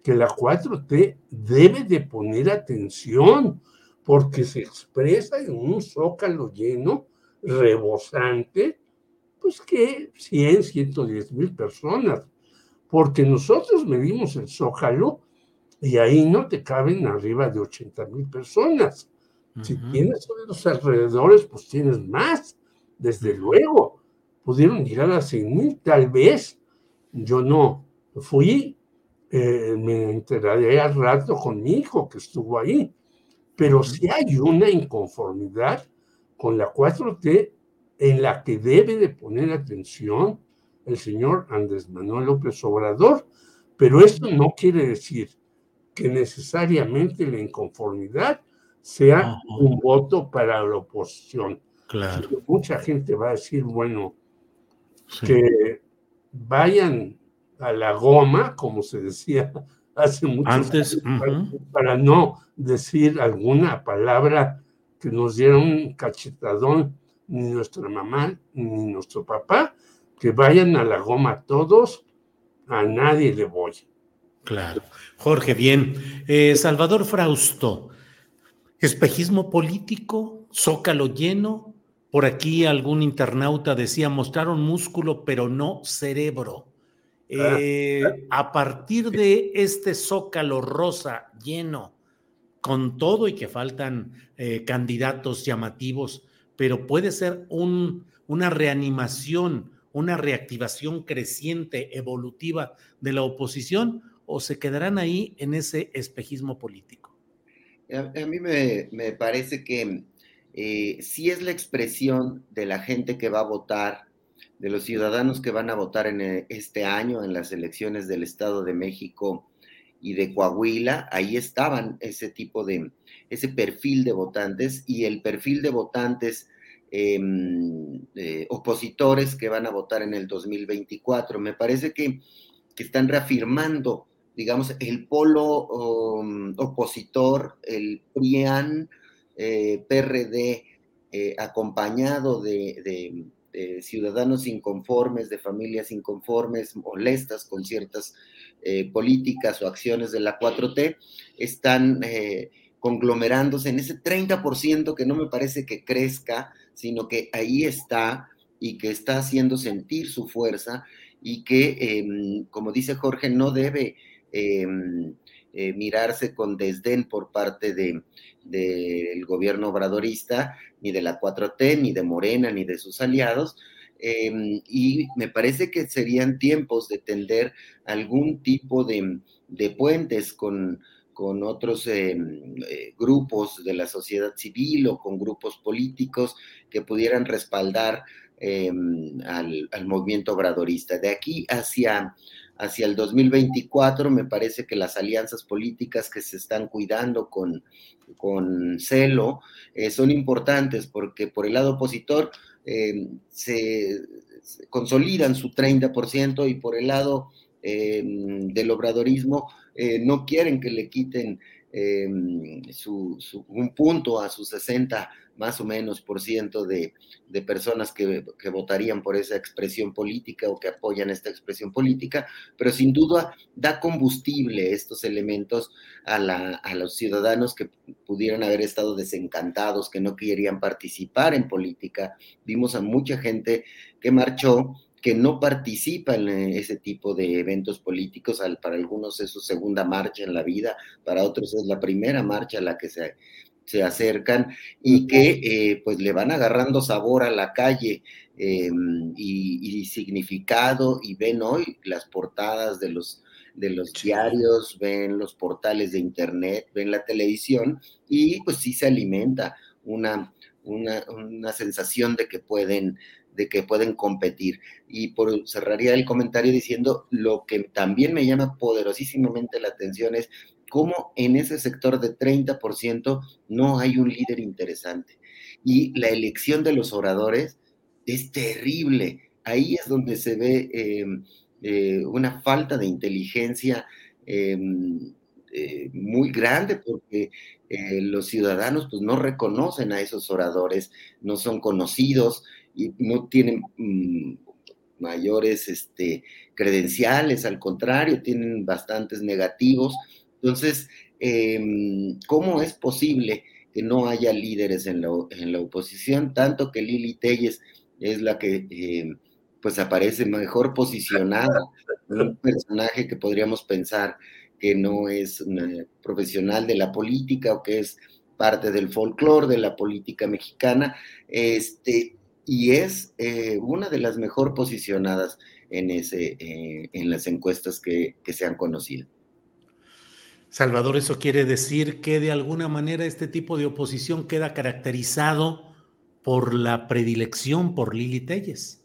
que la 4T debe de poner atención porque se expresa en un zócalo lleno, rebosante, pues que 100, 110 mil personas. Porque nosotros medimos el zócalo y ahí no te caben arriba de 80 mil personas. Si tienes los alrededores, pues tienes más, desde luego. Pudieron llegar a 100 mil, tal vez. Yo no fui, eh, me enteraré al rato con mi hijo que estuvo ahí. Pero si hay una inconformidad con la 4T en la que debe de poner atención el señor Andrés Manuel López Obrador. Pero esto no quiere decir que necesariamente la inconformidad sea un voto para la oposición. Claro. Mucha gente va a decir, bueno, que vayan a la goma, como se decía hace mucho Antes, años, para no decir alguna palabra que nos diera un cachetadón ni nuestra mamá ni nuestro papá, que vayan a la goma todos, a nadie le voy. Claro. Jorge, bien. Eh, Salvador Frausto, espejismo político, zócalo lleno. Por aquí algún internauta decía, mostraron músculo, pero no cerebro. Eh, a partir de este zócalo rosa lleno, con todo y que faltan eh, candidatos llamativos, pero puede ser un, una reanimación, una reactivación creciente, evolutiva de la oposición, o se quedarán ahí en ese espejismo político? A, a mí me, me, parece que eh, sí es la expresión de la gente que va a votar, de los ciudadanos que van a votar en eh, este año en las elecciones del Estado de México y de Coahuila, ahí estaban ese tipo de, ese perfil de votantes y el perfil de votantes eh, eh, opositores que van a votar en el 2024. Me parece que, que están reafirmando digamos, el polo um, opositor, el PRIAN, eh, PRD, eh, acompañado de, ciudadanos inconformes, de familias inconformes, molestas con ciertas eh, políticas o acciones de la 4T, están conglomerándose en ese 30% que no me parece que crezca, sino que ahí está y que está haciendo sentir su fuerza y que, em, como dice Jorge, no debe eh, eh, mirarse con desdén por parte del de, gobierno obradorista, ni de la 4T, ni de Morena, ni de sus aliados. Eh, y me parece que serían tiempos de tender algún tipo de, de puentes con, con otros eh, eh, grupos de la sociedad civil o con grupos políticos que pudieran respaldar eh, al, al, movimiento obradorista. De aquí hacia hacia el 2024, me parece que las alianzas políticas que se están cuidando con, con celo eh, son importantes porque por el lado opositor eh, se, consolidan su 30% y por el lado eh, del obradorismo no quieren que le quiten su, su, un punto a sus 60 más o menos por ciento de, de personas que, que, votarían por esa expresión política o que apoyan esta expresión política, pero sin duda da combustible estos elementos a, la, a los ciudadanos que pudieran haber estado desencantados, que no querían participar en política. Vimos a mucha gente que marchó que no participa en ese tipo de eventos políticos, para algunos es su segunda marcha en la vida, para otros es la primera marcha a la que se, se acercan y que eh, pues le van agarrando sabor a la calle eh, y, y, significado y ven hoy las portadas de los, de los diarios, ven los portales de internet, ven la televisión y pues sí se alimenta una, una, una sensación de que pueden de que pueden competir. Y por cerraría el comentario diciendo lo que también me llama poderosísimamente la atención es cómo en ese sector de 30% no hay un líder interesante. Y la elección de los oradores es terrible. Ahí es donde se ve eh, eh, una falta de inteligencia eh, muy grande porque los ciudadanos pues no reconocen a esos oradores, no son conocidos y no tienen mmm, mayores este, credenciales, al contrario, tienen bastantes negativos. Entonces, eh, ¿cómo es posible que no haya líderes en la, en la, oposición? Tanto que Lili Telles es la que eh, pues aparece mejor posicionada, un personaje que podríamos pensar que no es una profesional de la política o que es parte del folclore de la política mexicana, este, y es eh, una de las mejor posicionadas en, ese, eh, en las encuestas que, que se han conocido. Salvador, eso quiere decir que de alguna manera este tipo de oposición queda caracterizado por la predilección por Lili Telles.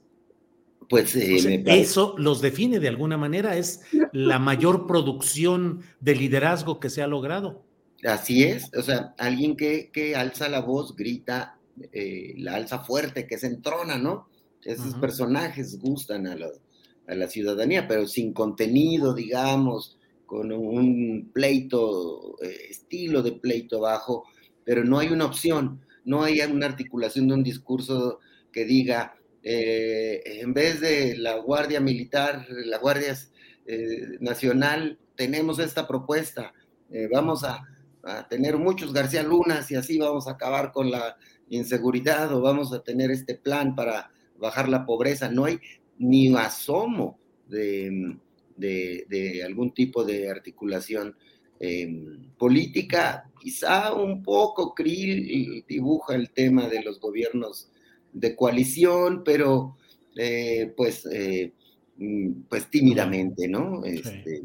Pues eh, O sea, eso los define de alguna manera, es la mayor producción de liderazgo que se ha logrado. Así es, o sea, alguien que, que alza la voz, grita, eh, la alza fuerte, que se entrona, ¿no? Esos personajes gustan a la, a la ciudadanía, pero sin contenido, digamos, con un pleito, eh, estilo de pleito bajo, pero no hay una opción, no hay una articulación de un discurso que diga, eh, en vez de la Guardia Militar, la Guardia Nacional, tenemos esta propuesta, vamos a, a tener muchos García Lunas y así vamos a acabar con la inseguridad o vamos a tener este plan para bajar la pobreza. No hay ni asomo de, de- de algún tipo de articulación eh, política. Quizá un poco Krill dibuja el tema de los gobiernos de coalición, pero eh, pues, eh, mm, pues tímidamente, ¿no? Este,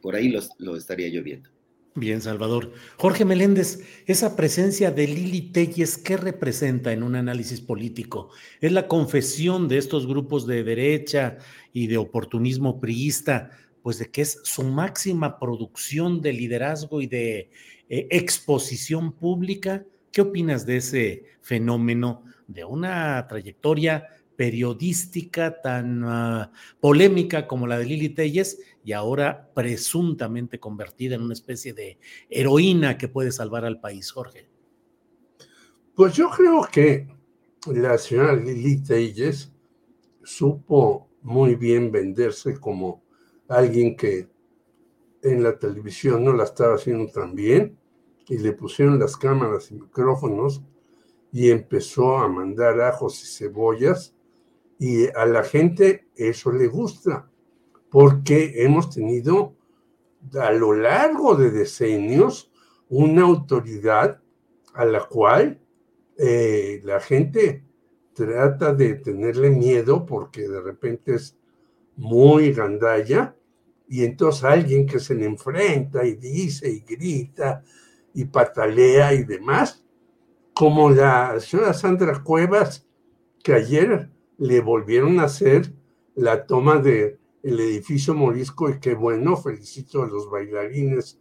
por ahí los- lo estaría yo viendo. Bien, Salvador. Jorge Meléndez, esa presencia de Lili Telles, ¿qué representa en un análisis político? ¿Es la confesión de estos grupos de derecha y de oportunismo priista, pues de que es su máxima producción de liderazgo y de eh, exposición pública? ¿Qué opinas de ese fenómeno de una trayectoria periodística tan ah, polémica como la de Lili Telles y ahora presuntamente convertida en una especie de heroína que puede salvar al país, Jorge? Pues yo creo que la señora Lili Telles supo muy bien venderse como alguien que en la televisión no la estaba haciendo tan bien y le pusieron las cámaras y micrófonos y empezó a mandar ajos y cebollas y a la gente eso le gusta porque hemos tenido a lo largo de decenios una autoridad a la cual eh, la gente trata de tenerle miedo porque de repente es muy gandalla y entonces alguien que se le enfrenta y dice y grita y patalea y demás, como la señora Sandra Cuevas, que ayer le volvieron a hacer la toma del edificio morisco y qué bueno, felicito a los bailarines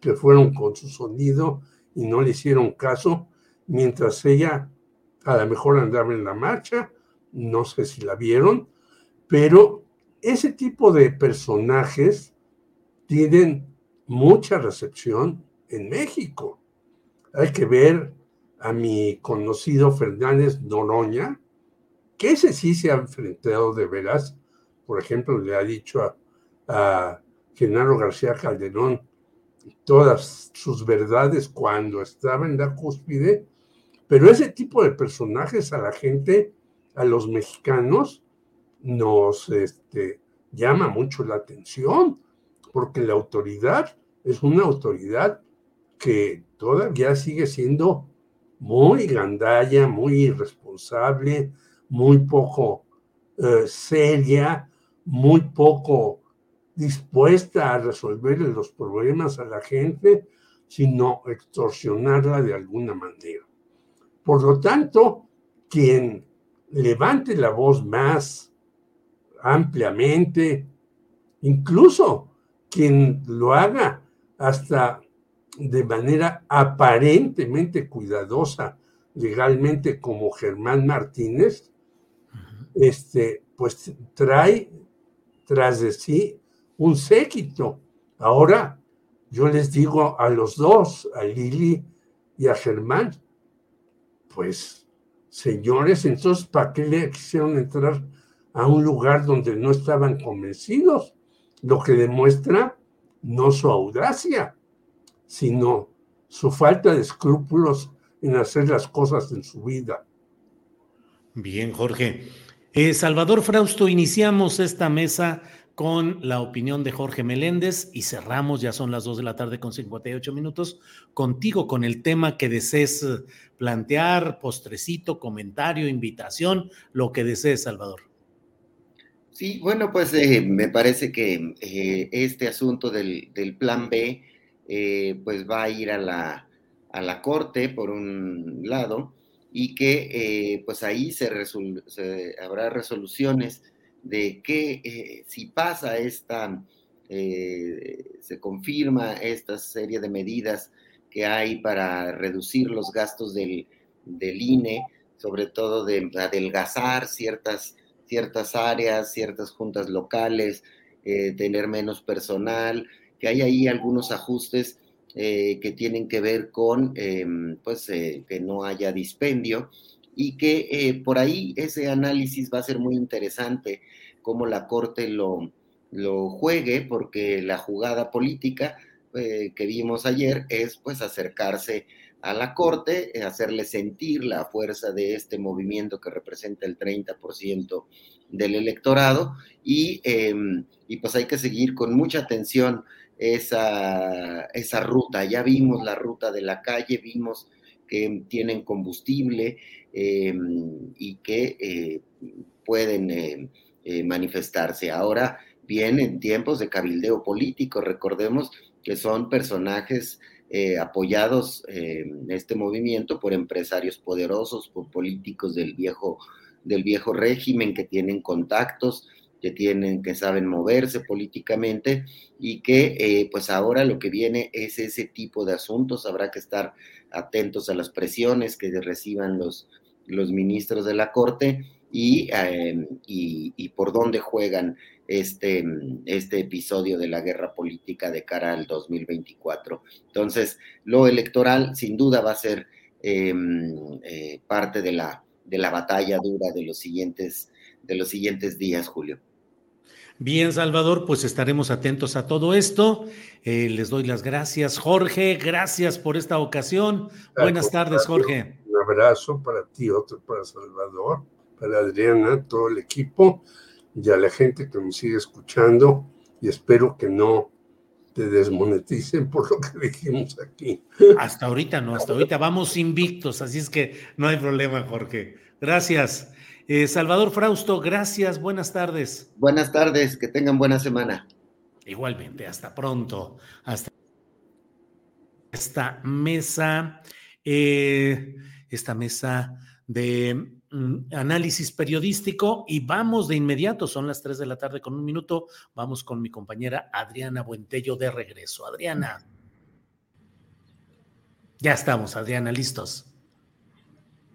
que fueron con su sonido y no le hicieron caso, mientras ella a lo mejor andaba en la marcha, no sé si la vieron, pero ese tipo de personajes tienen mucha recepción en México. Hay que ver a mi conocido Fernández Noroña, que ese sí se ha enfrentado de veras. Por ejemplo, le ha dicho a, a Genaro García Calderón todas sus verdades cuando estaba en la cúspide, pero ese tipo de personajes a la gente, a los mexicanos, nos este, llama mucho la atención, porque la autoridad es una autoridad que todavía sigue siendo muy gandalla, muy irresponsable, muy poco eh, seria, muy poco dispuesta a resolver los problemas a la gente, sino extorsionarla de alguna manera. Por lo tanto, quien levante la voz más ampliamente, incluso quien lo haga hasta de manera aparentemente cuidadosa legalmente como Germán Martínez, este, pues trae tras de sí un séquito. Ahora yo les digo a los dos, a Lili y a Germán, pues señores, entonces ¿para qué le quisieron entrar a un lugar donde no estaban convencidos? Lo que demuestra no su audacia, sino su falta de escrúpulos en hacer las cosas en su vida. Bien, Jorge. Eh, Salvador Frausto, iniciamos esta mesa con la opinión de Jorge Meléndez y cerramos, ya son las 2 de la tarde con 58 minutos, contigo con el tema que desees eh, plantear, postrecito, comentario, invitación, lo que desees, Salvador. Sí, bueno, pues eh, me parece que este asunto del, del plan B, pues va a ir a la, a la Corte, por un lado, y que pues ahí se, habrá resoluciones de que eh, si pasa esta, eh, se confirma esta serie de medidas que hay para reducir los gastos del, INE, sobre todo de adelgazar ciertas, ciertas áreas, ciertas juntas locales, eh, tener menos personal, que hay ahí algunos ajustes que tienen que ver con em, pues, que no haya dispendio y que eh, por ahí ese análisis va a ser muy interesante, cómo la Corte lo, lo juegue, porque la jugada política eh, que vimos ayer es pues acercarse a la Corte, eh, hacerle sentir la fuerza de este movimiento que representa el 30% del electorado em, y, pues hay que seguir con mucha atención esa, esa ruta. Ya vimos la ruta de la calle, vimos que tienen combustible em, y que eh, pueden eh, eh, manifestarse. Ahora vienen tiempos de cabildeo político, recordemos que son personajes apoyados en este movimiento por empresarios poderosos, por políticos del viejo, del viejo régimen que tienen contactos, que tienen, que saben moverse políticamente y que pues ahora lo que viene es ese tipo de asuntos, habrá que estar atentos a las presiones que reciban los, los ministros de la Corte y, em, y, por dónde juegan este, este episodio de la guerra política de cara al 2024. Entonces, lo electoral sin duda va a ser em, eh, parte de la, de la batalla dura de los siguientes, de los siguientes días, Julio. Bien, Salvador, pues estaremos atentos a todo esto. Eh, les doy las gracias, Jorge. Gracias por esta ocasión. Buenas tardes, Jorge. Un abrazo para ti, otro para Salvador, para Adriana, todo el equipo y a la gente que nos sigue escuchando. Y espero que no te desmoneticen por lo que dijimos aquí. Hasta ahorita no, hasta ahorita vamos invictos, así es que no hay problema, Jorge. Gracias. Eh, Salvador Frausto, gracias, buenas tardes. Buenas tardes, que tengan buena semana. Igualmente, hasta pronto. Hasta esta mesa, eh, esta mesa de mm, análisis periodístico y vamos de inmediato, son las 3 de la tarde con un minuto, vamos con mi compañera Adriana Buentello de regreso. Adriana. Ya estamos, Adriana, listos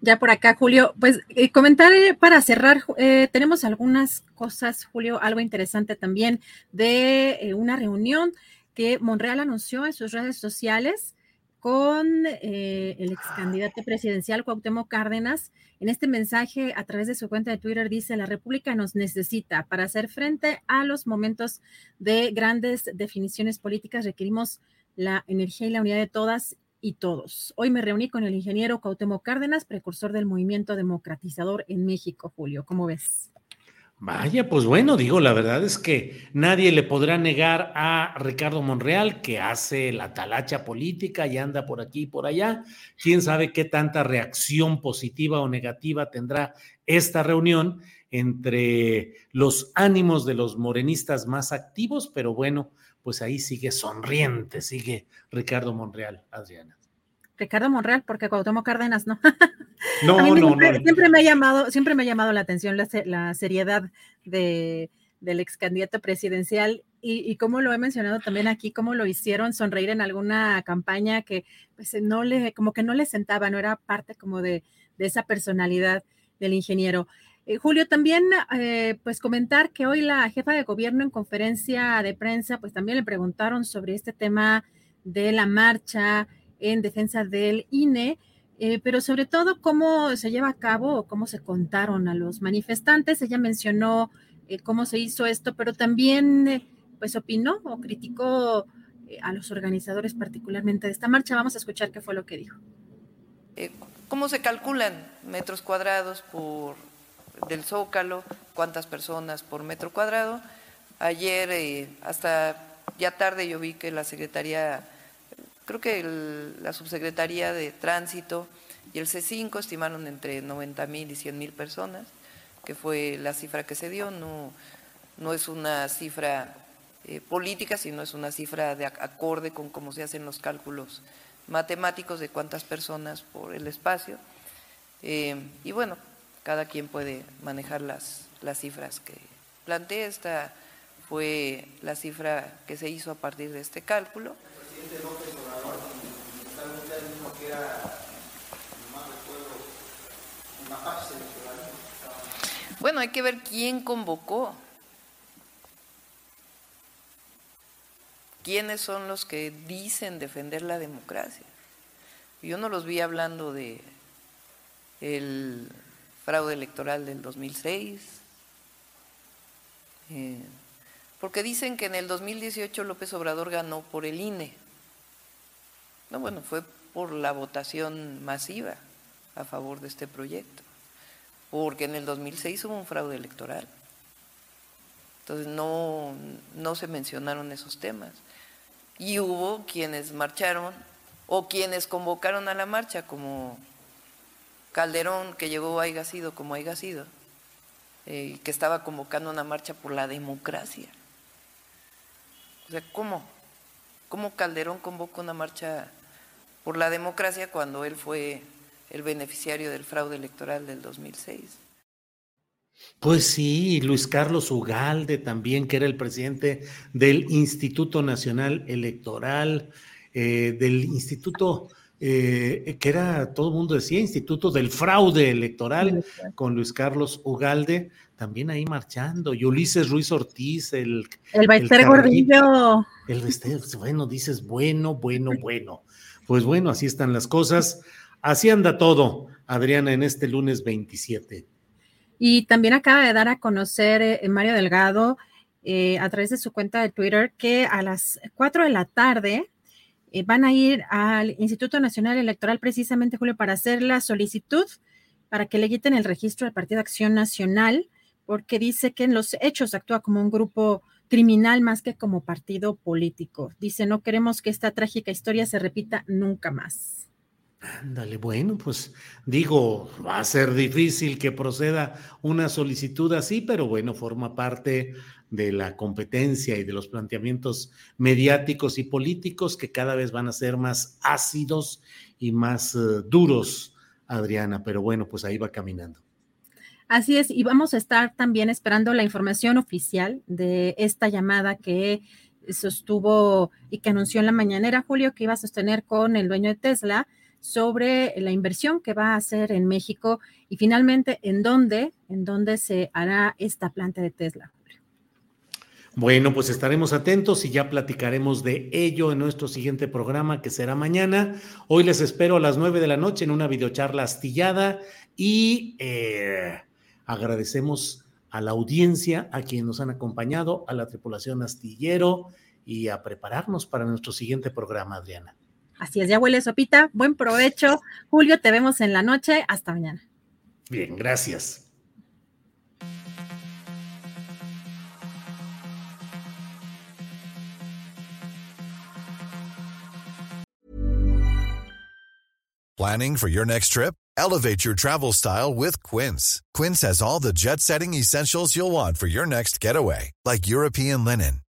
ya por acá, Julio. Pues eh, comentar eh, para cerrar, eh, tenemos algunas cosas, Julio, algo interesante también de una reunión que Monreal anunció en sus redes sociales con el ex candidato presidencial Cuauhtémoc Cárdenas. En este mensaje, a través de su cuenta de Twitter, dice, la República nos necesita para hacer frente a los momentos de grandes definiciones políticas. Requerimos la energía y la unidad de todas y todos. Hoy me reuní con el ingeniero Cuauhtémoc Cárdenas, precursor del movimiento democratizador en México, Julio. ¿Cómo ves? Vaya, pues bueno, digo, la verdad es que nadie le podrá negar a Ricardo Monreal que hace la talacha política y anda por aquí y por allá. Quién sabe qué tanta reacción positiva o negativa tendrá esta reunión entre los ánimos de los morenistas más activos, pero bueno, pues ahí sigue sonriente, sigue Ricardo Monreal, Adriana. Ricardo Monreal, porque Cuauhtémoc Cárdenas no. No, no, siempre, no. Siempre me ha llamado, siempre me ha llamado la atención la, seriedad de, del ex candidato presidencial y, como lo he mencionado también aquí, cómo lo hicieron sonreír en alguna campaña que pues, no le, como que no le sentaba, no era parte como de, de esa personalidad del ingeniero. Eh, Julio, también eh, pues comentar que hoy la jefa de gobierno en conferencia de prensa, pues también le preguntaron sobre este tema de la marcha en defensa del INE, eh, pero sobre todo cómo se lleva a cabo o cómo se contaron a los manifestantes. Ella mencionó cómo se hizo esto, pero también pues opinó o criticó a los organizadores particularmente de esta marcha. Vamos a escuchar qué fue lo que dijo. ¿Cómo se calculan metros cuadrados por del Zócalo, cuántas personas por metro cuadrado, ayer eh, hasta ya tarde yo vi que la Secretaría, creo que la Subsecretaría de Tránsito y el C5 estimaron entre 90 mil y 100 mil personas, que fue la cifra que se dio, no, no es una cifra eh, política, sino es una cifra de acorde con cómo se hacen los cálculos matemáticos de cuántas personas por el espacio. Eh, y bueno, cada quien puede manejar las, las cifras que planteé. Esta fue la cifra que se hizo a partir de este cálculo. Bueno, hay que ver quién convocó. ¿Quiénes son los que dicen defender la democracia? Yo no los vi hablando de el fraude electoral del 2006, eh, porque dicen que en el 2018 López Obrador ganó por el INE. No, bueno, fue por la votación masiva a favor de este proyecto, porque en el 2006 hubo un fraude electoral. Entonces no, no se mencionaron esos temas y hubo quienes marcharon o quienes convocaron a la marcha, como Calderón, que llegó haya sido como haya sido, eh, que estaba convocando una marcha por la democracia. O sea, ¿cómo? ¿Cómo Calderón convocó una marcha por la democracia cuando él fue el beneficiario del fraude electoral del 2006? Pues sí, Luis Carlos Ugalde también, que era el presidente del Instituto Nacional Electoral, eh, del Instituto, eh, que era, todo el mundo decía, Instituto del Fraude Electoral, con Luis Carlos Ugalde, también ahí marchando, y Ulises Ruiz Ortiz, el... El Gordillo. El Baester, bueno, dices, bueno, bueno, bueno. Pues bueno, así están las cosas. Así anda todo, Adriana, en este lunes 27. Y también acaba de dar a conocer eh, Mario Delgado eh, a través de su cuenta de Twitter que a las 4 de la tarde eh, van a ir al Instituto Nacional Electoral precisamente, Julio, para hacer la solicitud para que le quiten el registro del Partido Acción Nacional, porque dice que en los hechos actúa como un grupo criminal más que como partido político. Dice, no queremos que esta trágica historia se repita nunca más. Ándale, bueno, pues digo, va a ser difícil que proceda una solicitud así, pero bueno, forma parte de la competencia y de los planteamientos mediáticos y políticos que cada vez van a ser más ácidos y más uh, duros, Adriana, pero bueno, pues ahí va caminando. Así es, y vamos a estar también esperando la información oficial de esta llamada que sostuvo y que anunció en la mañanera, Julio, que iba a sostener con el dueño de Tesla sobre la inversión que va a hacer en México y finalmente en dónde, en dónde se hará esta planta de Tesla. Bueno, pues estaremos atentos y ya platicaremos de ello en nuestro siguiente programa que será mañana. Hoy les espero a las nueve de la noche en una videocharla astillada y eh, agradecemos a la audiencia, a quienes nos han acompañado, a la tripulación astillero y a prepararnos para nuestro siguiente programa, Adriana. Así es, ya huele sopita. Buen provecho. Julio, te vemos en la noche. Hasta mañana. Bien, gracias. Planning for your next trip? Elevate your travel style with Quince. Quince has all the jet setting essentials you'll want for your next getaway, like European linen